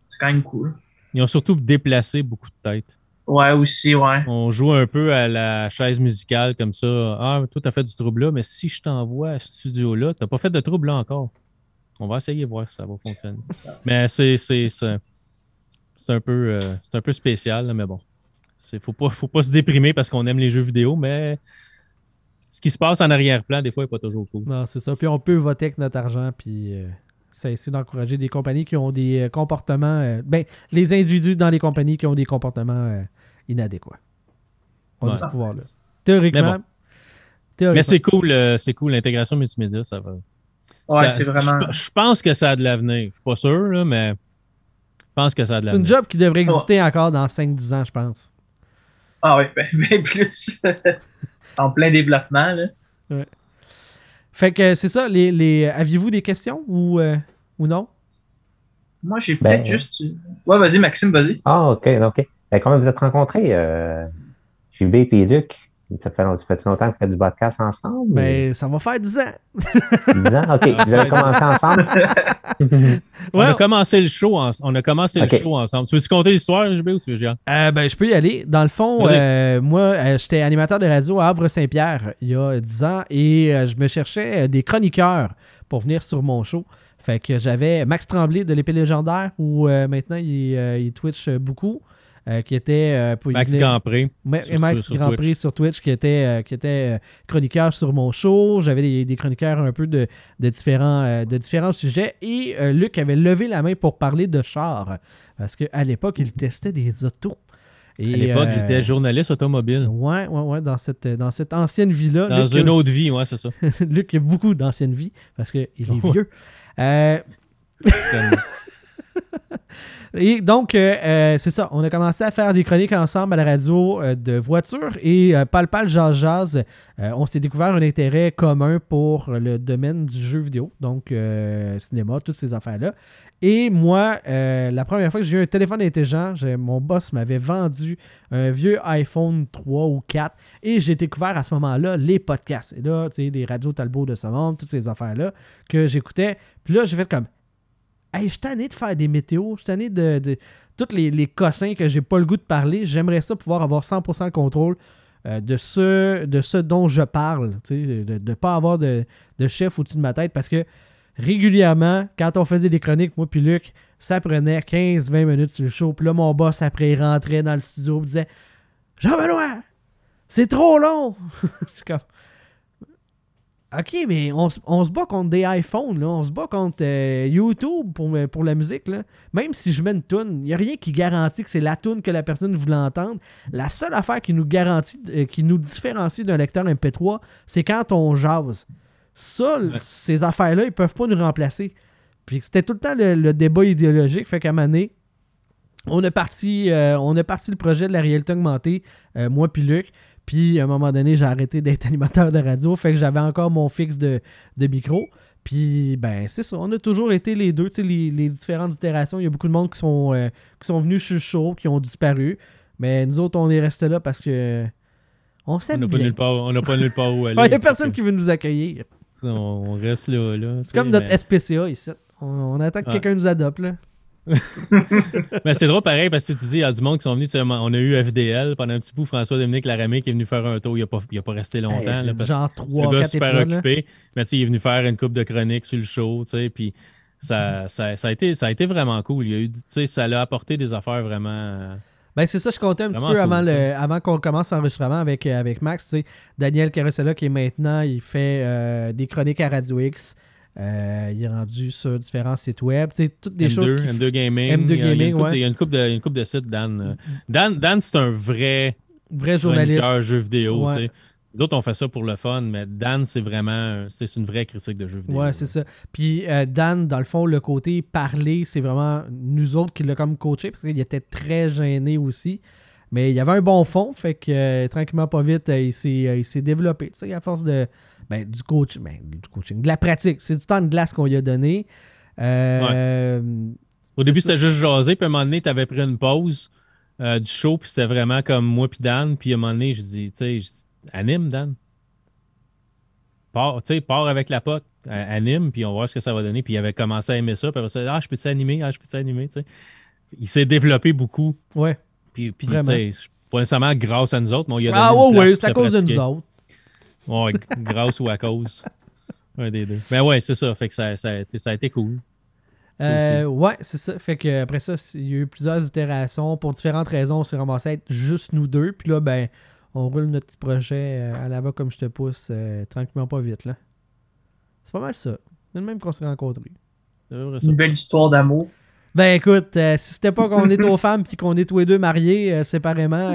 Speaker 3: c'est quand même cool.
Speaker 2: Ils ont surtout déplacé beaucoup de têtes.
Speaker 3: Ouais, aussi, ouais.
Speaker 2: On joue un peu à la chaise musicale comme ça. Ah, toi, t'as fait du trouble là, mais si je t'envoie à ce studio-là, t'as pas fait de trouble là encore. On va essayer de voir si ça va fonctionner. Mais c'est, c'est, un peu, euh, c'est un peu spécial, là, mais bon. C'est, faut pas, faut pas se déprimer parce qu'on aime les jeux vidéo, mais ce qui se passe en arrière-plan, des fois, n'est pas toujours cool.
Speaker 1: Non, c'est ça. Puis on peut voter avec notre argent, puis euh, c'est c'est d'encourager des compagnies qui ont des euh, comportements. euh, ben, les individus dans les compagnies qui ont des comportements euh, inadéquats. On a
Speaker 2: Ouais.
Speaker 1: ce pouvoir-là. Théoriquement.
Speaker 2: Mais bon.
Speaker 1: théoriquement.
Speaker 2: Mais c'est cool, euh, c'est cool, l'intégration multimédia, ça va.
Speaker 3: Ouais,
Speaker 2: Ça-
Speaker 3: c'est vraiment.
Speaker 2: Je, je pense que ça a de l'avenir. Je suis pas sûr, là, mais je pense que ça a de
Speaker 1: C'est une job qui devrait exister encore dans 5-10 ans, je pense.
Speaker 3: Ah oui, ben, [laughs] ben plus. [laughs] en plein développement, là.
Speaker 1: Fait que c'est ça. Les, les... Aviez-vous des questions ou, euh, ou non?
Speaker 3: Moi, j'ai
Speaker 4: Ben,
Speaker 3: peut-être juste. Ouais, vas-y, Maxime, vas-y.
Speaker 4: Ah, OK, OK. Ben, comment vous êtes rencontrés, euh, JB et Luc? Ça fait, ça fait longtemps que vous faites du podcast ensemble?
Speaker 1: Ben, ça va faire 10 ans.
Speaker 4: 10 ans? OK. Vous avez commencé ensemble? [laughs]
Speaker 2: On a commencé le show, en- on a commencé le show ensemble. Tu veux-tu compter l'histoire, JB, ou tu veux géant?
Speaker 1: Euh, ben, je peux y aller. Dans le fond, euh, moi, euh, j'étais animateur de radio à Havre-Saint-Pierre il y a 10 ans et euh, je me cherchais euh, des chroniqueurs pour venir sur mon show. Fait que j'avais Max Tremblay de l'épée légendaire où euh, maintenant il, euh, il Twitch beaucoup. Euh, qui était euh, pour
Speaker 2: Max Gampré.
Speaker 1: Ma- Max
Speaker 2: sur
Speaker 1: Grand
Speaker 2: Twitch.
Speaker 1: Prix sur Twitch qui était, euh, qui était chroniqueur sur mon show. J'avais des, des chroniqueurs un peu de, de différents, de différents sujets. Et Luc avait levé la main pour parler de char. Parce qu'à l'époque, il testait des autos. Et,
Speaker 2: À l'époque,
Speaker 1: euh,
Speaker 2: j'étais journaliste automobile.
Speaker 1: Ouais, ouais, ouais, dans cette, dans cette ancienne vie-là.
Speaker 2: Dans
Speaker 1: Luc,
Speaker 2: une autre vie, ouais, c'est ça. [laughs]
Speaker 1: Luc a beaucoup d'anciennes vies parce qu'il est vieux. Euh, Et donc, euh, euh, c'est ça. On a commencé à faire des chroniques ensemble à la radio euh, de voitures et euh, Pal Pal Jazz Jazz, on s'est découvert un intérêt commun pour le domaine du jeu vidéo, donc cinéma, toutes ces affaires-là. Et moi, la première fois que j'ai eu un téléphone intelligent, mon boss m'avait vendu un vieux iPhone 3 ou 4 et j'ai découvert à ce moment-là les podcasts. Et là, tu sais, les radios Talbot de ce monde, toutes ces affaires-là que j'écoutais. Puis là, j'ai fait comme Je suis tanné de faire des météos, je suis tanné de, de tous les, cossins que j'ai pas le goût de parler. J'aimerais ça pouvoir avoir 100% contrôle euh, de, ce, de ce dont je parle. De ne pas avoir de, de chef au-dessus de ma tête parce que régulièrement, quand on faisait des chroniques, moi puis Luc, ça prenait 15-20 minutes sur le show. Puis là, mon boss, après, il rentrait dans le studio et disait Jean-Benoît, c'est trop long. [laughs] je suis comme OK, mais on, se- on se bat contre des iPhones, là. on se bat contre euh, YouTube pour, pour la musique. Là. Même si je mets une tune, il n'y a rien qui garantit que c'est la tune que la personne voulait entendre. La seule affaire qui nous garantit, euh, qui nous différencie d'un lecteur MP3, c'est quand on jase. Ça,
Speaker 2: Ouais.
Speaker 1: ces affaires-là, ils peuvent pas nous remplacer. Puis c'était tout le temps le, le débat idéologique, fait qu'à un moment donné, on a parti, euh, on a parti le projet de la réalité augmentée, euh, moi puis Luc. Puis à un moment donné, j'ai arrêté d'être [laughs] animateur de radio, fait que j'avais encore mon fixe de, de micro. Puis ben c'est ça, on a toujours été les deux, tu sais, les, les différentes itérations. Il y a beaucoup de monde qui sont, euh, qui sont venus sur le show, qui ont disparu. Mais nous autres, on est restés là parce que on
Speaker 2: On
Speaker 1: s'aime
Speaker 2: n'a pas
Speaker 1: bien.
Speaker 2: nulle part, on n'a pas nulle part où [laughs] aller.
Speaker 1: Il n'y a personne qui veut nous accueillir.
Speaker 2: On on reste là. là
Speaker 1: C'est comme notre
Speaker 2: mais-
Speaker 1: SPCA ici. On, on attend que quelqu'un nous adopte. Là. [laughs]
Speaker 2: Mais c'est drôle pareil parce que tu dis, il y a du monde qui sont venus. tu sais, On a eu FDL pendant un petit bout. François-Dominique Laramé qui est venu faire un tour. Il n'a pas, il a pas resté longtemps.
Speaker 1: Hey,
Speaker 2: là,
Speaker 1: c'est
Speaker 2: parce
Speaker 1: genre 3
Speaker 2: gars
Speaker 1: 4
Speaker 2: super
Speaker 1: épisodes. là.
Speaker 2: occupé. Mais tu sais, il est venu faire une coupe de chroniques sur le show. tu sais, Puis ça, ça, ça, a été, ça a été vraiment cool. Il y a eu, tu sais, ça l'a apporté des affaires vraiment.
Speaker 1: Ben, c'est ça, je comptais un petit peu
Speaker 2: cool,
Speaker 1: avant, le, avant qu'on commence l'enregistrement avec, avec Max. Daniel Carosella, qui est maintenant, il fait euh, des chroniques à Radio X. Euh, il est rendu sur différents sites web. sais, Toutes des
Speaker 2: M2,
Speaker 1: choses. qui
Speaker 2: M2 Gaming.
Speaker 1: M2
Speaker 2: il y a- il y a une
Speaker 1: Gaming,
Speaker 2: couple
Speaker 1: ouais.
Speaker 2: de- Il y a une coupe de, une de sites, Dan. Dan, Dan c'est un vrai
Speaker 1: Vrai journaliste.
Speaker 2: jeux vidéo.
Speaker 1: Ouais.
Speaker 2: tu sais. Nous autres, on fait ça pour le fun, mais Dan, c'est vraiment c'est une vraie critique de jeux vidéo.
Speaker 1: Ouais, c'est ça. Puis euh, Dan, dans le fond, le côté parler, c'est vraiment nous autres qui l'a comme coaché parce qu'il était très gêné aussi. Mais il y avait un bon fond, fait que euh, tranquillement, pas vite, il s'est il s'est développé. Tu sais, à force de ben, du coach, ben, du coaching, de la pratique. C'est du temps de glace qu'on lui a donné. Euh,
Speaker 2: Au début, c'était juste jaser, puis à un moment donné, tu avais pris une pause euh, du show, puis c'était vraiment comme moi puis Dan. Puis à un moment donné, je dis, tu sais, anime, Dan. Pars, tu sais, pars avec la pote, anime, puis on va voir ce que ça va donner. Puis il avait commencé à aimer ça, puis après ah, je peux-tu animer, ah, je peux-tu animer, tu sais. Il s'est développé beaucoup,
Speaker 1: Ouais.
Speaker 2: puis, puis tu sais, pas nécessairement grâce à nous autres, mais on lui a donné
Speaker 1: Ah ouais,
Speaker 2: pour
Speaker 1: c'est à
Speaker 2: se
Speaker 1: cause de nous autres.
Speaker 2: Ouais, grâce ou à cause. Un des deux. Mais ouais, c'est ça. Fait que ça, ça, a, été, ça a été cool.
Speaker 1: Euh, ouais, c'est ça. Fait que après ça, il y a eu plusieurs itérations. Pour différentes raisons, on s'est ramassé à être juste nous deux. Puis là, ben, on roule notre petit projet euh, à l'avant comme je te pousse, euh, tranquillement pas vite. là. C'est pas mal ça. C'est le même qu'on s'est rencontrés.
Speaker 3: Une belle histoire d'amour.
Speaker 1: Ben écoute, euh, si c'était pas qu'on est [laughs] aux femmes puis qu'on est tous les deux mariés euh, séparément.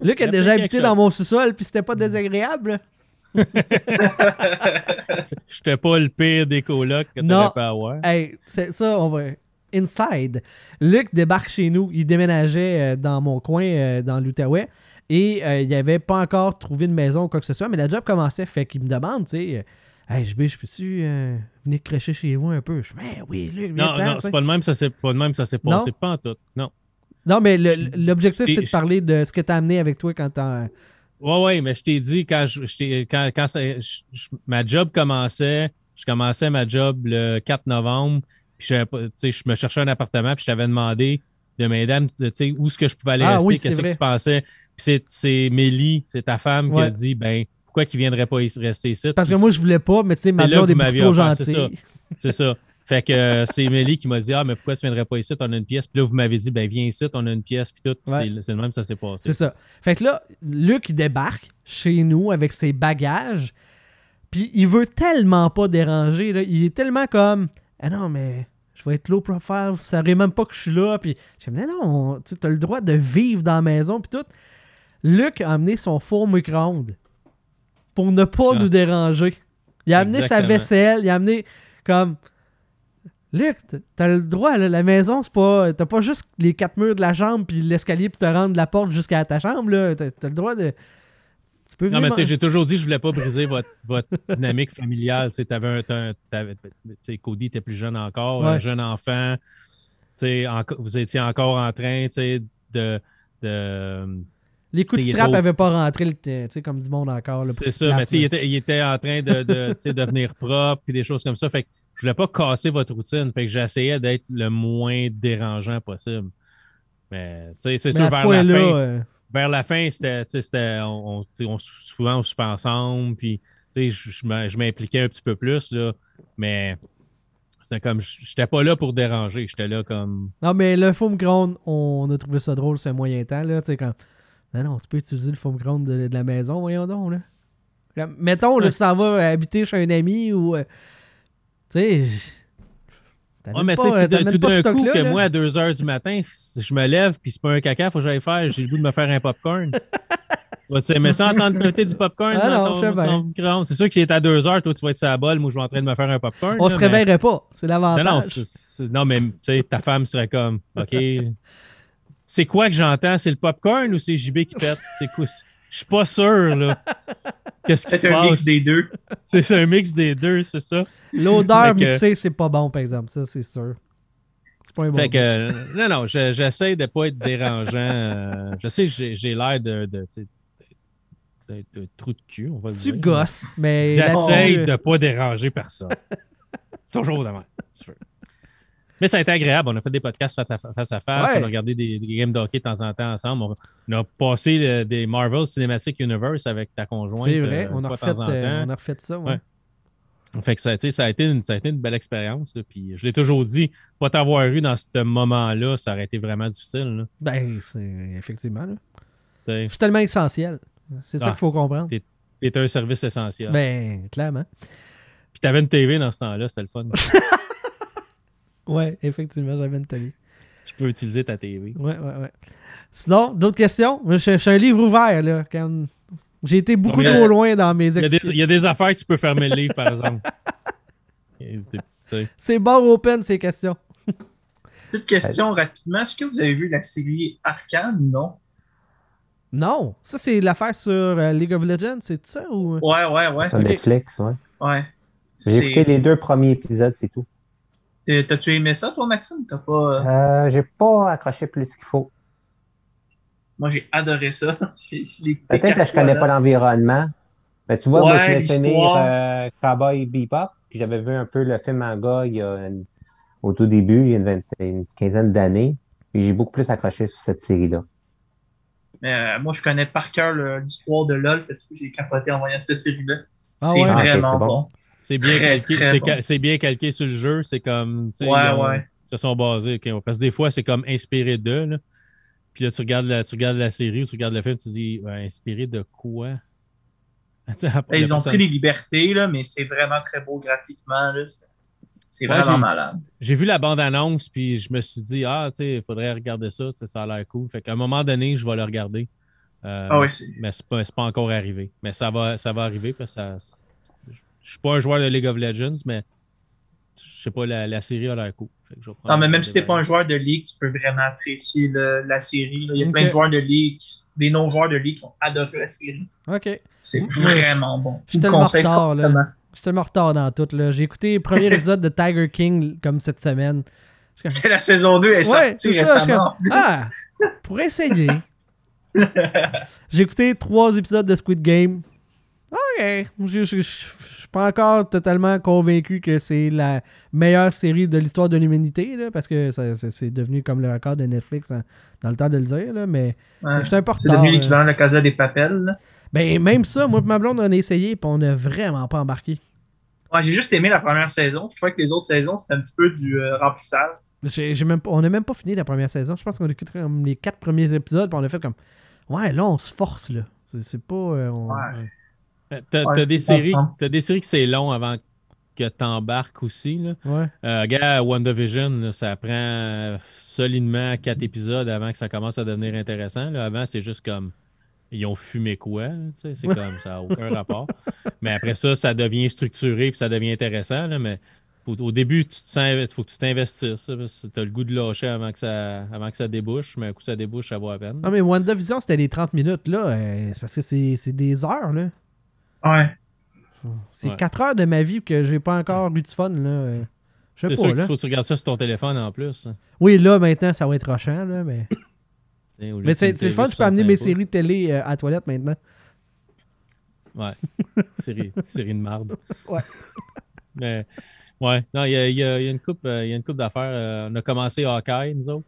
Speaker 1: Luc a déjà habité dans mon sous-sol puis c'était pas désagréable. [laughs]
Speaker 2: J'étais pas le pire des colocs que
Speaker 1: Non.
Speaker 2: t'aurais pu avoir.
Speaker 1: Hey, c'est ça, on va. Inside. Luc débarque chez nous. Il déménageait euh, dans mon coin, euh, dans l'Outaouais. Et euh, il avait pas encore trouvé de maison ou quoi que ce soit. Mais la job commençait. Fait qu'il me demande, tu sais, Hey, JB, je peux-tu euh, venir crêcher chez vous un peu? Je dis, ben oui, Luc,
Speaker 2: Non, non, c'est pas de même, ça c'est pas de même, ça s'est passé. Pas en tout. Non.
Speaker 1: Non, mais l'objectif,
Speaker 2: Je-
Speaker 1: c'est de parler de ce que tu as amené avec toi quand t'as.
Speaker 2: Ouais, ouais, mais je t'ai dit quand, je, je t'ai- quand, quand ça- je- je- ma job commençait, je commençais ma job le 4 novembre, puis je, pas- tu me cherchais un appartement, puis je t'avais demandé de m'aider à me- tu sais, où est-ce que je pouvais aller
Speaker 1: Ah
Speaker 2: rester,
Speaker 1: oui,
Speaker 2: qu'est-ce que tu pensais. Puis c'est, Mélie, c'est ta femme, qui a dit, ben, pourquoi qu'il viendrait pas ici- rester ici?
Speaker 1: Parce que moi, je voulais pas, mais tu sais, ma blonde est trop gentille.
Speaker 2: C'est ça. Fait que euh, c'est Mélie qui m'a dit Ah, mais pourquoi tu viendrais pas ici? On a une pièce. Puis là, vous m'avez dit Ben, viens ici, on a une pièce. Puis tout.
Speaker 1: Ouais.
Speaker 2: c'est, c'est le même, ça s'est passé.
Speaker 1: C'est ça. Fait que là, Luc, il débarque chez nous avec ses bagages. Puis il veut tellement pas déranger. Là. Il est tellement comme Ah non, mais je vais être low profile. Vous savez même pas que je suis là. Puis je me dis Non, tu as le droit de vivre dans la maison. Puis tout. Luc a amené son four micro-ondes pour ne pas
Speaker 2: Ah.
Speaker 1: nous déranger. Il a amené sa vaisselle. Il a amené comme. Luc, t'as le droit, là, la maison, c'est pas. T'as pas juste les quatre murs de la chambre puis l'escalier pour te rendre de la porte jusqu'à ta chambre, là. T'as le droit de. Tu peux
Speaker 2: Non, mais tu sais,
Speaker 1: man-
Speaker 2: j'ai toujours dit que je voulais pas briser votre, votre [laughs] dynamique familiale. Tu sais, t'avais un, sais, Cody était plus jeune encore, un jeune enfant. Tu sais, enco- vous étiez encore en train, tu sais, de. de
Speaker 1: Les coups de strap n'avaient pas rentré, le- tu sais, comme du monde encore.
Speaker 2: c'est
Speaker 1: se
Speaker 2: ça, mais
Speaker 1: place,
Speaker 2: il était, il était en train de, devenir propre et des choses comme ça. Fait que je voulais pas casser votre routine. Fait que j'essayais d'être le moins dérangeant possible. Mais, tu sais, c'est sûr, vers la fin,
Speaker 1: euh,
Speaker 2: vers la fin, c'était, on, on, souvent on soupait ensemble, puis tu sais, je, je m'im- je m'impliquais un petit peu plus, là, mais c'était comme, je j'étais pas là pour déranger, j'étais là comme,
Speaker 1: Non, mais le foam ground, on a trouvé ça drôle ce moyen temps, là. Tu sais, comme. Non, non, tu peux utiliser le foam ground de, de la maison, voyons donc, là. Mettons, là,
Speaker 2: Ouais.
Speaker 1: tu vas habiter chez un ami ou. euh, tu sais.
Speaker 2: ouais, mais tu sais, tout, d'un- tout d'un coup, que moi, à 2 h du matin, si je me lève, puis c'est pas un caca, faut que j'aille faire, j'ai le goût de me faire un popcorn. [laughs] Ouais, tu aimer ça entendre péter du popcorn
Speaker 1: Ah
Speaker 2: dans
Speaker 1: non,
Speaker 2: ton-
Speaker 1: sais?
Speaker 2: C'est sûr que si t'es à 2 h toi, tu vas être sur la balle, moi, je vais en train de me faire un popcorn.
Speaker 1: On
Speaker 2: là,
Speaker 1: se
Speaker 2: mais-
Speaker 1: réveillerait pas, c'est l'avantage.
Speaker 2: non, non, mais tu sais, ta femme serait comme, OK. [laughs] c'est quoi que j'entends? C'est le popcorn ou c'est JB qui pète? C'est quoi? Je suis pas sûr, là. Qu'est-ce qui se
Speaker 3: C'est un mix
Speaker 2: passe?
Speaker 3: des deux. [laughs]
Speaker 2: C'est un mix des deux, c'est ça?
Speaker 1: L'odeur mixée, c'est pas bon, par exemple, ça, c'est sûr. C'est pas un bon
Speaker 2: Fait
Speaker 1: mix.
Speaker 2: que, euh, non, non, je- j'essaie de pas être dérangeant. euh, je sais que j'ai- l'air de, de, tu sais, d'être un trou de cul, on va le
Speaker 1: Tu
Speaker 2: dire.
Speaker 1: gosses, mais.
Speaker 2: J'essaie
Speaker 1: là-dessus,
Speaker 2: de pas déranger personne. [laughs] Toujours de même, si tu veux. Mais ça a été agréable. On a fait des podcasts face à face. à face.
Speaker 1: Ouais.
Speaker 2: On a regardé des, des games d'hockey de temps en temps ensemble. On, on a passé le- des Marvel Cinematic Universe avec ta conjointe.
Speaker 1: C'est vrai,
Speaker 2: euh,
Speaker 1: on
Speaker 2: une
Speaker 1: a, refait, euh, on a refait ça, ouais.
Speaker 2: Ouais. Fait que ça, a été- ça, a été une, ça a été une belle expérience. là. Puis je l'ai toujours dit, pas t'avoir eu dans ce moment-là, ça aurait été vraiment difficile. là.
Speaker 1: Ben, c'est effectivement. Là. Je suis tellement essentiel. C'est ça
Speaker 2: Ah.
Speaker 1: qu'il faut comprendre.
Speaker 2: T'es- T'es un service essentiel.
Speaker 1: Ben, clairement.
Speaker 2: Puis t'avais une TV dans ce temps-là, c'était le fun. [laughs]
Speaker 1: Ouais, effectivement, j'avais une télé.
Speaker 2: je peux utiliser ta TV.
Speaker 1: Ouais, ouais, ouais. Sinon, d'autres questions? Je, je suis un livre ouvert, là. J'ai été beaucoup trop loin dans mes
Speaker 2: Il y, a des,
Speaker 1: explications.
Speaker 2: il y a des affaires que tu peux fermer le livre, par exemple. [laughs]
Speaker 1: C'est bar open, ces questions.
Speaker 3: Petite question rapidement. Est-ce que vous avez vu la série Arcane? Non.
Speaker 1: Non, ça, c'est l'affaire sur euh, League of Legends, c'est ça ou...
Speaker 3: Ouais, ouais, ouais.
Speaker 4: Sur. Netflix, ouais.
Speaker 3: ouais.
Speaker 4: J'ai
Speaker 3: C'est-
Speaker 4: écouté les deux premiers épisodes, c'est tout.
Speaker 3: T'as-tu aimé ça, toi, Maxime? T'as pas.
Speaker 4: Euh, j'ai pas accroché plus qu'il faut.
Speaker 3: Moi, j'ai adoré ça. [laughs]
Speaker 4: Peut-être que je connais pas l'environnement. Mais tu vois, moi, je finir
Speaker 3: l'histoire.
Speaker 4: euh, Cowboy Bebop, puis j'avais vu un peu le film manga il y a une- au tout début, il y a une, vingt- une quinzaine d'années. Puis j'ai beaucoup plus accroché sur cette série-là.
Speaker 3: Mais, euh, moi, je connais par cœur l'histoire de LoL parce que j'ai capoté en voyant cette série-là.
Speaker 1: Ah
Speaker 3: c'est
Speaker 1: ouais?
Speaker 4: Ah,
Speaker 3: vraiment
Speaker 4: bon.
Speaker 2: C'est bien, calqué,
Speaker 3: bon.
Speaker 2: c'est bien calqué sur le jeu. C'est comme.
Speaker 3: Ouais,
Speaker 2: ont-
Speaker 3: ouais.
Speaker 2: Ils se sont basés. Parce que des fois, c'est comme inspiré d'eux. là. Puis là, tu regardes, la, tu regardes la série ou tu regardes le film, tu dis inspiré de quoi? [laughs] Après,
Speaker 3: Ils ont
Speaker 2: personne-
Speaker 3: pris des libertés, là, mais c'est vraiment très beau graphiquement. Là. C'est-
Speaker 2: Ouais,
Speaker 3: vraiment malade.
Speaker 2: J'ai vu la bande-annonce, puis je me suis dit, ah, tu sais, il faudrait regarder ça, ça, a l'air cool. Fait qu'à un moment donné, je vais le regarder. Euh,
Speaker 3: Ah
Speaker 2: c'est- mais c'est pas, pas encore arrivé. Mais ça va, ça va arriver parce que ça. Je suis pas un joueur de League of Legends, mais je sais pas, la, la série a l'air cool. Je
Speaker 3: Non, mais même si t'es pas un joueur de ligue, tu peux vraiment apprécier le- la série. là. Il y a plein de joueurs de ligue, des non-joueurs de ligue qui ont adoré la série.
Speaker 1: Ok.
Speaker 3: C'est vraiment bon.
Speaker 1: je suis
Speaker 3: le
Speaker 1: tellement retard, là. Je suis tellement en retard dans tout. là. J'ai écouté le premier épisode de Tiger King comme cette semaine. Je
Speaker 3: La saison 2 est
Speaker 1: Ouais,
Speaker 3: sortie
Speaker 1: c'est ça, je
Speaker 3: récemment. en plus.
Speaker 1: Ah, pour essayer. [laughs] J'ai écouté trois épisodes de Squid Game. Ok. Je je- je- je suis pas encore totalement convaincu que c'est la meilleure série de l'histoire de l'humanité, parce que c'est devenu comme le record de Netflix dans le temps de le dire, là, mais
Speaker 3: Ouais.
Speaker 1: je suis un peu en
Speaker 3: C'est devenu l'équivalent de la Casa des Papels. là.
Speaker 1: Ben, même ça, moi et ma blonde, on a essayé, puis on a vraiment pas embarqué.
Speaker 3: Ouais, J'ai juste aimé la première saison. Je trouvais que les autres saisons, c'était un petit peu du euh, remplissage.
Speaker 1: Même on n'a même pas fini la première saison. Je pense qu'on a écouté comme les quatre premiers épisodes, puis on a fait comme Ouais, là, on se force, là. C'est c'est pas. euh, on-
Speaker 3: Ouais.
Speaker 2: Euh, T'as
Speaker 3: Ouais,
Speaker 2: des séries, des séries que c'est long avant que t'embarques aussi. Là.
Speaker 1: Ouais.
Speaker 2: Euh, gars, WandaVision, là, ça prend solidement quatre épisodes avant que ça commence à devenir intéressant. là. Avant, c'est juste comme ils ont fumé quoi, c'est comme ça n'a aucun rapport. Mais après ça, ça devient structuré puis ça devient intéressant. là, mais faut- au début, tu te sens, faut que tu t'investisses. Tu as le goût de lâcher avant que ça, avant que ça débouche, mais un coup ça débouche, ça vaut à peine.
Speaker 1: Non, mais WandaVision, c'était les 30 minutes, là. euh, c'est parce que c'est c'est des heures, là.
Speaker 3: Ouais.
Speaker 1: C'est
Speaker 2: Ouais.
Speaker 1: 4 heures de ma vie que j'ai pas encore eu de fun, là. Je sais
Speaker 2: C'est
Speaker 1: pas,
Speaker 2: sûr qu'il faut que tu regardes ça sur ton téléphone en plus. hein.
Speaker 1: Oui, là, maintenant, ça va être rochant, là, mais... Mais c'est le fun, je peux amener mes
Speaker 2: 65 pouces.
Speaker 1: séries de télé euh, à la toilette maintenant.
Speaker 2: Ouais. [laughs] série, série de marde.
Speaker 1: Ouais.
Speaker 2: Mais, ouais. Non, il y a, il y a- il y a une coupe, euh, il y a une coupe d'affaires. euh, on a commencé Hawkeye, nous autres.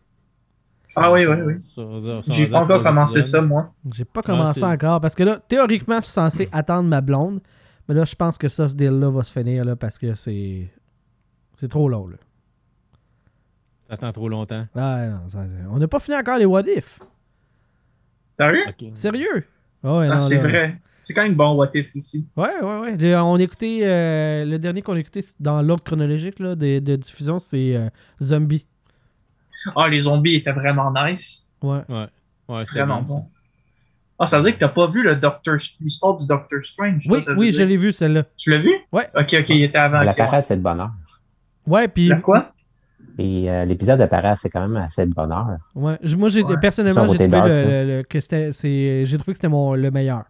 Speaker 3: Ah oui, oui, oui. J'ai pas encore commencé ça, moi.
Speaker 1: J'ai pas commencé encore, parce que là, théoriquement, je suis censé attendre ma blonde, mais là, je pense que ça, ce deal-là va se finir, là, parce que c'est... C'est trop long, là.
Speaker 2: T'attends trop longtemps.
Speaker 1: Ah, non, ça- on n'a pas fini encore les What If.
Speaker 3: Sérieux?
Speaker 1: Sérieux? Ouais,
Speaker 3: Ah,
Speaker 1: non,
Speaker 3: c'est
Speaker 1: là-
Speaker 3: vrai. C'est quand même bon, What If aussi.
Speaker 1: Ouais, ouais, ouais. Le- on a écouté, euh, le dernier qu'on a écouté dans l'ordre chronologique là, de, de diffusion, c'est euh, Zombie.
Speaker 3: Ah, les zombies étaient vraiment nice.
Speaker 1: Ouais.
Speaker 2: Ouais. Ouais, c'était
Speaker 3: Vraiment
Speaker 2: bon.
Speaker 3: Ah, ça veut dire que t'as pas vu le Doctor, l'histoire du Doctor Strange.
Speaker 1: Oui,
Speaker 3: toi,
Speaker 1: oui, je l'ai vu celle-là.
Speaker 3: Tu l'as vu?
Speaker 1: Ouais.
Speaker 3: Ok, ok, il était avant.
Speaker 4: La c'est de bonheur.
Speaker 1: Ouais, puis
Speaker 3: La quoi?
Speaker 4: Et euh, l'épisode de c'est quand même assez de bonheur.
Speaker 1: ouais, moi j'ai
Speaker 3: Ouais.
Speaker 1: personnellement
Speaker 4: Son
Speaker 1: j'ai trouvé le,
Speaker 4: hein.
Speaker 1: le- le- que c'était c'est j'ai trouvé que c'était mon le meilleur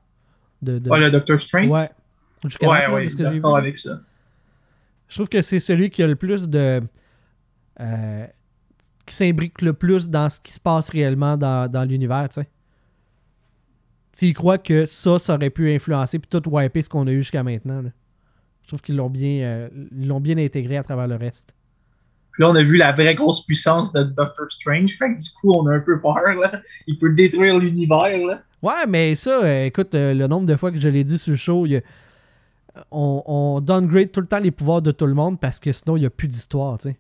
Speaker 1: de, de-
Speaker 3: Ah, le Doctor Strange?
Speaker 1: ouais. Jusqu'à
Speaker 3: ouais,
Speaker 1: là,
Speaker 3: ouais,
Speaker 1: que j'ai vu.
Speaker 3: d'accord avec ça.
Speaker 1: Je trouve que c'est celui qui a le plus de euh, qui s'imbrique le plus dans ce qui se passe réellement dans, dans l'univers, tu sais. S'ils croient que ça, ça aurait pu influencer puis tout wiper ce qu'on a eu jusqu'à maintenant. là. Je trouve qu'ils l'ont bien, euh, l'ont bien intégré à travers le reste.
Speaker 3: Puis là, on a vu la vraie grosse puissance de Doctor Strange. Fait que du coup, on a un peu peur, là. Il peut détruire l'univers, là.
Speaker 1: Ouais, mais ça, euh, écoute, euh, le nombre de fois que je l'ai dit sur le show, il y a- on, on downgrade tout le temps les pouvoirs de tout le monde parce que sinon, il n'y a plus d'histoire, tu sais.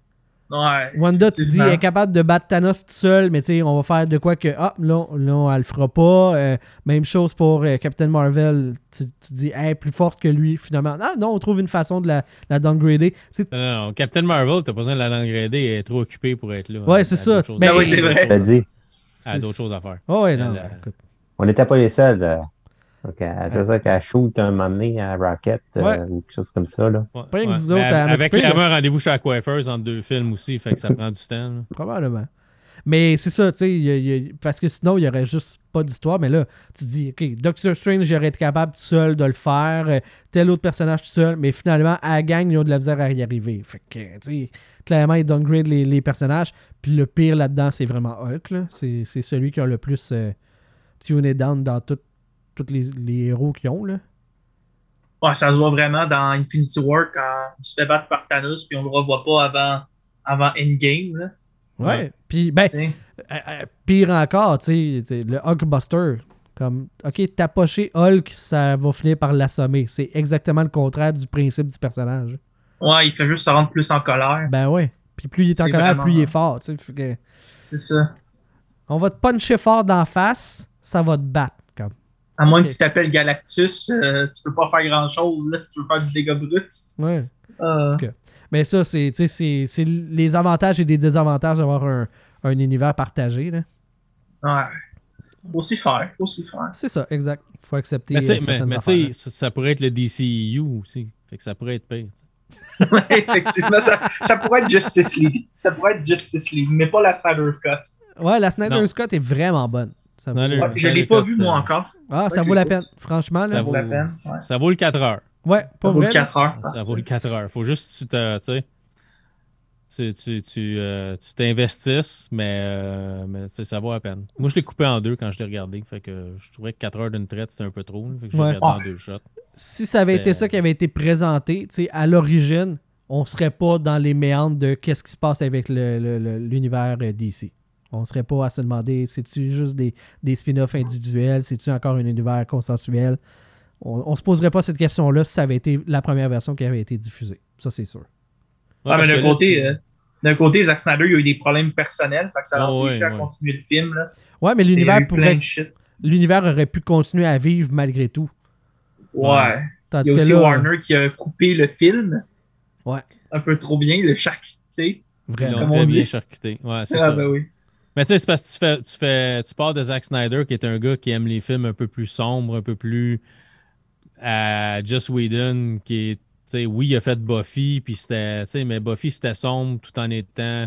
Speaker 3: Ouais.
Speaker 1: Wanda, tu dis, elle est capable de battre Thanos tout seul, mais tu sais, on va faire de quoi que, ah, là, là elle le fera pas. Euh, même chose pour euh, Captain Marvel. Tu, tu dis, elle est plus forte que lui, finalement. Ah non, on trouve une façon de la, la downgrader.
Speaker 2: Non, non, non. Captain Marvel, t'as pas besoin de la downgrader, elle est trop occupée pour être là.
Speaker 1: Ouais, c'est ça.
Speaker 2: choses
Speaker 1: Ben
Speaker 2: à
Speaker 3: oui, c'est vrai.
Speaker 2: Elle a d'autres choses à faire.
Speaker 1: Oh, ouais, non.
Speaker 2: Euh,
Speaker 1: écoute.
Speaker 4: on n'était pas les seuls. euh, donc, euh, c'est ça qu'elle shoot un moment donné à Rocket euh, ou quelque chose comme ça. Là.
Speaker 2: Ouais, ouais.
Speaker 1: autres à
Speaker 2: Avec clairement un rendez-vous chez la coiffeuse entre deux films aussi, fait que ça prend du temps. là.
Speaker 1: Probablement. Mais c'est ça, tu sais, parce que sinon, il n'y aurait juste pas d'histoire. Mais là, tu te dis, OK, Doctor Strange, il aurait été capable tout seul de le faire, euh, tel autre personnage tout seul, mais finalement, à la gang, ils ont de la misère à y arriver. Fait que, tu sais, clairement, ils downgrade les, les personnages. Puis le pire là-dedans, c'est vraiment Hulk, là. C'est c'est celui qui a le plus euh, tuné down dans tout- tous les, les héros qu'ils ont, là.
Speaker 3: Ouais, ça se voit vraiment dans Infinity War quand il se fait battre par Thanos, puis on le revoit pas avant, avant Endgame, là.
Speaker 1: Ouais. Puis, ben,
Speaker 3: sais.
Speaker 1: Euh, euh, pire encore, tu sais, le Hulkbuster. Comme, ok, tapocher Hulk, ça va finir par l'assommer. C'est exactement le contraire du principe du personnage.
Speaker 3: Ouais, il fait juste se rendre plus en colère.
Speaker 1: Ben ouais. Puis plus il est en colère,
Speaker 3: vraiment-
Speaker 1: plus il est fort. tu sais. Fait que
Speaker 3: C'est ça.
Speaker 1: on va te puncher fort d'en face, ça va te battre.
Speaker 3: À moins que tu t'appelles Galactus, euh, tu peux pas faire grand chose là si tu veux faire du dégât brut.
Speaker 1: Ouais.
Speaker 3: Euh,
Speaker 1: En tout cas. Mais ça, c'est tu sais, c'est- c'est les avantages et les désavantages d'avoir un, un univers partagé. là.
Speaker 3: ouais. Faut aussi faire, faut aussi faire.
Speaker 1: C'est ça, exact. faut accepter
Speaker 2: Mais tu sais,
Speaker 1: euh,
Speaker 2: mais-
Speaker 1: certaines
Speaker 2: mais tu
Speaker 1: affaires.
Speaker 2: sais, ça, ça pourrait être le DCEU aussi. Fait que ça pourrait être pire. [laughs]
Speaker 3: Ouais, effectivement, ça, ça pourrait être Justice League. Ça pourrait être Justice League, mais pas la Snyder Cut.
Speaker 1: Ouais, la Snyder. Scott est vraiment bonne. Ça vaut,
Speaker 3: Ouais, je l'ai
Speaker 2: Snyder
Speaker 3: pas vu,
Speaker 2: ça-
Speaker 3: moi, encore.
Speaker 1: ah, ça vaut la peine. Franchement, là.
Speaker 2: Ça
Speaker 3: Ça vaut la
Speaker 2: vaut-
Speaker 3: peine. Ouais.
Speaker 2: Ça vaut le 4 heures.
Speaker 1: Ouais,
Speaker 3: Ça
Speaker 1: pas
Speaker 3: vaut
Speaker 1: vrai. là.
Speaker 3: 4 heures.
Speaker 2: Ça vaut le 4 heures. Faut juste que tu te. Tu sais, tu, tu, tu, euh, t'investisses, mais, euh, mais ça vaut la peine. Moi, je l'ai coupé en deux quand je l'ai regardé. Fait que je trouvais que 4 heures d'une traite, c'était un peu trop. fait que je l'ai
Speaker 1: Ouais.
Speaker 2: regardé en
Speaker 3: Ah.
Speaker 2: deux shots.
Speaker 1: Si ça avait été ça qui avait été présenté, tu sais, à l'origine, on serait pas dans les méandres de qu'est-ce qui se passe avec le- le- le- l'univers euh, DC. On serait pas à se demander, c'est-tu juste des, des spin-offs individuels, c'est-tu encore un univers consensuel? On, on se poserait pas cette question-là si ça avait été la première version qui avait été diffusée. Ça, c'est sûr.
Speaker 2: Ouais,
Speaker 3: Ah, mais
Speaker 2: parce
Speaker 3: d'un côté, euh, d'un côté, Zack Snyder, il a eu des problèmes personnels, fait que ça l'a
Speaker 2: ouais,
Speaker 3: empêché à
Speaker 2: ouais.
Speaker 3: continuer le film. Là.
Speaker 1: Ouais, mais l'univers pourrait, l'univers aurait pu continuer à vivre malgré tout.
Speaker 3: Ouais.
Speaker 1: Tandis
Speaker 3: Il y a
Speaker 1: que
Speaker 3: aussi
Speaker 1: là,
Speaker 3: Warner qui a coupé le film.
Speaker 1: Ouais.
Speaker 3: Un peu trop bien, le charcuté.
Speaker 1: Vraiment.
Speaker 3: Comme
Speaker 2: très
Speaker 3: on dit?
Speaker 2: charcuté. Ouais, c'est
Speaker 3: Ah,
Speaker 2: ça.
Speaker 3: ben oui.
Speaker 2: Mais tu sais, c'est parce que tu fais, tu fais, tu pars de Zack Snyder, qui est un gars qui aime les films un peu plus sombres, un peu plus à Joss Whedon, qui est, tu sais, oui, il a fait Buffy, puis c'était, tu sais, mais Buffy c'était sombre tout en étant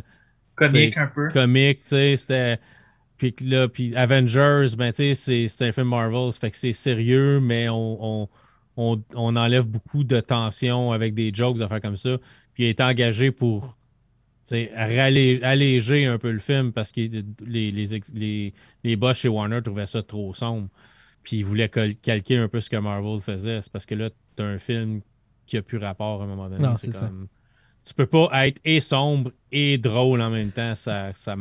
Speaker 3: Comique un peu.
Speaker 2: comique, tu sais, c'était. Puis là, puis Avengers, ben, tu sais, c'est- c'est un film Marvel, ça fait que c'est sérieux, mais on, on, on, on enlève beaucoup de tension avec des jokes, des affaires comme ça. Puis il est engagé pour rallé- alléger un peu le film parce que les, les, les, les boss chez Warner trouvaient ça trop sombre. Puis ils voulaient calquer un peu ce que Marvel faisait. C'est parce que là, tu as un film qui a plus rapport à un moment donné.
Speaker 1: Non,
Speaker 2: C'est
Speaker 1: c'est ça.
Speaker 2: Tu peux pas être et sombre et drôle en même temps. Ça, ça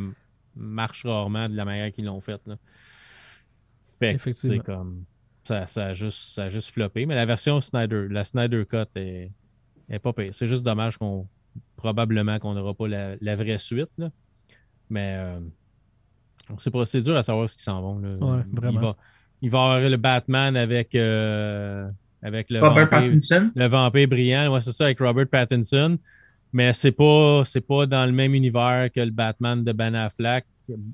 Speaker 2: marche rarement de la manière qu'ils l'ont fait. Là. Fait que c'est comme. Ça, ça, a juste, ça a juste floppé. Mais la version Snyder, la Snyder Cut est, est pas pire. C'est juste dommage qu'on. Probablement qu'on n'aura pas la, la vraie suite. Là. Mais euh, c'est pas- c'est dur à savoir ce qu'ils s'en vont. Là.
Speaker 1: Ouais, vraiment.
Speaker 2: Il va, il va y avoir le Batman avec, euh, avec le,
Speaker 3: Robert
Speaker 2: vampire,
Speaker 3: Pattinson.
Speaker 2: le vampire brillant. Ouais, c'est ça, avec Robert Pattinson. Mais c'est pas, c'est pas dans le même univers que le Batman de Ben Affleck.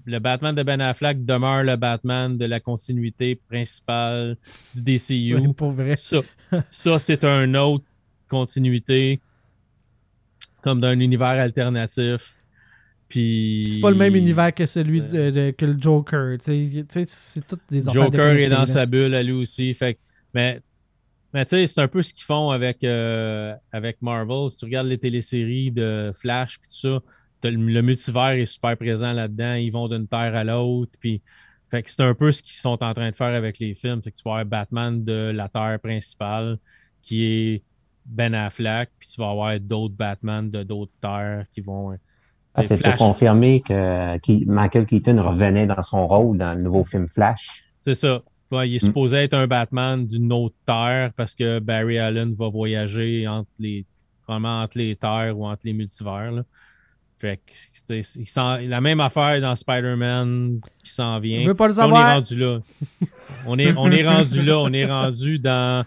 Speaker 2: Le Batman de Ben Affleck demeure le Batman de la continuité principale du DCU.
Speaker 1: Ouais, pour vrai.
Speaker 2: Ça, ça c'est un autre continuité, comme d'un univers alternatif. Puis.
Speaker 1: C'est pas le même univers que celui de- de- que le Joker. C'est toutes des
Speaker 2: Joker est
Speaker 1: déconnectées,
Speaker 2: dans
Speaker 1: là.
Speaker 2: sa bulle à lui aussi. Fait que- mais mais tu sais, c'est un peu ce qu'ils font avec, euh, avec Marvel. Si tu regardes les téléséries de Flash puis tout ça, le, le multivers est super présent là-dedans. Ils vont d'une terre à l'autre. Puis, fait que c'est un peu ce qu'ils sont en train de faire avec les films. Fait que tu vas avoir Batman de la terre principale qui est Ben Affleck, puis tu vas avoir d'autres Batman de d'autres terres qui vont. euh,
Speaker 4: Ah,
Speaker 2: Flash-
Speaker 4: confirmer que qui- Michael Keaton revenait dans son rôle dans le nouveau film Flash.
Speaker 2: C'est ça. Ouais, il est
Speaker 4: Mm.
Speaker 2: supposé être un Batman d'une autre terre parce que Barry Allen va voyager entre les, vraiment entre les terres ou entre les multivers. là. Fait que, il la même affaire dans Spider-Man qui s'en vient.
Speaker 1: Pas le
Speaker 2: Puis On est rendu là. On est, on est rendu là. On est rendu dans.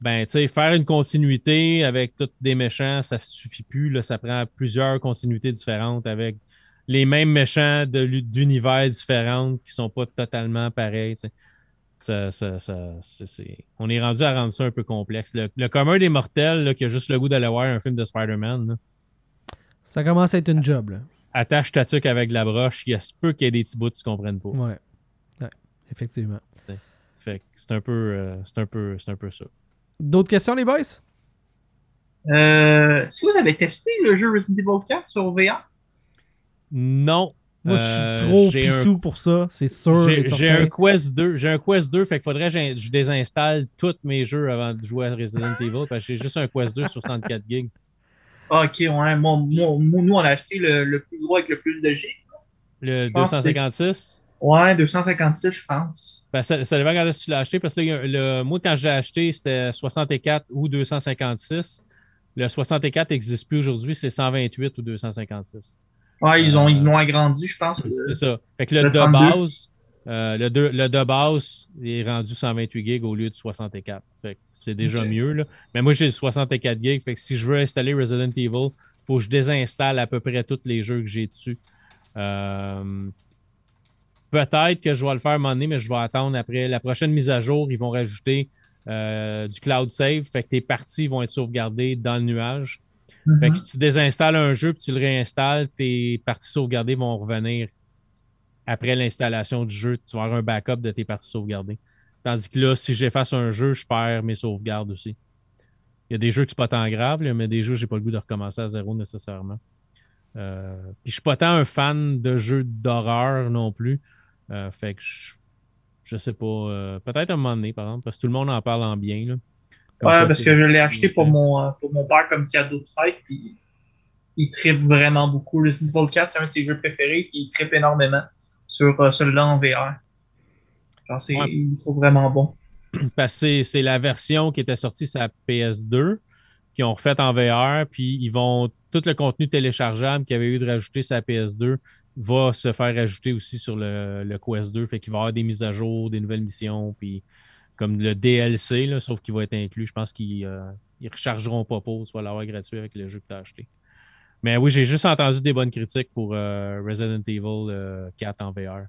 Speaker 2: Ben, tu sais, faire une continuité avec tous des méchants, ça suffit plus. Là, ça prend plusieurs continuités différentes avec les mêmes méchants d'univers différents qui sont pas totalement pareils. Ça, ça- On est rendu à rendre ça un peu complexe. Le, le commun des mortels là, qui a juste le goût d'aller voir un film de Spider-Man,
Speaker 1: Ça commence à être une job. Là.
Speaker 2: attache ta tuque avec la broche, il y a ce peu qu'il y ait des petits bouts que tu comprennes pas.
Speaker 1: Ouais. Ouais, effectivement.
Speaker 2: C'est un peu, euh, c'est un peu, c'est un peu ça.
Speaker 1: D'autres questions, les boys?
Speaker 3: Euh, Est-ce que vous avez testé le jeu Resident Evil 4 sur VR?
Speaker 2: Non.
Speaker 1: Moi,
Speaker 2: Euh,
Speaker 1: je suis trop
Speaker 2: j'ai
Speaker 1: pissou pour ça, c'est sûr.
Speaker 2: J'ai un Quest 2. J'ai un Quest 2, fait qu'il faudrait que je désinstalle tous mes jeux avant de jouer à Resident Evil parce que j'ai juste un Quest 2 sur 64 gigs.
Speaker 3: Ah, ok, ouais. Moi, moi- moi, nous, on a acheté le, le plus gros avec le plus de G.
Speaker 2: Le
Speaker 3: Je pense que
Speaker 2: 256.
Speaker 3: Ouais, 256, je pense.
Speaker 2: Ben, ça, ça dépend quand tu l'as acheté parce que là, le, moi, quand je l'ai acheté, c'était 64 ou 256. Le 64 n'existe plus aujourd'hui, c'est 128 ou 256.
Speaker 3: Ouais, ils ont-
Speaker 2: Euh,
Speaker 3: ils l'ont agrandi, je pense.
Speaker 2: C'est ça. Fait que le,
Speaker 3: Le
Speaker 2: de
Speaker 3: 32.
Speaker 2: base, Euh, le, de, le de base est rendu 128 gigs au lieu de 64. Fait que c'est déjà mieux. Là. Mais moi, j'ai le 64 gigs. Fait que si je veux installer Resident Evil, il faut que je désinstalle à peu près tous les jeux que j'ai dessus. Euh, Peut-être que je vais le faire à un moment donné, mais je vais attendre après la prochaine mise à jour. Ils vont rajouter euh, du cloud save. Fait que tes parties vont être sauvegardées dans le nuage. Fait
Speaker 3: Mhm.
Speaker 2: que si tu désinstalles un jeu puis tu le réinstalles, tes parties sauvegardées vont revenir après l'installation du jeu. Tu vas avoir un backup de tes parties sauvegardées. Tandis que là, si j'efface un jeu, je perds mes sauvegardes aussi. Il y a des jeux que c'est pas tant grave, là, mais des jeux, j'ai pas le goût de recommencer à zéro nécessairement. Euh, puis je suis pas tant un fan de jeux d'horreur non plus. Euh, fait que je, je sais pas. euh, Peut-être un moment donné, par exemple, parce que tout le monde en parle en bien. Là. Comme
Speaker 3: Ouais,
Speaker 2: quoi,
Speaker 3: parce que je l'ai acheté pour mon, euh, pour mon père comme cadeau de fête, puis il tripe vraiment beaucoup. Resident Evil 4, c'est un de ses jeux préférés, puis il tripe énormément sur euh, celui-là en VR. Genre, c'est,
Speaker 2: Ouais.
Speaker 3: il le trouve vraiment bon. [clears throat]
Speaker 2: Parce que c'est- la version qui était sortie sur la PS2, qui ont refait en VR, puis ils vont. Tout le contenu téléchargeable qu'il y avait eu de rajouter sur la PS2 va se faire ajouter aussi sur le, le Quest 2. Fait qu'il va y avoir des mises à jour, des nouvelles missions, puis comme le DLC, là, sauf qu'il va être inclus. Je pense qu'ils ne rechargeront pas pour, vas l'avoir gratuit avec le jeu que tu as acheté. Mais oui, j'ai juste entendu des bonnes critiques pour euh, Resident Evil euh, 4 en VR.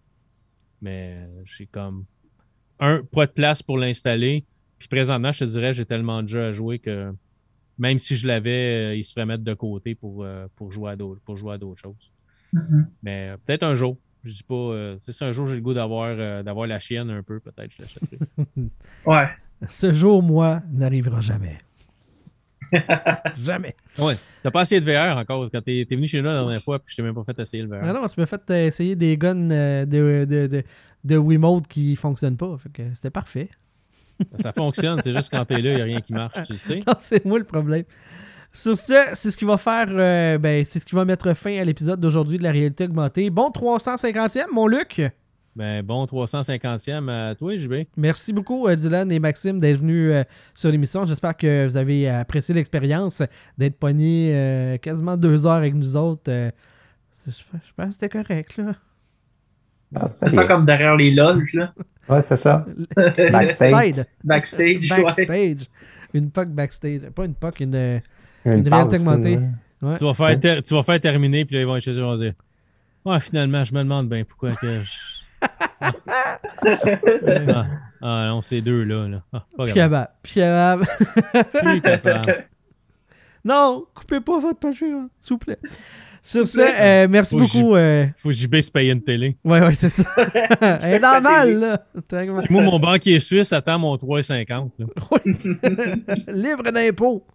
Speaker 2: Mais j'ai comme un, pas de place pour l'installer. Puis présentement, je te dirais, j'ai tellement de jeux à jouer que même si je l'avais, euh, il se ferait mettre de côté pour, euh, pour jouer à d'autres pour
Speaker 3: Mhm.
Speaker 2: Mais euh, peut-être un jour. Je dis pas. euh, c'est ça, un jour j'ai le goût d'avoir euh, d'avoir la chienne un peu, peut-être je l'achèterai. [laughs]
Speaker 3: Ouais.
Speaker 1: Ce jour, moi, n'arrivera jamais. [laughs] jamais.
Speaker 2: ouais. T'as pas essayé de VR encore? Quand t'es, t'es venu chez nous la dernière fois, puis je t'ai même pas fait essayer le VR.
Speaker 1: Ah non, tu m'as fait essayer des guns euh, de, de, de, de Wiimote qui fonctionnent pas. Fait que c'était parfait.
Speaker 2: Ça fonctionne, c'est juste quand t'es là, il n'y a rien qui marche, tu le sais. [laughs]
Speaker 1: Non, c'est moi le problème. Sur ce, c'est ce qui va faire, euh, ben, c'est ce qui va mettre fin à l'épisode d'aujourd'hui de la réalité augmentée. Bon 350e, mon Luc.
Speaker 2: Ben bon 350e à toi, JB.
Speaker 1: Merci beaucoup, euh, Dylan et Maxime, d'être venus euh, sur l'émission. J'espère que vous avez apprécié l'expérience d'être pognés euh, quasiment deux heures avec nous autres. euh, c'est- je je pense que c'était correct, là.
Speaker 4: Ah,
Speaker 3: C'est ça comme derrière les loges, là.
Speaker 4: Ouais, c'est ça. [laughs]
Speaker 3: Backstage.
Speaker 4: Backstage.
Speaker 3: ouais.
Speaker 1: Backstage. Une POC backstage. Pas une POC, une.
Speaker 4: Une,
Speaker 1: Une
Speaker 4: passe,
Speaker 1: réalité augmentée.
Speaker 4: ouais.
Speaker 1: ouais.
Speaker 2: Tu vas faire, ter- tu vas faire terminer, puis là, ils vont être chez eux, ils vont dire Ouais, finalement, je me demande bien pourquoi que je. [laughs] ah, ah, non, ces deux-là. Là. Ah, pas
Speaker 1: Plus capable. Plus capable.
Speaker 2: Plus capable.
Speaker 1: non, coupez pas votre Patreon, s'il vous plaît. Sur ce, euh, merci
Speaker 2: Faut
Speaker 1: beaucoup. euh,
Speaker 2: Faut que JB se paye une télé.
Speaker 1: Ouais, ouais, c'est ça. [laughs] Elle est normal, là.
Speaker 2: Moi, mon banquier suisse attend mon 3,50. là. [laughs] [laughs]
Speaker 1: Libre d'impôts.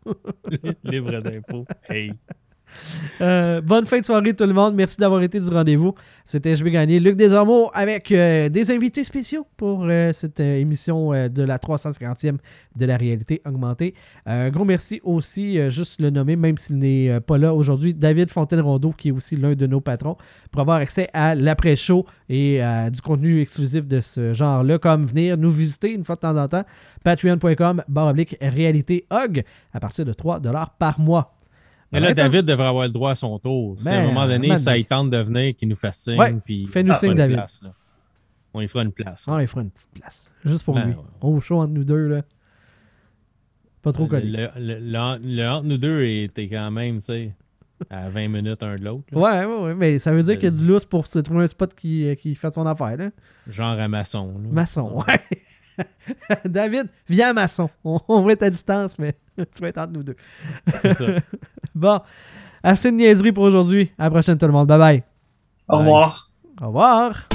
Speaker 2: Libre d'impôts. Hey.
Speaker 1: Euh, bonne fin de soirée, tout le monde. Merci d'avoir été du rendez-vous. C'était Je vais gagner. Luc Desormeaux avec euh, des invités spéciaux pour euh, cette émission de la 350e de la réalité augmentée. Un gros merci aussi, juste le nommer, même s'il n'est pas là aujourd'hui, David Fontaine-Rondeau, qui est aussi l'un de nos patrons, pour avoir accès à l'après-show et du contenu exclusif de ce genre-là, comme venir nous visiter une fois de temps en temps. Patreon.com, barre oblique, réalité à partir de 3 par mois.
Speaker 2: Mais là, David devrait avoir le droit à son tour. Si à un moment donné, ça il tente de venir, qu'il nous fasse signe.
Speaker 1: Ouais,
Speaker 2: puis
Speaker 1: fais-nous
Speaker 2: on fera
Speaker 1: signe, David.
Speaker 2: place. On y fera une place.
Speaker 1: Ah, il fera une petite place. Juste pour
Speaker 2: Ben,
Speaker 1: lui.
Speaker 2: ouais.
Speaker 1: Au chaud entre nous deux, là. Pas trop connu.
Speaker 2: le, le- le- le entre nous deux était quand même, tu sais, à 20 minutes un de l'autre.
Speaker 1: Ouais, ouais, ouais. Mais ça veut dire qu'il y a du lousse pour se trouver un spot qui, euh, qui fait son affaire, là.
Speaker 2: Genre à maçon. là.
Speaker 1: Maçon, ouais. [laughs] David, viens à maçon. On, on va être à distance, mais [laughs] tu vas être entre nous deux.
Speaker 2: Ça. [laughs]
Speaker 1: Bon, assez de niaiserie pour aujourd'hui. À la prochaine, tout le monde. Bye bye.
Speaker 3: Au
Speaker 2: Bye.
Speaker 3: revoir.
Speaker 1: Au revoir.